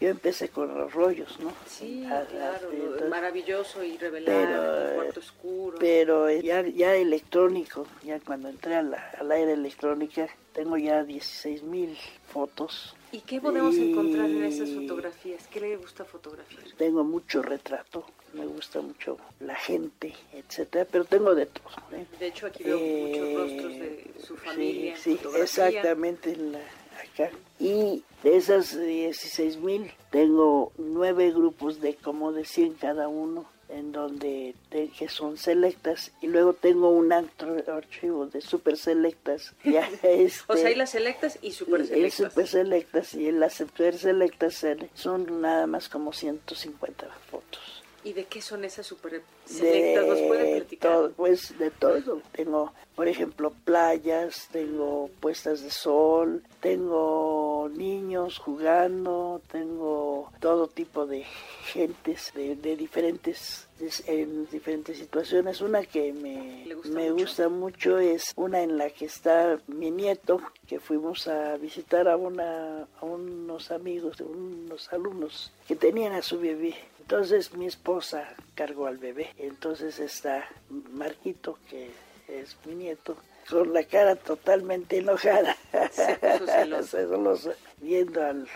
yo empecé con los rollos, ¿no? Sí, claro, maravilloso y revelar, el cuarto oscuro. Pero ya, ya electrónico, ya cuando entré a la, al aire electrónica, tengo ya 16 mil fotos ¿Y qué podemos encontrar en esas fotografías? ¿Qué le gusta fotografiar? Tengo mucho retrato, me gusta mucho la gente, etcétera, pero tengo de todo. ¿eh? De hecho, aquí veo muchos rostros de su familia. Sí, sí exactamente. En la, acá. Y de esas 16 mil, tengo nueve grupos de como de 100 cada uno en donde que son selectas y luego tengo un archivo de super selectas ya este, [LAUGHS] o sea hay las selectas y super selectas y super selectas y las super selectas son nada más como 150 fotos ¿Y de qué son esas super selectas? ¿Nos puede platicar? Todo, pues de todo. Tengo, por ejemplo, playas, tengo puestas de sol, tengo niños jugando, tengo todo tipo de gentes de, de diferentes en diferentes situaciones. Una que me, gusta, me mucho? gusta mucho es una en la que está mi nieto, que fuimos a visitar a, una, a unos amigos, unos alumnos que tenían a su bebé entonces mi esposa cargó al bebé. Entonces está Marquito, que es mi nieto, con la cara totalmente enojada, [LAUGHS] celoso. viendo al,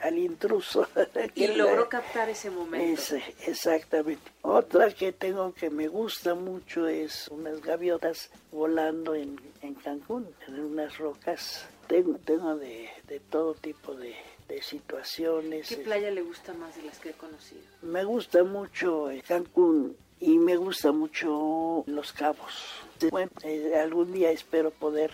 al, intruso. Y [LAUGHS] logró captar ese momento. Ese, exactamente. Otra que tengo que me gusta mucho es unas gaviotas volando en, en Cancún, en unas rocas. Tengo, tengo de, de todo tipo de, de situaciones. ¿Qué playa le gusta más de las que he conocido? Me gusta mucho Cancún y me gusta mucho Los Cabos. Bueno, eh, algún día espero poder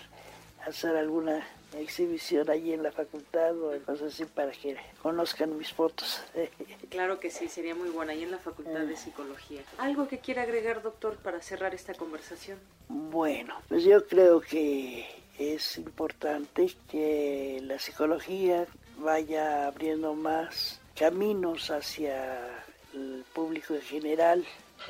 hacer alguna exhibición allí en la facultad o cosas así para que conozcan mis fotos. [LAUGHS] claro que sí, sería muy buena, ahí en la Facultad de Psicología. ¿Algo que quiera agregar, doctor, para cerrar esta conversación? Bueno, pues yo creo que es importante que la psicología vaya abriendo más caminos hacia el público en general.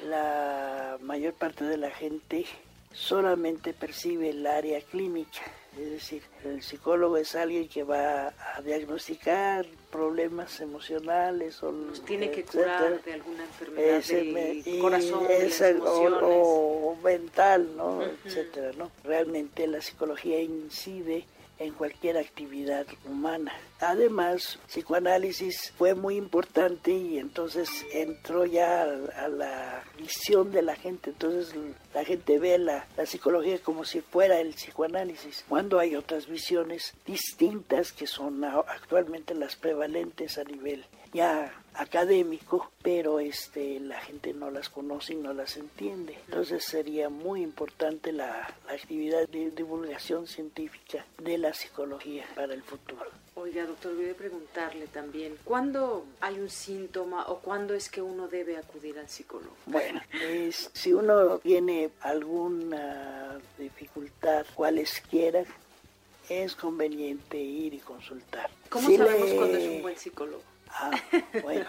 La mayor parte de la gente solamente percibe el área clínica, es decir, el psicólogo es alguien que va a diagnosticar problemas emocionales o tiene que curar de alguna enfermedad del corazón, de o, mental, ¿no? etcétera, ¿no? Realmente la psicología incide en cualquier actividad humana. Además, psicoanálisis fue muy importante y entonces entró ya a, la visión de la gente. Entonces la gente ve la, la, psicología como si fuera el psicoanálisis, cuando hay otras visiones distintas que son actualmente las prevalentes a nivel ya académico, pero este la gente no las conoce y no las entiende. Entonces sería muy importante la, la actividad de divulgación científica de la psicología para el futuro. Oiga, doctor, voy a preguntarle también, ¿cuándo hay un síntoma o cuándo es que uno debe acudir al psicólogo? Bueno, si uno tiene alguna dificultad, cualesquiera, es conveniente ir y consultar. ¿Cómo sabemos cuándo es un buen psicólogo? Ah, bueno,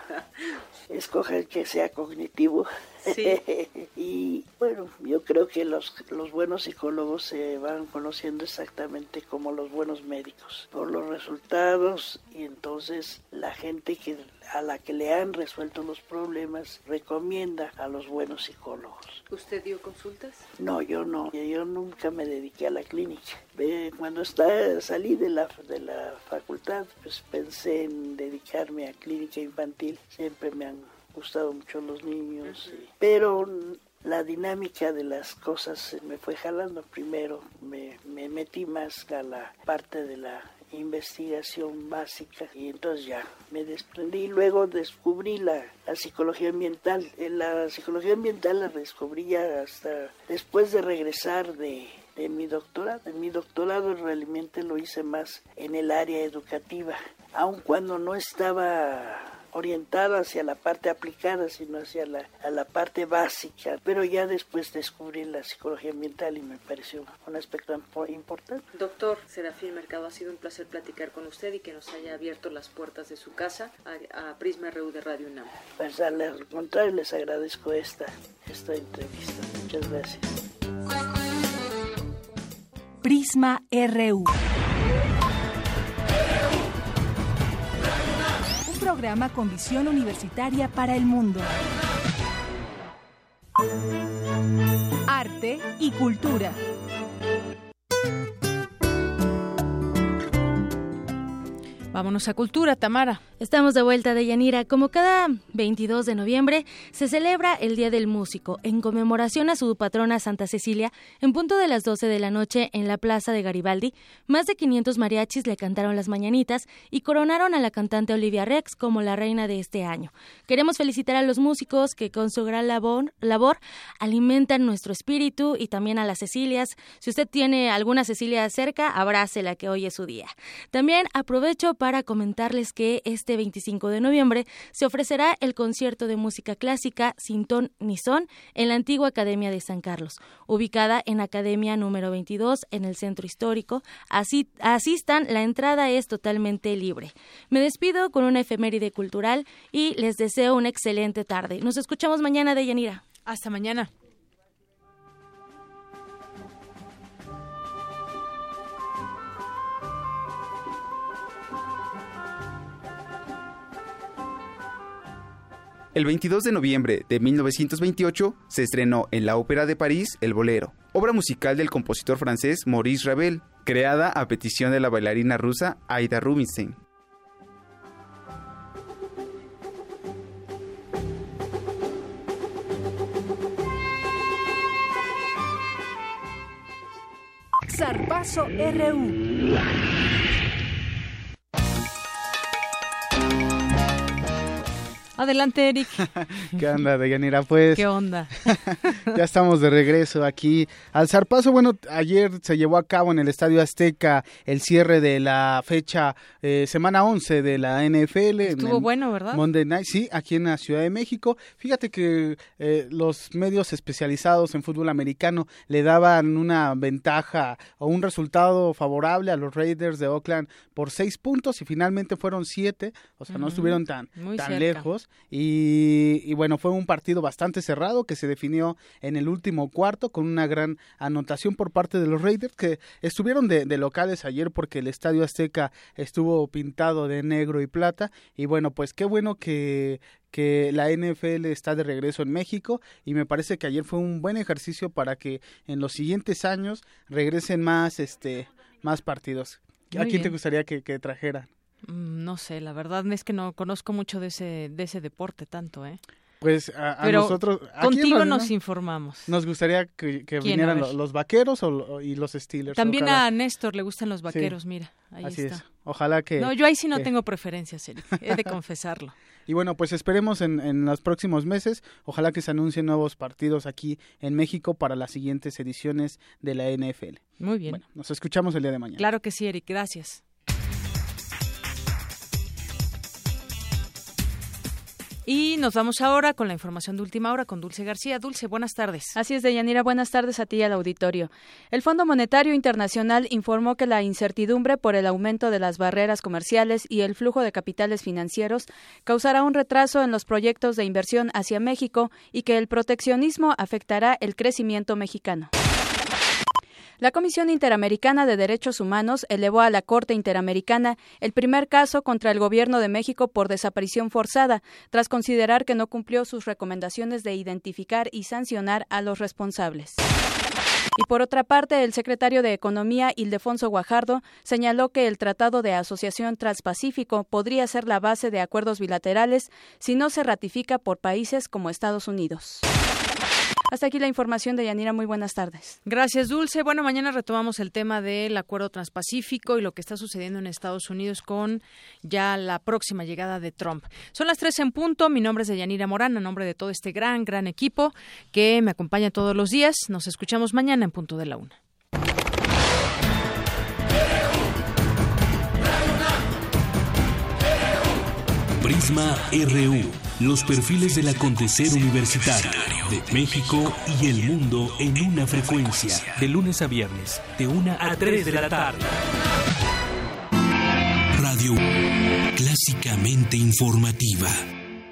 escoge el que sea cognitivo. Sí. [LAUGHS] y bueno, yo creo que los, los buenos psicólogos se van conociendo exactamente como los buenos médicos, por los resultados y entonces la gente que a la que le han resuelto los problemas recomienda a los buenos psicólogos. ¿Usted dio consultas? No, yo no. Yo nunca me dediqué a la clínica. Cuando está, salí de la, de la facultad, pues pensé en dedicarme a clínica infantil. Siempre me han gustado mucho los niños. Pero la dinámica de las cosas me fue jalando. Primero me, me metí más a la parte de la investigación básica y entonces ya me desprendí. Luego descubrí la, la psicología ambiental. La psicología ambiental la descubrí ya hasta después de regresar de, de mi doctorado. mi doctorado realmente lo hice más en el área educativa, aun cuando no estaba orientada hacia la parte aplicada, sino hacia la, a la parte básica. Pero ya después descubrí la psicología ambiental y me pareció un aspecto importante. Doctor Serafín Mercado, ha sido un placer platicar con usted y que nos haya abierto las puertas de su casa a, Prisma RU de Radio UNAM. Pues al contrario, les agradezco esta, esta entrevista. Muchas gracias. Prisma RU. Programa con visión universitaria para el mundo. Arte y cultura. Vámonos a Cultura, Tamara. Estamos de vuelta de Yanira. Como cada 22 de noviembre se celebra el Día del Músico en conmemoración a su patrona Santa Cecilia. En punto de las 12 de la noche en la Plaza de Garibaldi, más de 500 mariachis le cantaron las mañanitas y coronaron a la cantante Olivia Rex como la reina de este año. Queremos felicitar a los músicos que con su gran labor, labor alimentan nuestro espíritu y también a las Cecilias. Si usted tiene alguna Cecilia cerca, abrácela que hoy es su día. También aprovecho para comentarles que este 25 de noviembre se ofrecerá el concierto de música clásica Sin Ton ni Son en la antigua Academia de San Carlos, ubicada en Academia número 22 en el centro histórico. Así, asistan, la entrada es totalmente libre. Me despido con una efeméride cultural y les deseo una excelente tarde. Nos escuchamos mañana de Yanira. Hasta mañana. El 22 de noviembre de 1928 se estrenó en la Ópera de París El Bolero, obra musical del compositor francés Maurice Ravel, creada a petición de la bailarina rusa Aida Rubinstein. Zarpazo RU. Adelante, Eric. [LAUGHS] ¿Qué onda, Deyanira? Pues. ¿Qué onda? [LAUGHS] ya estamos de regreso aquí al zarpazo. Bueno, ayer se llevó a cabo en el Estadio Azteca el cierre de la fecha eh, semana 11 de la NFL. Estuvo bueno, ¿verdad? Monday Night, sí, aquí en la Ciudad de México. Fíjate que eh, los medios especializados en fútbol americano le daban una ventaja o un resultado favorable a los Raiders de Oakland por seis puntos y finalmente fueron siete. O sea, no estuvieron tan, tan lejos. Y, bueno, fue un partido bastante cerrado que se definió en el último cuarto con una gran anotación por parte de los Raiders que estuvieron de, locales ayer porque el Estadio Azteca estuvo pintado de negro y plata. Y bueno, pues qué bueno que, que la NFL está de regreso en México y me parece que ayer fue un buen ejercicio para que en los siguientes años regresen más este más partidos. ¿A quién te gustaría que, que trajeran? Mm, no sé, la verdad es que no conozco mucho de ese, de ese deporte tanto, ¿eh? Pues a, nosotros... Contigo nos informamos. Nos gustaría que, vinieran los, vaqueros o, y los Steelers. También a Néstor le gustan los vaqueros, mira, ahí Así está. Es. Ojalá que... No, yo ahí sí no tengo preferencias, Eric, he de confesarlo. [LAUGHS] y bueno, pues esperemos en, en, los próximos meses, ojalá que se anuncien nuevos partidos aquí en México para las siguientes ediciones de la NFL. Muy bien. nos escuchamos el día de mañana. Claro que sí, Eric, gracias. Y nos vamos ahora con la información de última hora con Dulce García. Dulce, buenas tardes. Así es, Deyanira, buenas tardes a ti y al auditorio. El Fondo Monetario Internacional informó que la incertidumbre por el aumento de las barreras comerciales y el flujo de capitales financieros causará un retraso en los proyectos de inversión hacia México y que el proteccionismo afectará el crecimiento mexicano. La Comisión Interamericana de Derechos Humanos elevó a la Corte Interamericana el primer caso contra el Gobierno de México por desaparición forzada, tras considerar que no cumplió sus recomendaciones de identificar y sancionar a los responsables. Y por otra parte, el secretario de Economía, Ildefonso Guajardo, señaló que el Tratado de Asociación Transpacífico podría ser la base de acuerdos bilaterales si no se ratifica por países como Estados Unidos. Hasta aquí la información de Yanira. Muy buenas tardes. Gracias, Dulce. Bueno, mañana retomamos el tema del acuerdo transpacífico y lo que está sucediendo en Estados Unidos con ya la próxima llegada de Trump. Son las tres en punto. Mi nombre es de Yanira Morán, en nombre de todo este gran, gran equipo que me acompaña todos los días. Nos escuchamos mañana en punto de la una. Prisma RU. Los perfiles del acontecer universitario de México y el mundo en una frecuencia. De lunes a viernes, de una a 3 de la tarde. Radio Clásicamente informativa.